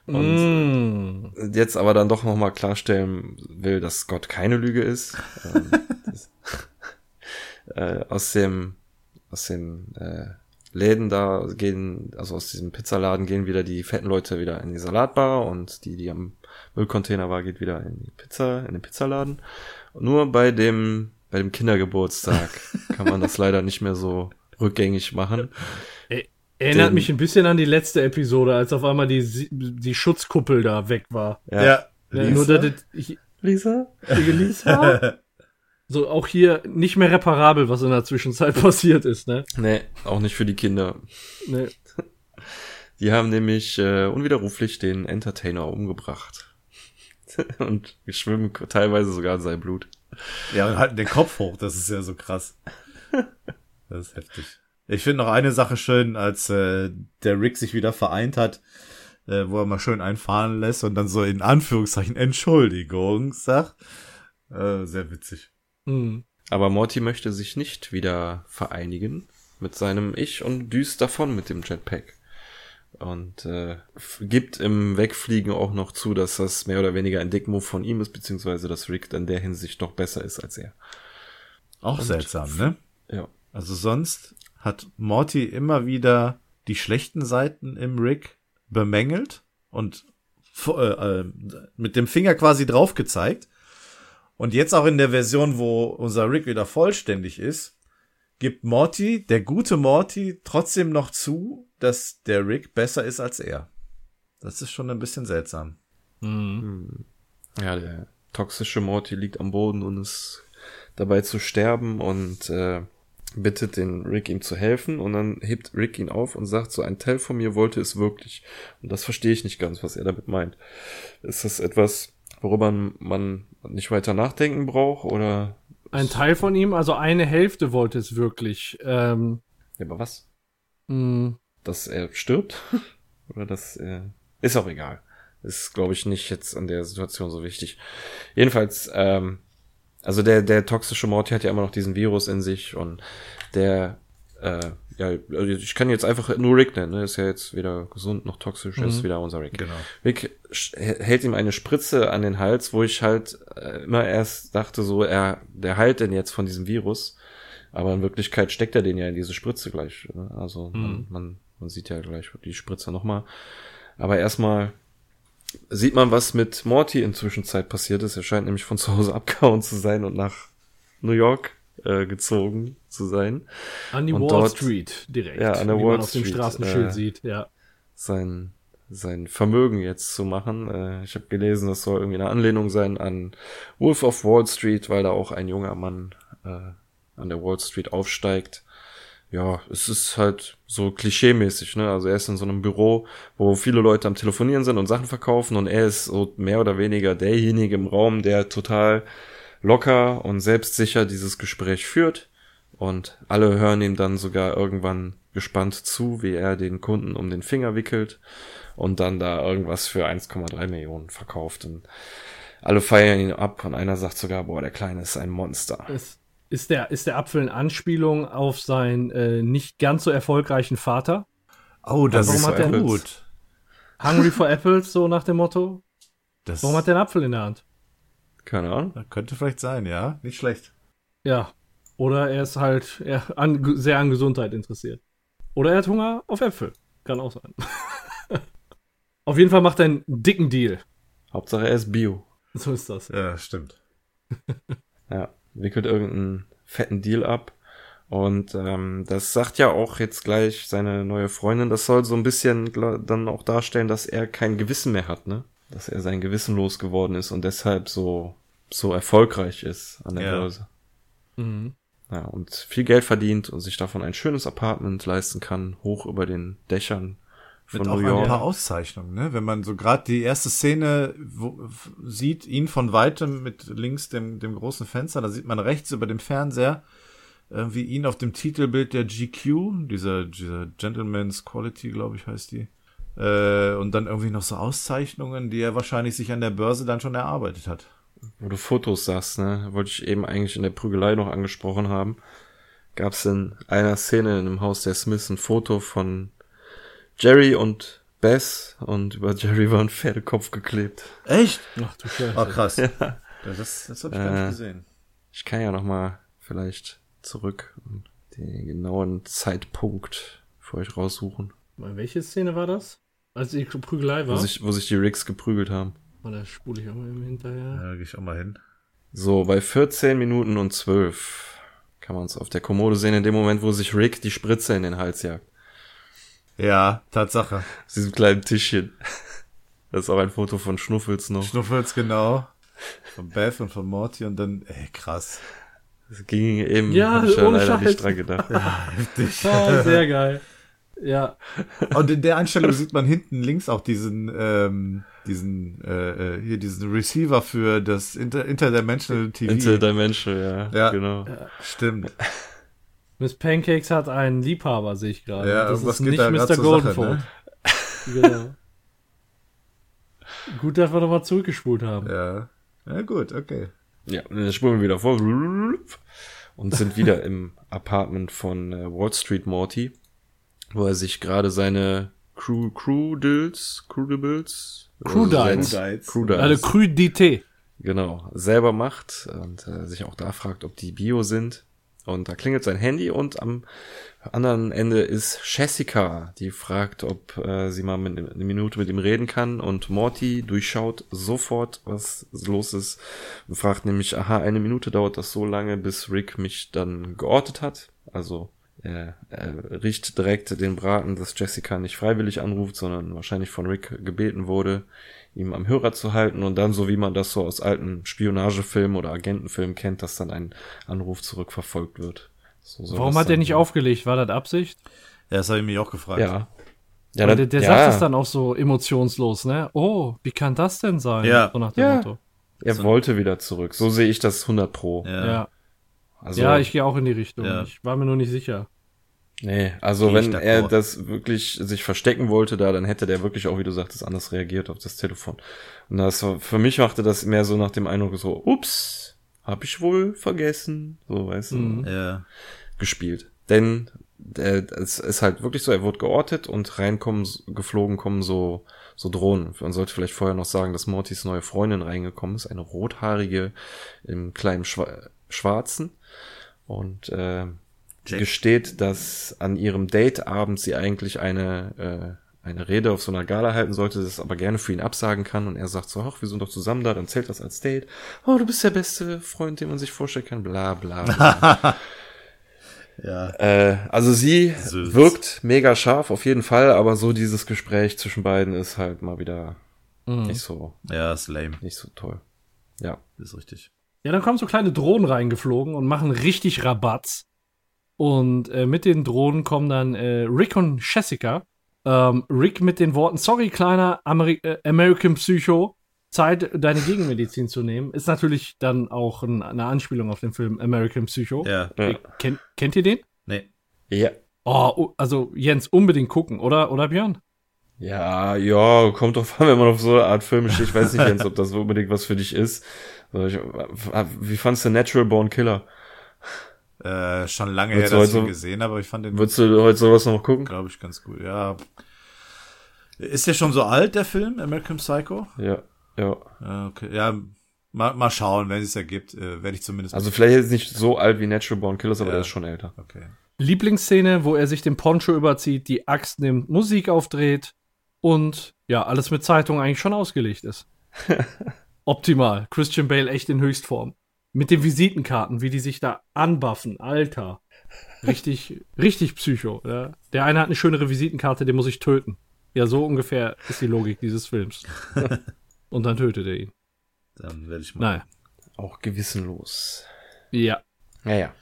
Und mm. jetzt aber dann doch nochmal klarstellen will, dass Gott keine Lüge ist. äh, aus dem, aus den äh, Läden da gehen, also aus diesem Pizzaladen gehen wieder die fetten Leute wieder in die Salatbar und die, die am Müllcontainer war, geht wieder in die Pizza, in den Pizzaladen. Und nur bei dem bei dem Kindergeburtstag kann man das leider nicht mehr so rückgängig machen. Erinnert Denn, mich ein bisschen an die letzte Episode, als auf einmal die, die Schutzkuppel da weg war. Ja. ja. Lisa? Nur, dass ich, Lisa? Lisa? so, auch hier nicht mehr reparabel, was in der Zwischenzeit passiert ist, ne? Nee, auch nicht für die Kinder. Nee. Die haben nämlich äh, unwiderruflich den Entertainer umgebracht. und schwimmen teilweise sogar in sein Blut. Ja, und halten den Kopf hoch, das ist ja so krass. Das ist heftig. Ich finde noch eine Sache schön, als äh, der Rick sich wieder vereint hat, äh, wo er mal schön einfahren lässt und dann so in Anführungszeichen Entschuldigung sagt. Äh, sehr witzig. Mhm. Aber Morty möchte sich nicht wieder vereinigen mit seinem Ich und düst davon mit dem Jetpack und äh, gibt im Wegfliegen auch noch zu, dass das mehr oder weniger ein Dickmove von ihm ist, beziehungsweise dass Rick in der Hinsicht doch besser ist als er. Auch und, seltsam, ne? Ja. Also sonst hat Morty immer wieder die schlechten Seiten im Rick bemängelt und äh, äh, mit dem Finger quasi drauf gezeigt. Und jetzt auch in der Version, wo unser Rick wieder vollständig ist, gibt Morty, der gute Morty, trotzdem noch zu, dass der Rick besser ist als er. Das ist schon ein bisschen seltsam. Mhm. Ja, der toxische Morty liegt am Boden und ist dabei zu sterben und äh, bittet den Rick ihm zu helfen und dann hebt Rick ihn auf und sagt so, ein Teil von mir wollte es wirklich. Und das verstehe ich nicht ganz, was er damit meint. Ist das etwas, worüber man nicht weiter nachdenken braucht oder? Ein Teil von ihm, also eine Hälfte wollte es wirklich. Ähm, ja, aber was? Mh, dass er stirbt. Oder dass er. Ist auch egal. Ist, glaube ich, nicht jetzt an der Situation so wichtig. Jedenfalls, ähm, also der, der toxische Morty hat ja immer noch diesen Virus in sich und der, äh, ja, also ich kann jetzt einfach nur Rick nennen, ne? Ist ja jetzt weder gesund noch toxisch, mhm. ist wieder unser Rick. Genau. Rick hält ihm eine Spritze an den Hals, wo ich halt äh, immer erst dachte so, er, der heilt denn jetzt von diesem Virus. Aber in Wirklichkeit steckt er den ja in diese Spritze gleich. Ne? Also mhm. man, man man sieht ja gleich die Spritze nochmal. Aber erstmal sieht man, was mit Morty in Zwischenzeit passiert ist. Er scheint nämlich von zu Hause abgehauen zu sein und nach New York äh, gezogen zu sein. An die und Wall dort, Street direkt. Ja, an der Wall man auf dem Straßenschild äh, sieht, ja. Sein, sein Vermögen jetzt zu machen. Äh, ich habe gelesen, das soll irgendwie eine Anlehnung sein an Wolf of Wall Street, weil da auch ein junger Mann äh, an der Wall Street aufsteigt ja, es ist halt so klischeemäßig, ne? Also er ist in so einem Büro, wo viele Leute am Telefonieren sind und Sachen verkaufen und er ist so mehr oder weniger derjenige im Raum, der total locker und selbstsicher dieses Gespräch führt und alle hören ihm dann sogar irgendwann gespannt zu, wie er den Kunden um den Finger wickelt und dann da irgendwas für 1,3 Millionen verkauft und alle feiern ihn ab und einer sagt sogar, boah, der Kleine ist ein Monster. Es Ist der, ist der Apfel eine Anspielung auf seinen äh, nicht ganz so erfolgreichen Vater? Oh, das ist hat der gut. Hungry for Apples, so nach dem Motto. Das Warum hat der einen Apfel in der Hand? Keine Ahnung. Das könnte vielleicht sein, ja. Nicht schlecht. Ja. Oder er ist halt er an, sehr an Gesundheit interessiert. Oder er hat Hunger auf Äpfel. Kann auch sein. auf jeden Fall macht er einen dicken Deal. Hauptsache er ist Bio. So ist das. Ja, stimmt. ja, wickelt irgendeinen fetten Deal ab. Und ähm, das sagt ja auch jetzt gleich seine neue Freundin. Das soll so ein bisschen dann auch darstellen, dass er kein Gewissen mehr hat, ne? Dass er sein Gewissen losgeworden ist und deshalb so so erfolgreich ist an der ja. Börse. Mhm. Ja, und viel Geld verdient und sich davon ein schönes Apartment leisten kann, hoch über den Dächern von Mit New auch York. ein paar Auszeichnungen, ne? Wenn man so gerade die erste Szene wo, sieht, ihn von weitem mit links dem, dem großen Fenster, da sieht man rechts über dem Fernseher irgendwie ihn auf dem Titelbild der GQ, dieser, dieser Gentleman's Quality, glaube ich, heißt die. Äh, und dann irgendwie noch so Auszeichnungen, die er wahrscheinlich sich an der Börse dann schon erarbeitet hat. Wo du Fotos sagst, ne? Wollte ich eben eigentlich in der Prügelei noch angesprochen haben. Gab es in einer Szene in einem Haus der Smiths ein Foto von Jerry und Bess und über Jerry war ein Pferdekopf geklebt. Echt? Ach du Scheiße. Oh, krass. Ja. Das, das habe ich äh, gar nicht äh, gesehen. Ich kann ja noch mal vielleicht zurück und den genauen Zeitpunkt für euch raussuchen. Welche Szene war das? Als die Prügelei war? Wo sich, wo sich die Riggs geprügelt haben. Oh, da spule ich auch mal hinterher. Ja, gehe ich auch mal hin. So, bei 14 Minuten und 12 kann man es auf der Kommode sehen, in dem Moment, wo sich Rick die Spritze in den Hals jagt. Ja, Tatsache. Auf diesem kleinen Tischchen. Das ist auch ein Foto von Schnuffels noch. Schnuffels, genau. Von Beth und von Morty und dann, ey, krass. Das ging eben, ja, hab ich ohne leider nicht dran gedacht. Ja, heftig. Oh, sehr geil. Ja. Und in der Einstellung sieht man hinten links auch diesen, ähm, diesen, äh, äh, hier diesen Receiver für das Inter Interdimensional TV. Interdimensional, ja. Ja, genau. Ja. Stimmt. Miss Pancakes hat einen Liebhaber, sehe ich gerade. Ja, das ist nicht da Mr. Goldenfold. Ne? genau. Gut, dass wir nochmal zurückgespult haben. Ja. Ja, gut, okay. Ja, und dann spulen wir wieder vor und sind wieder im Apartment von äh, Wall Street Morty, wo er sich gerade seine Crew Crudils, Crudables, Crudites, Crudites, also Crudité, genau, selber macht und äh, sich auch da fragt, ob die Bio sind. Und da klingelt sein Handy und am anderen Ende ist Jessica, die fragt, ob äh, sie mal mit, eine Minute mit ihm reden kann. Und Morty durchschaut sofort, was los ist und fragt nämlich, aha, eine Minute dauert das so lange, bis Rick mich dann geortet hat. Also er, er riecht direkt den Braten, dass Jessica nicht freiwillig anruft, sondern wahrscheinlich von Rick gebeten wurde, ihm am Hörer zu halten und dann, so wie man das so aus alten Spionagefilmen oder Agentenfilmen kennt, dass dann ein Anruf zurückverfolgt wird. So Warum hat er nicht aufgelegt? War das Absicht? Ja, das habe ich mich auch gefragt. Ja. Ja, das, der, der ja. sagt es dann auch so emotionslos, ne? Oh, wie kann das denn sein? Ja. So nach dem ja. Motto. Er so. wollte wieder zurück. So sehe ich das 100 pro. Ja. Ja, also, ja ich gehe auch in die Richtung. Ja. Ich war mir nur nicht sicher. Nee, also wenn er das wirklich sich verstecken wollte da, dann hätte der wirklich auch, wie du sagtest, anders reagiert auf das Telefon. Und das war, für mich machte das mehr so nach dem Eindruck so, ups, hab ich wohl vergessen, so weißt du, mhm. ja. gespielt. Denn der, es ist halt wirklich so, er wurde geortet und reinkommen, geflogen kommen so, so Drohnen. Man sollte vielleicht vorher noch sagen, dass Mortys neue Freundin reingekommen ist, eine rothaarige im kleinen Schwa Schwarzen. Und äh, Jack. gesteht, dass an ihrem Dateabend sie eigentlich eine, äh, eine Rede auf so einer Gala halten sollte, das aber gerne für ihn absagen kann. Und er sagt so, ach, wir sind doch zusammen da, dann zählt das als Date. Oh, du bist der beste Freund, den man sich vorstellen kann, bla bla bla. ja. Äh, also sie Süß. wirkt mega scharf, auf jeden Fall, aber so dieses Gespräch zwischen beiden ist halt mal wieder mhm. nicht so. Ja, ist lame. Nicht so toll. Ja. Ist richtig. Ja, dann kommen so kleine Drohnen reingeflogen und machen richtig Rabatz. Und äh, mit den Drohnen kommen dann äh, Rick und Jessica. Ähm, Rick mit den Worten, sorry, kleiner Ameri äh, American Psycho, Zeit, deine Gegenmedizin zu nehmen. Ist natürlich dann auch ein, eine Anspielung auf den Film American Psycho. Ja. ja. Kennt, kennt ihr den? Nee. Ja. Oh, also Jens, unbedingt gucken, oder, oder Björn? Ja, ja, kommt drauf an, wenn man auf so eine Art Film steht. Ich weiß nicht, Jens, ob das unbedingt was für dich ist. Wie fandst du Natural Born Killer? Äh, schon lange her, dass ich ihn gesehen habe, aber ich fand den. Würdest du heute sowas noch gucken? Glaube ich ganz gut, ja. Ist der schon so alt, der Film, American Psycho? Ja, ja. Ja, okay. ja mal, mal schauen, wenn es ergibt, äh, werde ich zumindest. Also vielleicht ist es nicht so alt wie Natural Born Killers, aber ja. der ist schon älter. Okay. Lieblingsszene, wo er sich den Poncho überzieht, die Axt nimmt, Musik aufdreht und ja, alles mit Zeitung eigentlich schon ausgelegt ist. Optimal. Christian Bale echt in Höchstform. Mit den Visitenkarten, wie die sich da anbuffen. Alter. Richtig, richtig psycho. Ja. Der eine hat eine schönere Visitenkarte, den muss ich töten. Ja, so ungefähr ist die Logik dieses Films. Und dann tötet er ihn. Dann werde ich mal. Naja. Auch gewissenlos. Ja. Naja.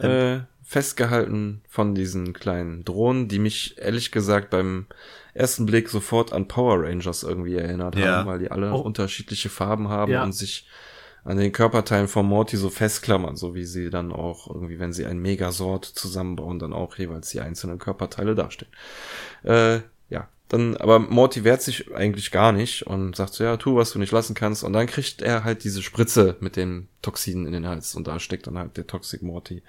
Ähm, äh, festgehalten von diesen kleinen Drohnen, die mich ehrlich gesagt beim ersten Blick sofort an Power Rangers irgendwie erinnert ja. haben, weil die alle oh. unterschiedliche Farben haben ja. und sich an den Körperteilen von Morty so festklammern, so wie sie dann auch irgendwie, wenn sie ein Megasort zusammenbauen, dann auch jeweils die einzelnen Körperteile darstellen. Äh, ja, dann, aber Morty wehrt sich eigentlich gar nicht und sagt so, ja, tu, was du nicht lassen kannst. Und dann kriegt er halt diese Spritze mit den Toxinen in den Hals und da steckt dann halt der Toxic Morty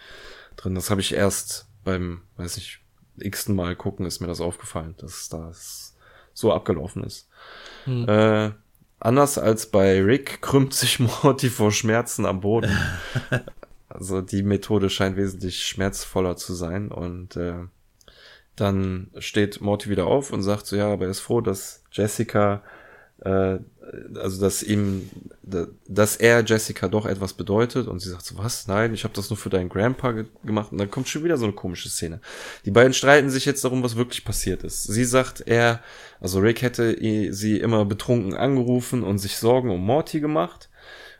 drin. Das habe ich erst beim, weiß ich, x-ten Mal gucken, ist mir das aufgefallen, dass das so abgelaufen ist. Hm. Äh, anders als bei Rick krümmt sich Morty vor Schmerzen am Boden. also die Methode scheint wesentlich schmerzvoller zu sein und äh, dann steht Morty wieder auf und sagt so, ja, aber er ist froh, dass Jessica äh, also dass ihm, dass er Jessica doch etwas bedeutet und sie sagt so, was? Nein, ich habe das nur für deinen Grandpa ge gemacht und dann kommt schon wieder so eine komische Szene. Die beiden streiten sich jetzt darum, was wirklich passiert ist. Sie sagt, er, also Rick hätte sie immer betrunken angerufen und sich Sorgen um Morty gemacht.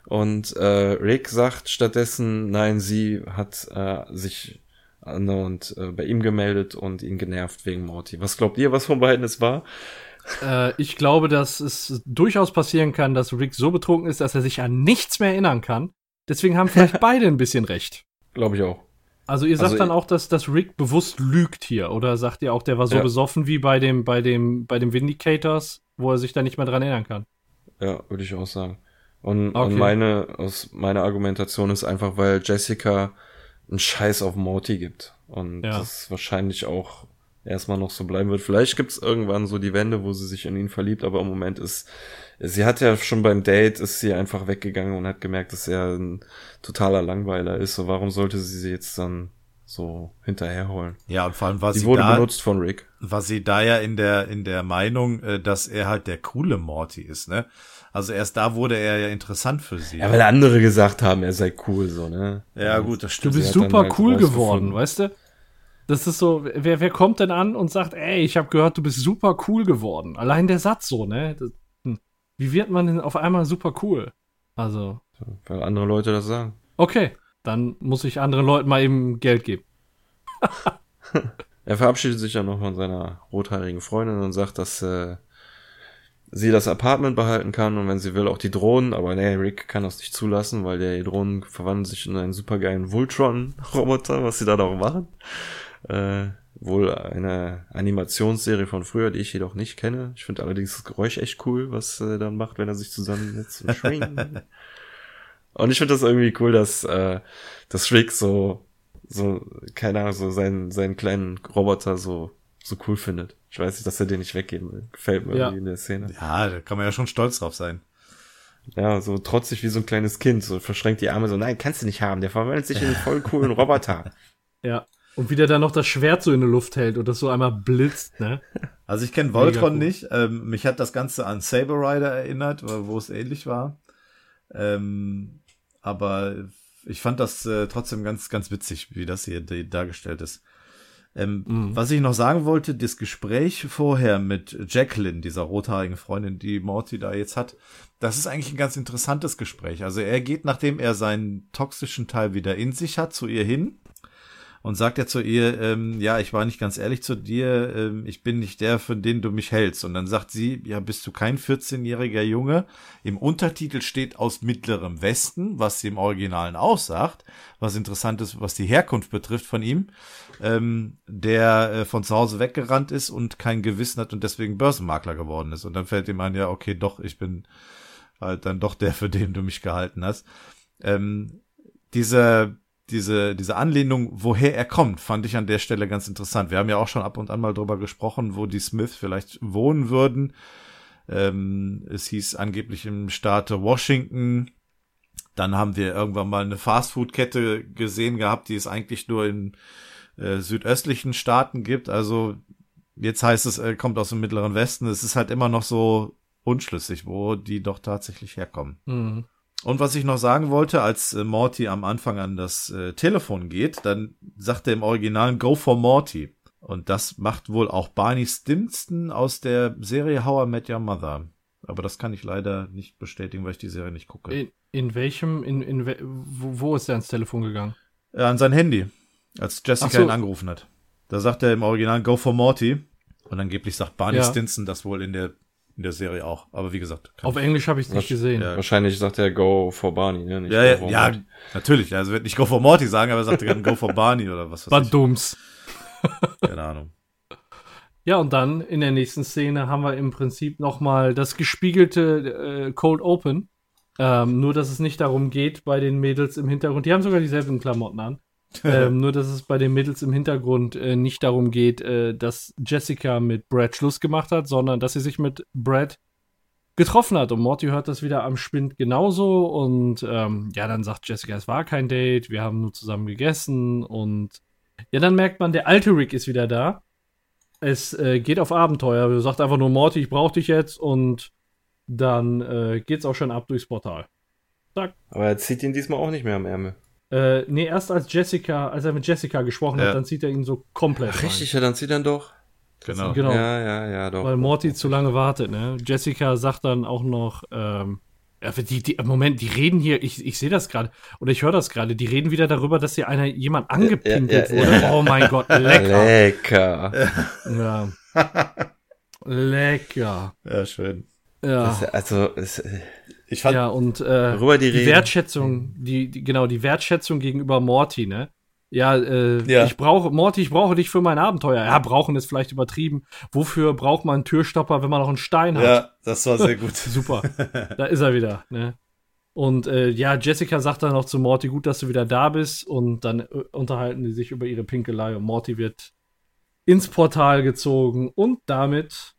Und äh, Rick sagt stattdessen, nein, sie hat äh, sich und äh, bei ihm gemeldet und ihn genervt wegen Morty. Was glaubt ihr, was von beiden es war? Äh, ich glaube, dass es durchaus passieren kann, dass Rick so betrunken ist, dass er sich an nichts mehr erinnern kann. Deswegen haben vielleicht beide ein bisschen recht. Glaube ich auch. Also ihr sagt also dann auch, dass, dass Rick bewusst lügt hier, oder sagt ihr auch, der war so ja. besoffen wie bei dem, bei dem, bei dem Vindicators, wo er sich da nicht mehr dran erinnern kann? Ja, würde ich auch sagen. Und, okay. und meine, aus meiner Argumentation ist einfach, weil Jessica einen Scheiß auf Morty gibt. Und ja. das wahrscheinlich auch erstmal noch so bleiben wird. Vielleicht gibt's irgendwann so die Wende, wo sie sich in ihn verliebt, aber im Moment ist, sie hat ja schon beim Date, ist sie einfach weggegangen und hat gemerkt, dass er ein totaler Langweiler ist. So, warum sollte sie sie jetzt dann so hinterherholen? Ja, und vor allem war sie sie wurde da, benutzt von Rick. War sie da ja in der, in der Meinung, äh, dass er halt der coole Morty ist, ne? Also erst da wurde er ja interessant für sie. Ja, weil andere gesagt haben, er sei cool, so, ne? Ja, gut, das stimmt. Du bist super halt cool geworden, weißt du? Das ist so, wer, wer kommt denn an und sagt, ey, ich habe gehört, du bist super cool geworden. Allein der Satz so, ne? Das, hm. Wie wird man denn auf einmal super cool? Also. Weil andere Leute das sagen. Okay, dann muss ich anderen Leuten mal eben Geld geben. er verabschiedet sich ja noch von seiner rothaarigen Freundin und sagt, dass äh, sie das Apartment behalten kann und wenn sie will auch die Drohnen, aber nee, Rick kann das nicht zulassen, weil der Drohnen verwandeln sich in einen supergeilen Voltron-Roboter, was sie da noch machen. Äh, wohl eine Animationsserie von früher, die ich jedoch nicht kenne. Ich finde allerdings das Geräusch echt cool, was er dann macht, wenn er sich zusammensetzt und schwingt. und ich finde das irgendwie cool, dass, äh, dass Rick so, so, keine Ahnung, so seinen, seinen kleinen Roboter so, so cool findet. Ich weiß nicht, dass er den nicht weggeben will. Gefällt mir ja. irgendwie in der Szene. Ja, da kann man ja schon stolz drauf sein. Ja, so trotzig wie so ein kleines Kind, so verschränkt die Arme so, nein, kannst du nicht haben, der verwandelt sich in einen voll coolen Roboter. Ja. Und wie der dann noch das Schwert so in der Luft hält und das so einmal blitzt, ne? Also ich kenne Voltron nicht. Ähm, mich hat das Ganze an Saber Rider erinnert, wo es ähnlich war. Ähm, aber ich fand das äh, trotzdem ganz, ganz witzig, wie das hier dargestellt ist. Ähm, mhm. Was ich noch sagen wollte, das Gespräch vorher mit Jacqueline, dieser rothaarigen Freundin, die Morty da jetzt hat, das ist eigentlich ein ganz interessantes Gespräch. Also er geht, nachdem er seinen toxischen Teil wieder in sich hat, zu ihr hin und sagt er zu ihr, ähm, ja, ich war nicht ganz ehrlich zu dir, ähm, ich bin nicht der, für den du mich hältst. Und dann sagt sie, ja, bist du kein 14-jähriger Junge? Im Untertitel steht aus mittlerem Westen, was sie im Originalen aussagt, was interessant ist, was die Herkunft betrifft von ihm, ähm, der äh, von zu Hause weggerannt ist und kein Gewissen hat und deswegen Börsenmakler geworden ist. Und dann fällt ihm ein, ja, okay, doch, ich bin halt dann doch der, für den du mich gehalten hast. Ähm, dieser diese, diese Anlehnung, woher er kommt, fand ich an der Stelle ganz interessant. Wir haben ja auch schon ab und an mal drüber gesprochen, wo die Smiths vielleicht wohnen würden. Ähm, es hieß angeblich im Staate Washington. Dann haben wir irgendwann mal eine Fastfood-Kette gesehen gehabt, die es eigentlich nur in äh, südöstlichen Staaten gibt. Also jetzt heißt es, er kommt aus dem Mittleren Westen. Es ist halt immer noch so unschlüssig, wo die doch tatsächlich herkommen. Mhm. Und was ich noch sagen wollte, als äh, Morty am Anfang an das äh, Telefon geht, dann sagt er im Original Go for Morty. Und das macht wohl auch Barney Stimson aus der Serie How I Met Your Mother. Aber das kann ich leider nicht bestätigen, weil ich die Serie nicht gucke. In, in welchem, in, in wo, wo ist er ans Telefon gegangen? Äh, an sein Handy, als Jessica so. ihn angerufen hat. Da sagt er im Original Go for Morty. Und angeblich sagt Barney ja. Stinson das wohl in der in der Serie auch. Aber wie gesagt. Auf Englisch habe ich es nicht gesehen. Ja. Wahrscheinlich sagt er Go for Barney, ne? Nicht ja, ja, ja natürlich. Also wird nicht Go for Morty sagen, aber er sagt gerne Go for Barney oder was weiß Badums. ich. Keine Ahnung. Ja, und dann in der nächsten Szene haben wir im Prinzip nochmal das gespiegelte äh, Cold Open. Ähm, nur, dass es nicht darum geht, bei den Mädels im Hintergrund, die haben sogar dieselben Klamotten an, ähm, nur, dass es bei den Mädels im Hintergrund äh, nicht darum geht, äh, dass Jessica mit Brad Schluss gemacht hat, sondern dass sie sich mit Brad getroffen hat. Und Morty hört das wieder am Spind genauso. Und ähm, ja, dann sagt Jessica, es war kein Date, wir haben nur zusammen gegessen. Und ja, dann merkt man, der alte Rick ist wieder da. Es äh, geht auf Abenteuer. Er sagt einfach nur, Morty, ich brauch dich jetzt. Und dann äh, geht's auch schon ab durchs Portal. Zack. Aber er zieht ihn diesmal auch nicht mehr am Ärmel. Äh, nee, erst als Jessica, als er mit Jessica gesprochen ja. hat, dann zieht er ihn so komplett. Ach, richtig, ja, dann zieht er ihn doch. Genau. genau. Ja, ja, ja, doch. Weil Morty zu lange wartet, ne? Jessica sagt dann auch noch, ähm, die, die, Moment, die reden hier, ich, ich sehe das gerade, oder ich höre das gerade, die reden wieder darüber, dass hier einer, jemand angepinkelt ja, ja, wurde. Ja. Oh mein Gott, lecker. Lecker. Ja. lecker. Ja, schön. Ja. Das, also, es, ich fand ja, und äh, die, die Wertschätzung, die, die, genau, die Wertschätzung gegenüber Morty, ne? Ja, äh, ja. ich brauche, Morty, ich brauche dich für mein Abenteuer. Ja, brauchen ist vielleicht übertrieben. Wofür braucht man einen Türstopper, wenn man noch einen Stein hat? Ja, das war sehr gut. Super. Da ist er wieder, ne? Und äh, ja, Jessica sagt dann noch zu Morty, gut, dass du wieder da bist. Und dann äh, unterhalten die sich über ihre Pinkelei und Morty wird ins Portal gezogen und damit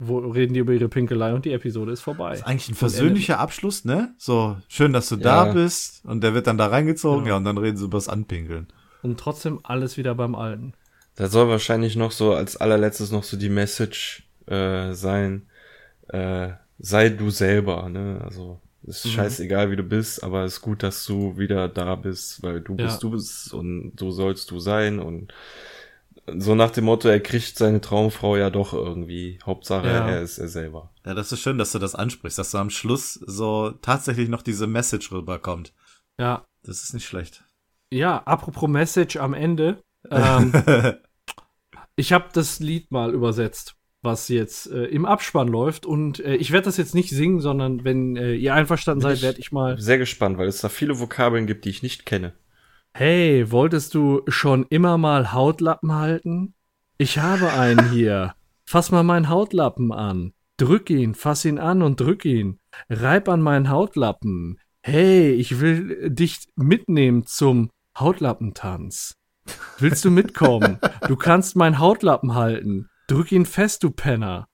wo reden die über ihre Pinkelei und die Episode ist vorbei. Das ist eigentlich ein versöhnlicher Abschluss, ne? So, schön, dass du ja. da bist und der wird dann da reingezogen, ja. ja, und dann reden sie über das Anpinkeln. Und trotzdem alles wieder beim Alten. Da soll wahrscheinlich noch so als allerletztes noch so die Message äh, sein, äh, sei du selber, ne? Also ist mhm. scheißegal, wie du bist, aber es ist gut, dass du wieder da bist, weil du ja. bist, du bist und so sollst du sein und so nach dem Motto, er kriegt seine Traumfrau ja doch irgendwie. Hauptsache, ja. er ist er selber. Ja, das ist schön, dass du das ansprichst, dass du am Schluss so tatsächlich noch diese Message rüberkommt. Ja. Das ist nicht schlecht. Ja, apropos Message am Ende. Ähm, ich habe das Lied mal übersetzt, was jetzt äh, im Abspann läuft. Und äh, ich werde das jetzt nicht singen, sondern wenn äh, ihr einverstanden Bin seid, werde ich mal. Sehr gespannt, weil es da viele Vokabeln gibt, die ich nicht kenne. Hey, wolltest du schon immer mal Hautlappen halten? Ich habe einen hier. Fass mal meinen Hautlappen an. Drück ihn, fass ihn an und drück ihn. Reib an meinen Hautlappen. Hey, ich will dich mitnehmen zum Hautlappentanz. Willst du mitkommen? Du kannst meinen Hautlappen halten. Drück ihn fest, du Penner.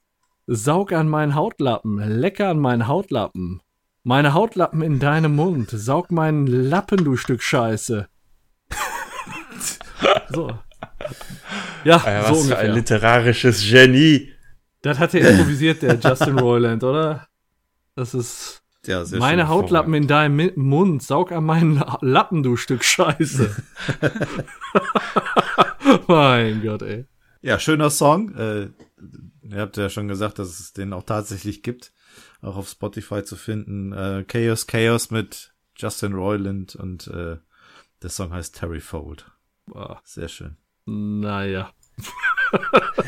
Saug an meinen Hautlappen, lecker an meinen Hautlappen. Meine Hautlappen in deinem Mund, saug meinen Lappen, du Stück Scheiße. So. Ja, ja so was ungefähr. für ein literarisches Genie. Das hat er improvisiert, der Justin Roiland, oder? Das ist. Ja, meine Hautlappen in deinem Mund, saug an meinen Lappen, du Stück Scheiße. mein Gott, ey. Ja, schöner Song. Äh, ihr habt ja schon gesagt, dass es den auch tatsächlich gibt. Auch auf Spotify zu finden. Äh, Chaos Chaos mit Justin Roiland und äh, der Song heißt Terry Fold. Ah, sehr schön. Naja.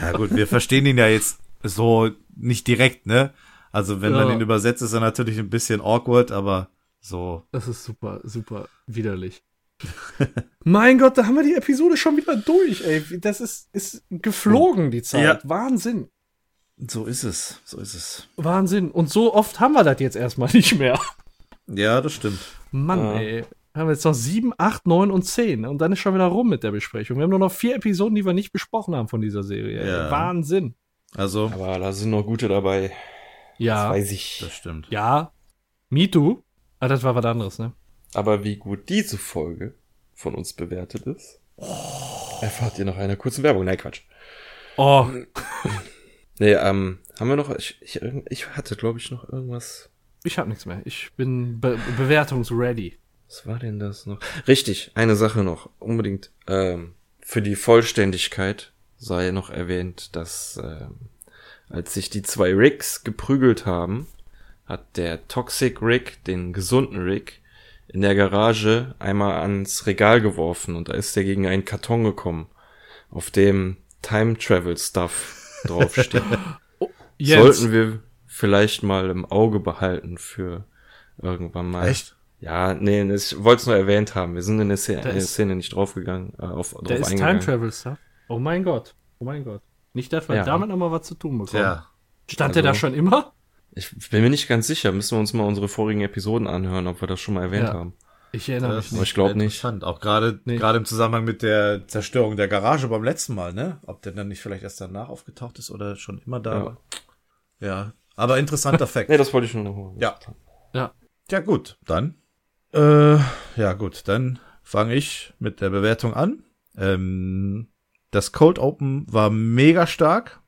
ja, gut, wir verstehen ihn ja jetzt so nicht direkt, ne? Also, wenn ja. man ihn übersetzt, ist er natürlich ein bisschen awkward, aber so. Das ist super, super widerlich. mein Gott, da haben wir die Episode schon wieder durch, ey. Das ist, ist geflogen, die Zeit. Ja. Wahnsinn. So ist es, so ist es. Wahnsinn. Und so oft haben wir das jetzt erstmal nicht mehr. Ja, das stimmt. Mann, ja. ey. Wir haben jetzt noch sieben, acht, neun und zehn. Und dann ist schon wieder rum mit der Besprechung. Wir haben nur noch vier Episoden, die wir nicht besprochen haben von dieser Serie. Ja. Wahnsinn. Also. Aber da sind noch gute dabei. Ja. Das weiß ich. Das stimmt. Ja. Me too. Ah, das war was anderes, ne? Aber wie gut diese Folge von uns bewertet ist, oh. erfahrt ihr nach einer kurzen Werbung. Nein, Quatsch. Oh. nee, ähm, haben wir noch, ich, ich, ich hatte, glaube ich, noch irgendwas. Ich habe nichts mehr. Ich bin be bewertungsready. Was war denn das noch? Richtig, eine Sache noch. Unbedingt. Ähm, für die Vollständigkeit sei noch erwähnt, dass ähm, als sich die zwei Ricks geprügelt haben, hat der Toxic Rick den gesunden Rick in der Garage einmal ans Regal geworfen und da ist er gegen einen Karton gekommen, auf dem Time Travel Stuff draufsteht. oh, Sollten wir vielleicht mal im Auge behalten für irgendwann mal. Echt? Ja, nee, ich wollte es nur erwähnt haben. Wir sind in der Szene, in der Szene nicht draufgegangen, äh, auf, drauf da ist eingegangen. Time Travel Stuff. Oh mein Gott. Oh mein Gott. Nicht, dass wir ja. damit nochmal was zu tun bekommen. Ja. Stand also, der da schon immer? Ich bin mir nicht ganz sicher. Müssen wir uns mal unsere vorigen Episoden anhören, ob wir das schon mal erwähnt ja. haben. Ich erinnere mich nicht. Aber ich glaube nicht. Auch gerade nee. gerade im Zusammenhang mit der Zerstörung der Garage beim letzten Mal, ne? Ob der dann nicht vielleicht erst danach aufgetaucht ist oder schon immer da ja. war. Ja. Aber interessanter Fakt. nee, das wollte ich nur noch Ja. Ja. Ja, gut. Dann. Äh, ja, gut. Dann fange ich mit der Bewertung an. Ähm, das Cold Open war mega stark.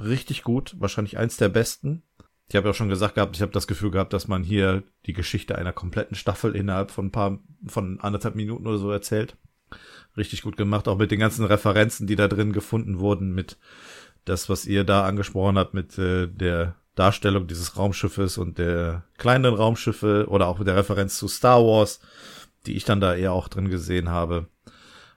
Richtig gut. Wahrscheinlich eins der besten. Ich habe ja schon gesagt gehabt, ich habe das Gefühl gehabt, dass man hier die Geschichte einer kompletten Staffel innerhalb von ein paar, von anderthalb Minuten oder so erzählt. Richtig gut gemacht, auch mit den ganzen Referenzen, die da drin gefunden wurden, mit das, was ihr da angesprochen habt, mit äh, der Darstellung dieses Raumschiffes und der kleinen Raumschiffe oder auch mit der Referenz zu Star Wars, die ich dann da eher auch drin gesehen habe.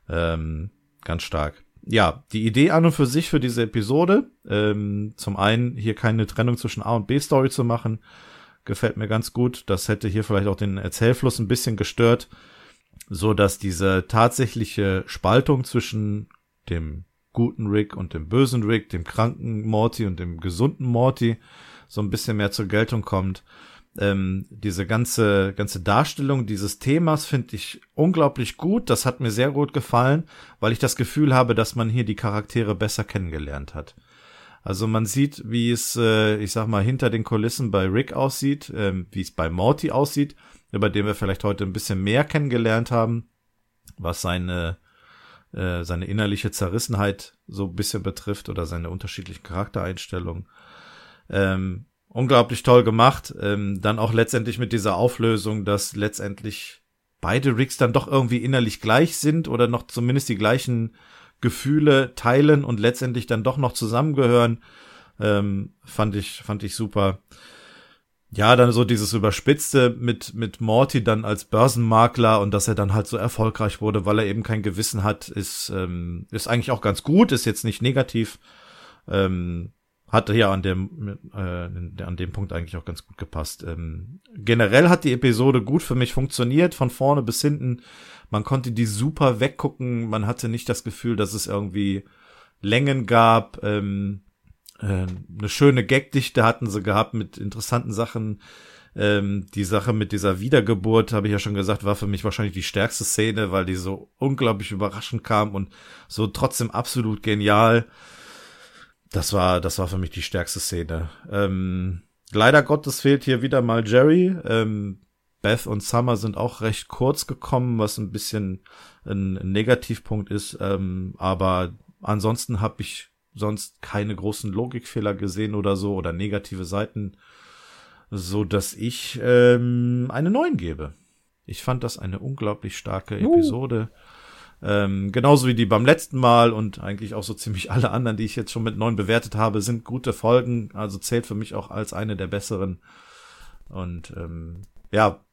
Ähm, ganz stark ja, die Idee an und für sich für diese Episode, ähm, zum einen hier keine Trennung zwischen A und B Story zu machen, gefällt mir ganz gut. Das hätte hier vielleicht auch den Erzählfluss ein bisschen gestört, so dass diese tatsächliche Spaltung zwischen dem guten Rick und dem bösen Rick, dem kranken Morty und dem gesunden Morty so ein bisschen mehr zur Geltung kommt ähm, diese ganze, ganze Darstellung dieses Themas finde ich unglaublich gut. Das hat mir sehr gut gefallen, weil ich das Gefühl habe, dass man hier die Charaktere besser kennengelernt hat. Also man sieht, wie es, äh, ich sag mal, hinter den Kulissen bei Rick aussieht, ähm, wie es bei Morty aussieht, über den wir vielleicht heute ein bisschen mehr kennengelernt haben, was seine, äh, seine innerliche Zerrissenheit so ein bisschen betrifft oder seine unterschiedlichen Charaktereinstellungen. Ähm, unglaublich toll gemacht. Ähm, dann auch letztendlich mit dieser Auflösung, dass letztendlich beide Ricks dann doch irgendwie innerlich gleich sind oder noch zumindest die gleichen Gefühle teilen und letztendlich dann doch noch zusammengehören. Ähm, fand ich, fand ich super. Ja, dann so dieses Überspitzte mit, mit Morty dann als Börsenmakler und dass er dann halt so erfolgreich wurde, weil er eben kein Gewissen hat, ist, ähm, ist eigentlich auch ganz gut, ist jetzt nicht negativ. Ähm, hatte ja an dem äh, an dem Punkt eigentlich auch ganz gut gepasst. Ähm, generell hat die Episode gut für mich funktioniert, von vorne bis hinten. Man konnte die super weggucken. Man hatte nicht das Gefühl, dass es irgendwie Längen gab. Ähm, äh, eine schöne Gagdichte hatten sie gehabt mit interessanten Sachen. Ähm, die Sache mit dieser Wiedergeburt, habe ich ja schon gesagt, war für mich wahrscheinlich die stärkste Szene, weil die so unglaublich überraschend kam und so trotzdem absolut genial. Das war, das war für mich die stärkste Szene. Ähm, leider Gottes fehlt hier wieder mal Jerry. Ähm, Beth und Summer sind auch recht kurz gekommen, was ein bisschen ein, ein Negativpunkt ist. Ähm, aber ansonsten habe ich sonst keine großen Logikfehler gesehen oder so oder negative Seiten, so dass ich ähm, eine 9 gebe. Ich fand das eine unglaublich starke uh. Episode. Ähm, genauso wie die beim letzten Mal und eigentlich auch so ziemlich alle anderen, die ich jetzt schon mit neun bewertet habe, sind gute Folgen. Also zählt für mich auch als eine der besseren. Und ähm, ja,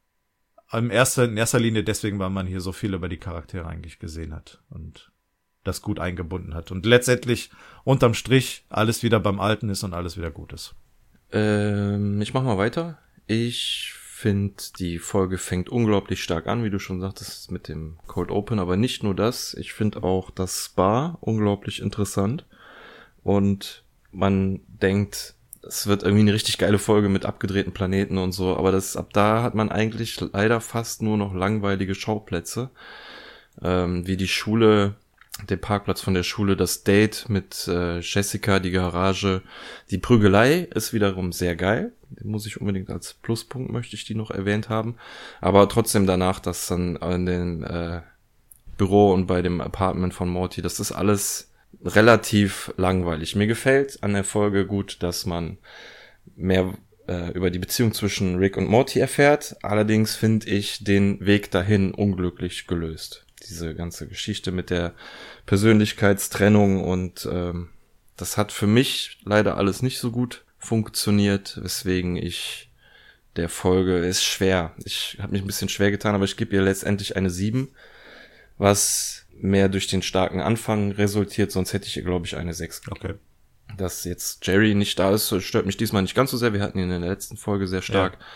in erster, in erster Linie deswegen, weil man hier so viel über die Charaktere eigentlich gesehen hat und das gut eingebunden hat. Und letztendlich unterm Strich alles wieder beim Alten ist und alles wieder gut ist. Ähm, ich mach mal weiter. Ich finde, die Folge fängt unglaublich stark an, wie du schon sagtest, mit dem Cold Open, aber nicht nur das. Ich finde auch das Spa unglaublich interessant. Und man denkt es wird irgendwie eine richtig geile Folge mit abgedrehten Planeten und so, aber das ab da hat man eigentlich leider fast nur noch langweilige Schauplätze, ähm, wie die Schule, der Parkplatz von der Schule, das Date mit äh, Jessica, die Garage, die Prügelei ist wiederum sehr geil, den muss ich unbedingt als Pluspunkt möchte ich die noch erwähnt haben, aber trotzdem danach, dass dann in den äh, Büro und bei dem Apartment von Morty, das ist alles relativ langweilig. Mir gefällt an der Folge gut, dass man mehr äh, über die Beziehung zwischen Rick und Morty erfährt. Allerdings finde ich den Weg dahin unglücklich gelöst. Diese ganze Geschichte mit der Persönlichkeitstrennung und ähm, das hat für mich leider alles nicht so gut funktioniert, weswegen ich der Folge ist schwer. Ich habe mich ein bisschen schwer getan, aber ich gebe ihr letztendlich eine 7, was mehr durch den starken Anfang resultiert, sonst hätte ich ihr, glaube ich, eine 6 gegeben. Okay. Dass jetzt Jerry nicht da ist, stört mich diesmal nicht ganz so sehr. Wir hatten ihn in der letzten Folge sehr stark. Ja.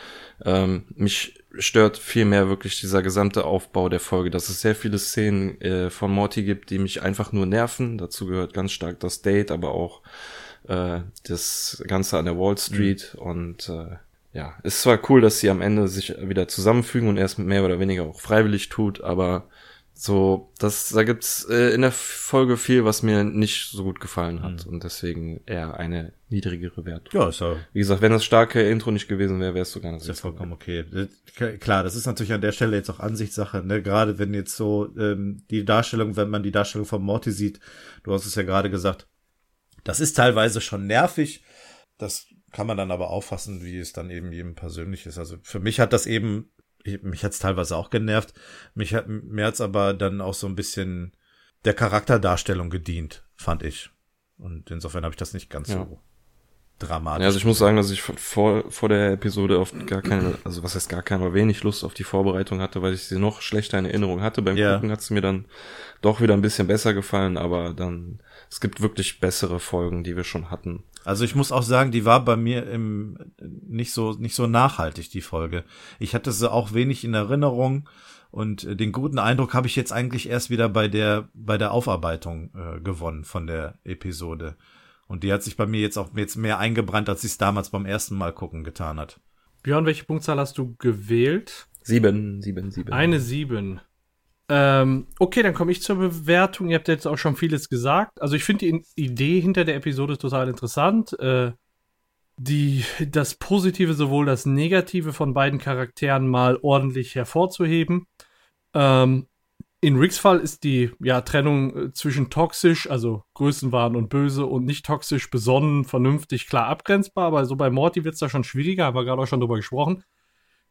Ähm, mich stört vielmehr wirklich dieser gesamte Aufbau der Folge, dass es sehr viele Szenen äh, von Morty gibt, die mich einfach nur nerven. Dazu gehört ganz stark das Date, aber auch äh, das Ganze an der Wall Street mhm. und äh, ja, ist zwar cool, dass sie am Ende sich wieder zusammenfügen und erst mehr oder weniger auch freiwillig tut, aber so, das, da gibt's äh, in der Folge viel, was mir nicht so gut gefallen hat mhm. und deswegen eher eine niedrigere Wertung. Ja, ist ja. Wie gesagt, wenn das starke Intro nicht gewesen wäre, wärst du gar nicht. Ist ja vollkommen okay. Klar, das ist natürlich an der Stelle jetzt auch Ansichtssache, ne? Gerade wenn jetzt so ähm, die Darstellung, wenn man die Darstellung von Morty sieht, du hast es ja gerade gesagt, das ist teilweise schon nervig. Das kann man dann aber auffassen, wie es dann eben jedem persönlich ist. Also für mich hat das eben ich, mich hat's teilweise auch genervt. Mich hat, mir hat's aber dann auch so ein bisschen der Charakterdarstellung gedient, fand ich. Und insofern habe ich das nicht ganz ja. so dramatisch. Ja, also ich muss sagen, dass ich vor, vor der Episode oft gar keine, also was heißt gar keine, aber wenig Lust auf die Vorbereitung hatte, weil ich sie noch schlechter in Erinnerung hatte. Beim ja. Gucken hat es mir dann doch wieder ein bisschen besser gefallen, aber dann, es gibt wirklich bessere Folgen, die wir schon hatten. Also ich muss auch sagen, die war bei mir im nicht so nicht so nachhaltig die Folge. Ich hatte sie auch wenig in Erinnerung und äh, den guten Eindruck habe ich jetzt eigentlich erst wieder bei der bei der Aufarbeitung äh, gewonnen von der Episode. Und die hat sich bei mir jetzt auch jetzt mehr eingebrannt, als sie es damals beim ersten Mal gucken getan hat. Björn, welche Punktzahl hast du gewählt? Sieben, sieben, sieben. Eine sieben. Ähm, okay, dann komme ich zur Bewertung. Ihr habt jetzt auch schon vieles gesagt. Also ich finde die Idee hinter der Episode total interessant. Äh, die, das Positive sowohl das Negative von beiden Charakteren mal ordentlich hervorzuheben. Ähm, in Ricks Fall ist die ja, Trennung äh, zwischen toxisch, also Größenwahn und böse und nicht toxisch, besonnen, vernünftig, klar abgrenzbar. Aber so bei Morty wird es da schon schwieriger, haben wir gerade auch schon drüber gesprochen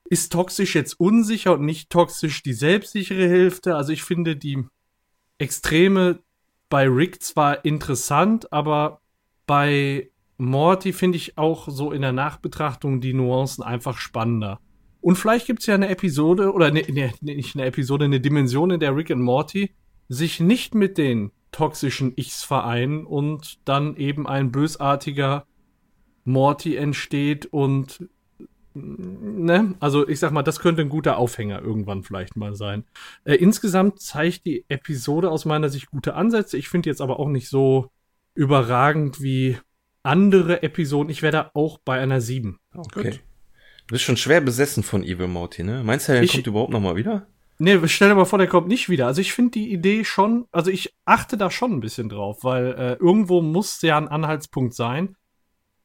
ist toxisch jetzt unsicher und nicht toxisch die selbstsichere Hälfte? Also ich finde die Extreme bei Rick zwar interessant, aber bei Morty finde ich auch so in der Nachbetrachtung die Nuancen einfach spannender. Und vielleicht gibt es ja eine Episode, oder ne, ne, nicht eine Episode, eine Dimension, in der Rick und Morty sich nicht mit den toxischen Ichs vereinen und dann eben ein bösartiger Morty entsteht und ne, also ich sag mal, das könnte ein guter Aufhänger irgendwann vielleicht mal sein. Äh, insgesamt zeigt die Episode aus meiner Sicht gute Ansätze. Ich finde jetzt aber auch nicht so überragend wie andere Episoden. Ich wäre da auch bei einer 7. Okay. Gut. Du bist schon schwer besessen von Evil Morty, ne? Meinst du, der ich, kommt überhaupt noch mal wieder? Nee, stell dir mal vor, der kommt nicht wieder. Also ich finde die Idee schon, also ich achte da schon ein bisschen drauf, weil äh, irgendwo muss ja ein Anhaltspunkt sein.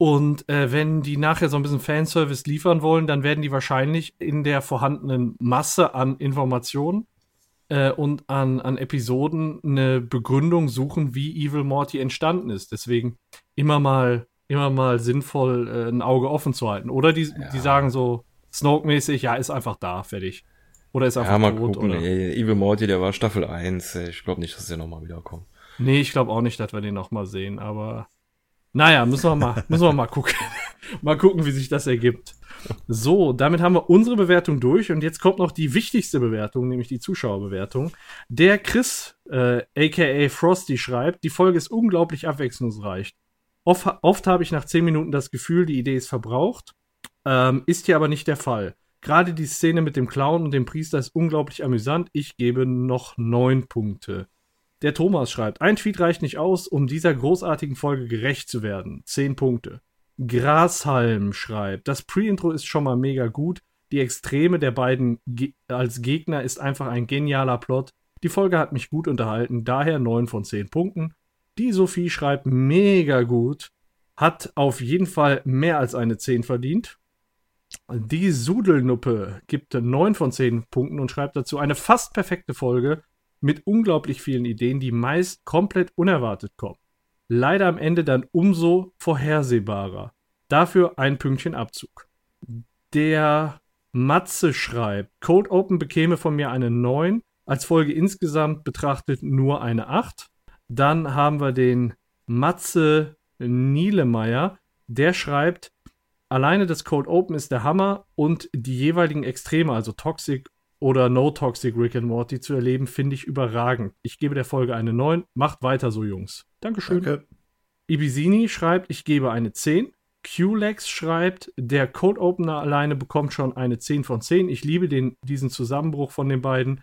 Und äh, wenn die nachher so ein bisschen Fanservice liefern wollen, dann werden die wahrscheinlich in der vorhandenen Masse an Informationen äh, und an, an Episoden eine Begründung suchen, wie Evil Morty entstanden ist. Deswegen immer mal, immer mal sinnvoll, äh, ein Auge offen zu halten. Oder die, ja. die sagen so Snoke-mäßig, ja, ist einfach da, fertig. Oder ist einfach ja, mal tot. Gucken. Oder? Evil Morty, der war Staffel 1. Ich glaube nicht, dass der nochmal wiederkommt. Nee, ich glaube auch nicht, dass wir den nochmal sehen, aber naja, müssen wir mal, müssen wir mal gucken. mal gucken, wie sich das ergibt. So, damit haben wir unsere Bewertung durch und jetzt kommt noch die wichtigste Bewertung, nämlich die Zuschauerbewertung. Der Chris, äh, aka Frosty, schreibt, die Folge ist unglaublich abwechslungsreich. Oft, oft habe ich nach 10 Minuten das Gefühl, die Idee ist verbraucht. Ähm, ist hier aber nicht der Fall. Gerade die Szene mit dem Clown und dem Priester ist unglaublich amüsant. Ich gebe noch 9 Punkte. Der Thomas schreibt, ein Tweet reicht nicht aus, um dieser großartigen Folge gerecht zu werden. Zehn Punkte. Grashalm schreibt, das Pre-Intro ist schon mal mega gut. Die Extreme der beiden Ge als Gegner ist einfach ein genialer Plot. Die Folge hat mich gut unterhalten, daher 9 von 10 Punkten. Die Sophie schreibt mega gut, hat auf jeden Fall mehr als eine 10 verdient. Die Sudelnuppe gibt 9 von 10 Punkten und schreibt dazu eine fast perfekte Folge mit unglaublich vielen Ideen, die meist komplett unerwartet kommen. Leider am Ende dann umso vorhersehbarer. Dafür ein Pünktchen Abzug. Der Matze schreibt, Cold Open bekäme von mir eine 9, als Folge insgesamt betrachtet nur eine 8. Dann haben wir den Matze Nielemeyer, der schreibt, alleine das Cold Open ist der Hammer und die jeweiligen Extreme, also Toxic oder No Toxic Rick and Morty zu erleben, finde ich überragend. Ich gebe der Folge eine 9. Macht weiter so, Jungs. Dankeschön. Danke. Ibizini schreibt, ich gebe eine 10. QLex schreibt, der Code Opener alleine bekommt schon eine 10 von 10. Ich liebe den, diesen Zusammenbruch von den beiden.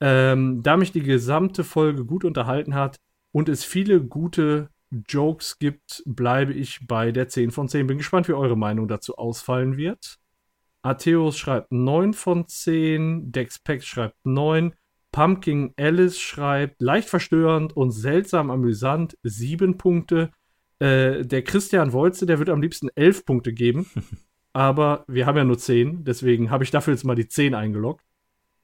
Ähm, da mich die gesamte Folge gut unterhalten hat und es viele gute Jokes gibt, bleibe ich bei der 10 von 10. Bin gespannt, wie eure Meinung dazu ausfallen wird. Atheos schreibt 9 von 10, Dexpex schreibt 9, Pumpkin Alice schreibt leicht verstörend und seltsam amüsant 7 Punkte. Äh, der Christian Wolze, der wird am liebsten 11 Punkte geben. aber wir haben ja nur 10, deswegen habe ich dafür jetzt mal die 10 eingeloggt.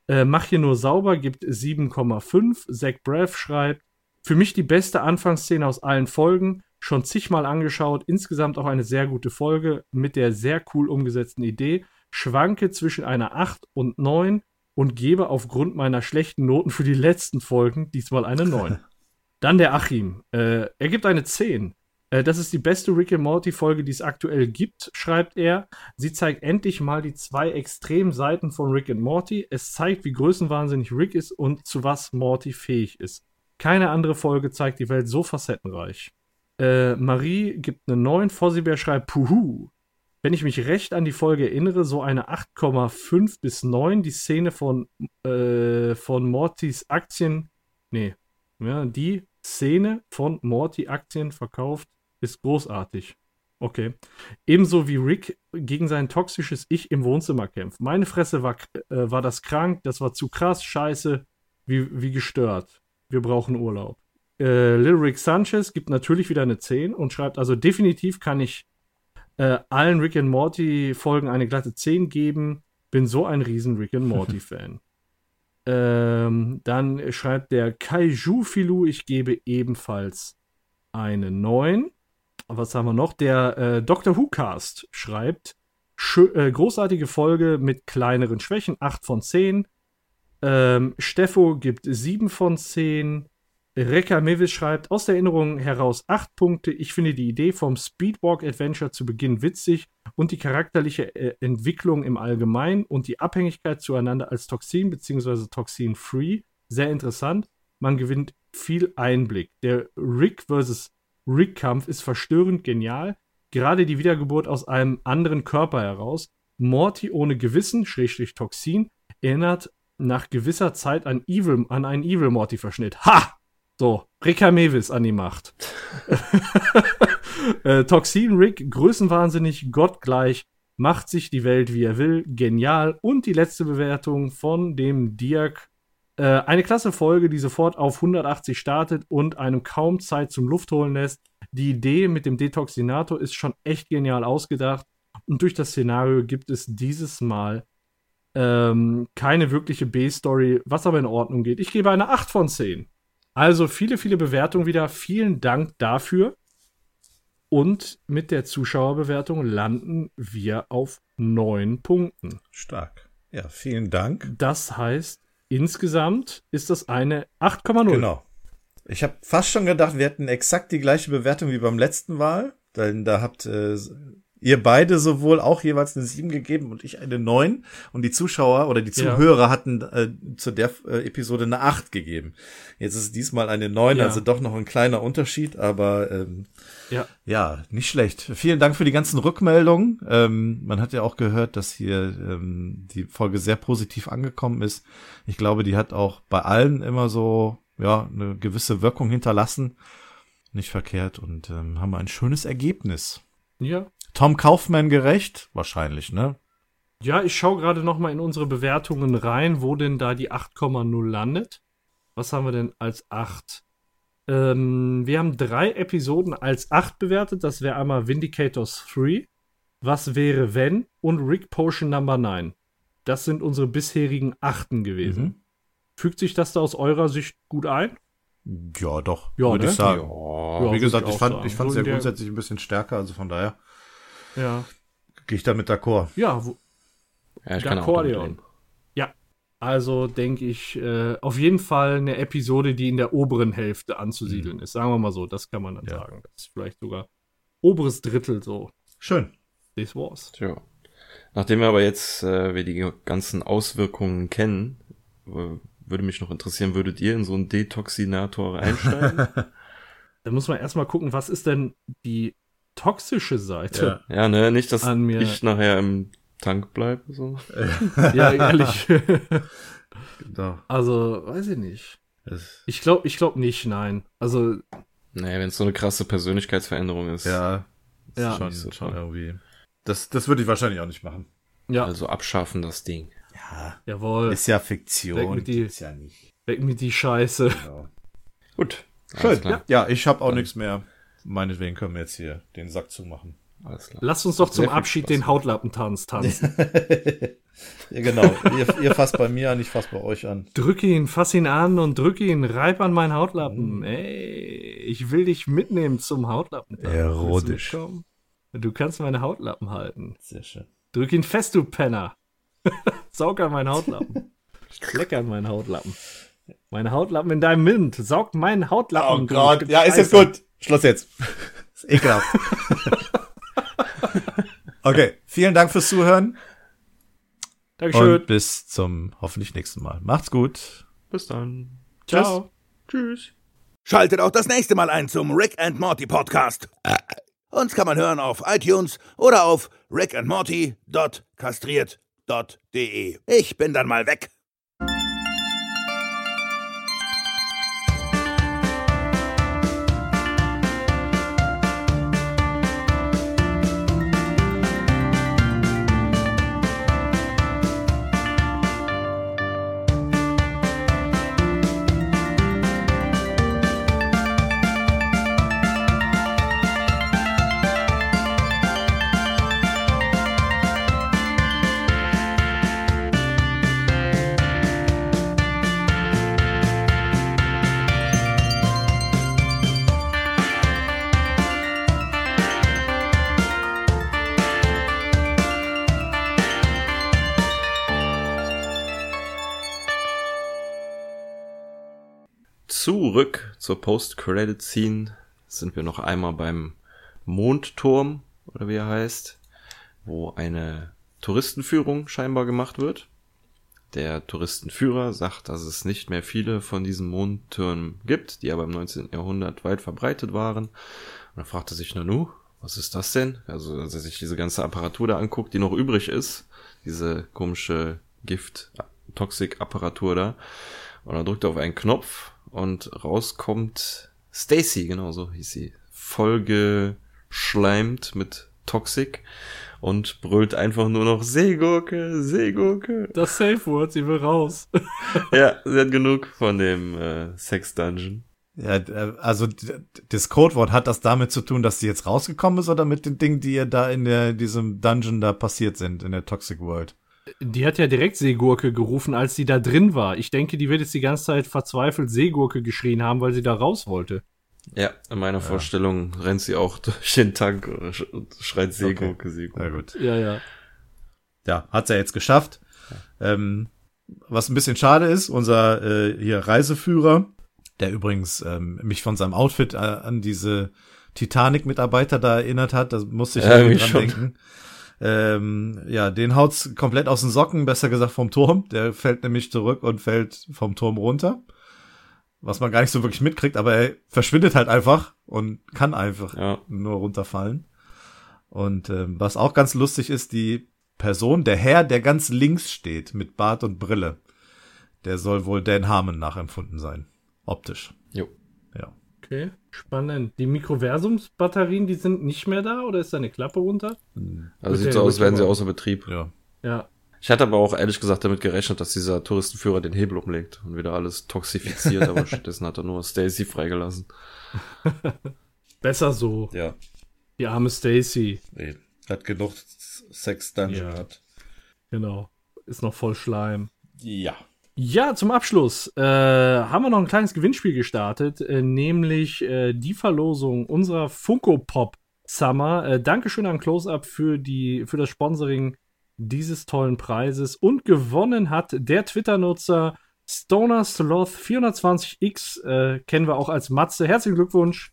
Äh, Mach hier nur sauber gibt 7,5. Zach Braff schreibt, für mich die beste Anfangsszene aus allen Folgen, schon zigmal angeschaut, insgesamt auch eine sehr gute Folge mit der sehr cool umgesetzten Idee, schwanke zwischen einer 8 und 9 und gebe aufgrund meiner schlechten Noten für die letzten Folgen diesmal eine 9. Dann der Achim. Äh, er gibt eine 10. Äh, das ist die beste Rick and Morty Folge, die es aktuell gibt, schreibt er. Sie zeigt endlich mal die zwei extremen Seiten von Rick and Morty. Es zeigt, wie größenwahnsinnig Rick ist und zu was Morty fähig ist. Keine andere Folge zeigt die Welt so facettenreich. Äh, Marie gibt eine 9. Fossibär schreibt Puhu. Wenn ich mich recht an die Folge erinnere, so eine 8,5 bis 9. Die Szene von, äh, von Mortys Aktien. Nee, ja, die Szene von Morty Aktien verkauft ist großartig. Okay. Ebenso wie Rick gegen sein toxisches Ich im Wohnzimmer kämpft. Meine Fresse war, äh, war das krank, das war zu krass, scheiße, wie, wie gestört. Wir brauchen Urlaub. Äh, Lil Rick Sanchez gibt natürlich wieder eine 10 und schreibt, also definitiv kann ich äh, allen Rick and Morty Folgen eine glatte 10 geben. Bin so ein riesen Rick and Morty Fan. ähm, dann schreibt der Kaiju Filou, ich gebe ebenfalls eine 9 was haben wir noch? Der äh, Doctor Who Cast schreibt, äh, großartige Folge mit kleineren Schwächen, 8 von 10. Ähm, Steffo gibt 7 von 10. Rekka Mevis schreibt, aus der Erinnerung heraus 8 Punkte. Ich finde die Idee vom Speedwalk Adventure zu Beginn witzig und die charakterliche äh, Entwicklung im Allgemeinen und die Abhängigkeit zueinander als Toxin bzw. Toxin-free sehr interessant. Man gewinnt viel Einblick. Der Rick vs. Rick-Kampf ist verstörend genial. Gerade die Wiedergeburt aus einem anderen Körper heraus. Morty ohne Gewissen, Schrägstrich Toxin, erinnert nach gewisser Zeit an, Evil, an einen Evil Morty-Verschnitt. Ha! So, Ricka Mewis an die Macht. äh, Toxin Rick, größenwahnsinnig, gottgleich, macht sich die Welt, wie er will, genial. Und die letzte Bewertung von dem Dirk äh, eine klasse Folge, die sofort auf 180 startet und einem kaum Zeit zum Luftholen lässt. Die Idee mit dem Detoxinator ist schon echt genial ausgedacht und durch das Szenario gibt es dieses Mal ähm, keine wirkliche B-Story, was aber in Ordnung geht. Ich gebe eine 8 von 10. Also viele, viele Bewertungen wieder. Vielen Dank dafür. Und mit der Zuschauerbewertung landen wir auf 9 Punkten. Stark. Ja, vielen Dank. Das heißt, Insgesamt ist das eine 8,0. Genau. Ich habe fast schon gedacht, wir hätten exakt die gleiche Bewertung wie beim letzten Mal. Denn da habt äh, ihr beide sowohl auch jeweils eine 7 gegeben und ich eine 9. Und die Zuschauer oder die Zuhörer ja. hatten äh, zu der äh, Episode eine 8 gegeben. Jetzt ist es diesmal eine 9, ja. also doch noch ein kleiner Unterschied, aber ähm, ja. ja, nicht schlecht. Vielen Dank für die ganzen Rückmeldungen. Ähm, man hat ja auch gehört, dass hier ähm, die Folge sehr positiv angekommen ist. Ich glaube, die hat auch bei allen immer so ja eine gewisse Wirkung hinterlassen. Nicht verkehrt und ähm, haben ein schönes Ergebnis. Ja, Tom Kaufman gerecht? Wahrscheinlich, ne? Ja, ich schaue gerade noch mal in unsere Bewertungen rein, wo denn da die 8,0 landet. Was haben wir denn als 8? Ähm, wir haben drei Episoden als 8 bewertet. Das wäre einmal Vindicators 3, Was wäre wenn und Rick Potion Number 9. Das sind unsere bisherigen Achten gewesen. Mhm. Fügt sich das da aus eurer Sicht gut ein? Ja, doch. Ja, würde ne? ich sagen. Ja, Wie gesagt, ich, ich fand es ja grundsätzlich ein bisschen stärker, also von daher. Ja. Gehe ich damit d'accord. Ja, wo, ja ich D'accordion. Ja, also denke ich, äh, auf jeden Fall eine Episode, die in der oberen Hälfte anzusiedeln mhm. ist. Sagen wir mal so, das kann man dann ja. sagen. Das ist vielleicht sogar oberes Drittel so. Schön. This was. Tja. Nachdem wir aber jetzt äh, wir die ganzen Auswirkungen kennen, würde mich noch interessieren, würdet ihr in so einen Detoxinator einsteigen? da muss man erstmal gucken, was ist denn die toxische Seite? Ja, ja ne, nicht, dass ich nachher im Tank bleibe. So. ja, ehrlich. genau. Also, weiß ich nicht. Ich glaube ich glaub nicht, nein. Also. Naja, wenn es so eine krasse Persönlichkeitsveränderung ist. Ja. Ja. Schon, so schon irgendwie. Das, das würde ich wahrscheinlich auch nicht machen. Ja. Also abschaffen das Ding. Ja. Jawohl. Ist ja Fiktion. Weg mit die, ist ja nicht. Weg mit die Scheiße. Genau. Gut. Schön. Ja. ja, ich habe auch nichts mehr. Meinetwegen können wir jetzt hier den Sack zumachen. Alles klar. Lasst uns doch zum Abschied den Hautlappen-Tanz tanzen. ja, genau. ihr, ihr fasst bei mir an, ich fass bei euch an. Drück ihn, fass ihn an und drück ihn, reib an meinen Hautlappen. Mm. Ey, ich will dich mitnehmen zum Hautlappen-Tanz. Erotisch. Du kannst meine Hautlappen halten. Sehr schön. Drück ihn fest, du Penner. Saug an meinen Hautlappen. Leck an meinen Hautlappen. Meine Hautlappen in deinem Mund. Saug meinen Hautlappen. Oh Gott. Ja, ist jetzt gut. Schluss jetzt. ist ekelhaft. okay. Vielen Dank fürs Zuhören. Dankeschön. Und bis zum hoffentlich nächsten Mal. Macht's gut. Bis dann. Ciao. Tschüss. Tschüss. Schaltet auch das nächste Mal ein zum Rick and Morty Podcast. Uns kann man hören auf iTunes oder auf rickandmorty.kastriert.com www.ftf.de. Ich bin dann mal weg. Zurück zur Post-Credit-Scene sind wir noch einmal beim Mondturm, oder wie er heißt, wo eine Touristenführung scheinbar gemacht wird. Der Touristenführer sagt, dass es nicht mehr viele von diesen Mondtürmen gibt, die aber im 19. Jahrhundert weit verbreitet waren. Und dann fragt er sich, Nanu, was ist das denn? Also, als er sich diese ganze Apparatur da anguckt, die noch übrig ist, diese komische Gift-Toxik-Apparatur da, und dann drückt er auf einen Knopf und rauskommt Stacy, genau so hieß sie, vollgeschleimt mit Toxic und brüllt einfach nur noch Seegurke, Seegurke. Das Safe Word, sie will raus. ja, sie hat genug von dem äh, Sex Dungeon. Ja, äh, also das Codewort hat das damit zu tun, dass sie jetzt rausgekommen ist oder mit den Dingen, die ihr da in der, diesem Dungeon da passiert sind, in der Toxic World? Die hat ja direkt Seegurke gerufen, als sie da drin war. Ich denke, die wird jetzt die ganze Zeit verzweifelt Seegurke geschrien haben, weil sie da raus wollte. Ja, in meiner ja. Vorstellung rennt sie auch durch den Tank und schreit Seegurke, okay. Seegurke. Ja, gut. Ja, ja. Ja, hat sie ja jetzt geschafft. Ja. Ähm, was ein bisschen schade ist, unser äh, hier Reiseführer, der übrigens ähm, mich von seinem Outfit äh, an diese Titanic-Mitarbeiter da erinnert hat, da musste ich ja, dran schon. denken. Ähm, ja, den haut's komplett aus den Socken, besser gesagt vom Turm. Der fällt nämlich zurück und fällt vom Turm runter. Was man gar nicht so wirklich mitkriegt, aber er verschwindet halt einfach und kann einfach ja. nur runterfallen. Und ähm, was auch ganz lustig ist, die Person, der Herr, der ganz links steht, mit Bart und Brille, der soll wohl Dan Harmon nachempfunden sein. Optisch. Okay, spannend. Die Mikroversumsbatterien, die sind nicht mehr da oder ist da eine Klappe runter? Also Wird sieht so aus, als wären sie außer Betrieb. Ja. Ja. Ich hatte aber auch ehrlich gesagt damit gerechnet, dass dieser Touristenführer den Hebel umlegt und wieder alles toxifiziert, aber stattdessen hat er nur Stacy freigelassen. Besser so. Ja. Die arme Stacy. Nee, hat genug Sex dann ja. gehabt. Genau. Ist noch voll Schleim. Ja. Ja, zum Abschluss äh, haben wir noch ein kleines Gewinnspiel gestartet, äh, nämlich äh, die Verlosung unserer Funko Pop Summer. Äh, Dankeschön an Close-Up für, für das Sponsoring dieses tollen Preises. Und gewonnen hat der Twitter-Nutzer Stoner Sloth 420X, äh, kennen wir auch als Matze. Herzlichen Glückwunsch.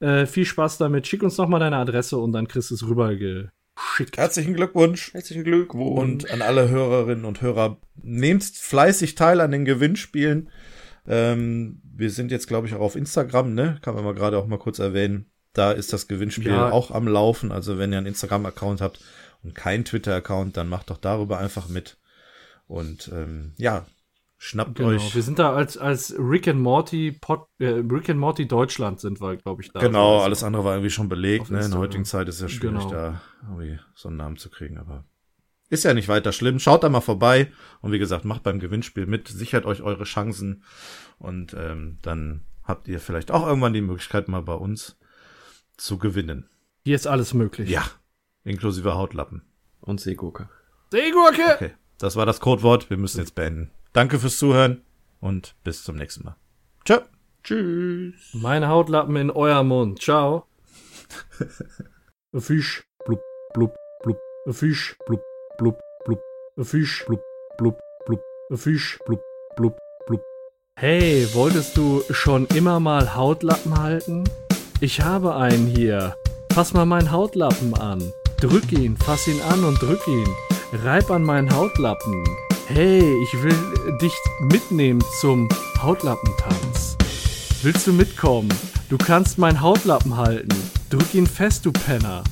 Äh, viel Spaß damit. Schick uns nochmal deine Adresse und dann kriegst du es rüberge geschickt. Herzlichen Glückwunsch. Herzlichen Glückwunsch. Und an alle Hörerinnen und Hörer, nehmt fleißig teil an den Gewinnspielen. Ähm, wir sind jetzt, glaube ich, auch auf Instagram, ne? Kann man mal gerade auch mal kurz erwähnen. Da ist das Gewinnspiel ja. auch am Laufen. Also wenn ihr einen Instagram-Account habt und keinen Twitter-Account, dann macht doch darüber einfach mit. Und ähm, ja, Schnappt genau, euch. Wir sind da als, als Rick and Morty Pod, äh, Rick and Morty Deutschland sind wir, glaube ich, da. Genau, alles andere war irgendwie schon belegt. Ne? In der heutigen Zeit ist es ja schwierig, genau. da irgendwie so einen Namen zu kriegen, aber ist ja nicht weiter schlimm. Schaut da mal vorbei und wie gesagt, macht beim Gewinnspiel mit, sichert euch eure Chancen und ähm, dann habt ihr vielleicht auch irgendwann die Möglichkeit, mal bei uns zu gewinnen. Hier ist alles möglich. Ja, inklusive Hautlappen. Und Seegurke. Seegurke! Okay, das war das Codewort. Wir müssen jetzt beenden. Danke fürs Zuhören und bis zum nächsten Mal. Ciao. Tschüss. Meine Hautlappen in euer Mund. Ciao. A Fisch. Blub, blub, blub. A Fisch. Blub, blub, blub. A Fisch. Blub, blub, blub. A Fisch. Blub, blub, blub. Hey, wolltest du schon immer mal Hautlappen halten? Ich habe einen hier. Fass mal meinen Hautlappen an. Drück ihn, fass ihn an und drück ihn. Reib an meinen Hautlappen. Hey, ich will dich mitnehmen zum Hautlappentanz. Willst du mitkommen? Du kannst meinen Hautlappen halten. Drück ihn fest, du Penner.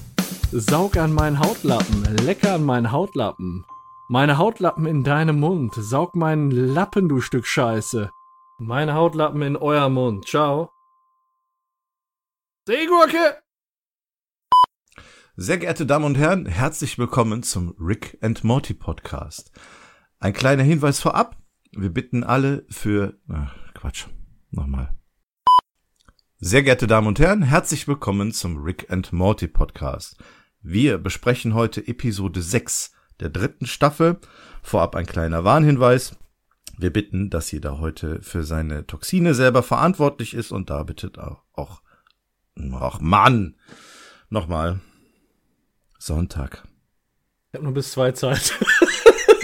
Saug an meinen Hautlappen, lecker an meinen Hautlappen. Meine Hautlappen in deinem Mund. Saug meinen Lappen, du Stück Scheiße. Meine Hautlappen in euer Mund. Ciao. Seegurke! Sehr geehrte Damen und Herren, herzlich willkommen zum Rick and Morty Podcast. Ein kleiner Hinweis vorab. Wir bitten alle für, ach, Quatsch, nochmal. Sehr geehrte Damen und Herren, herzlich willkommen zum Rick and Morty Podcast. Wir besprechen heute Episode 6 der dritten Staffel. Vorab ein kleiner Warnhinweis. Wir bitten, dass jeder heute für seine Toxine selber verantwortlich ist und da bittet auch, auch, ach Mann, nochmal, Sonntag. Ich habe nur bis zwei Zeit.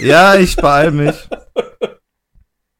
Ja, ich beeil mich.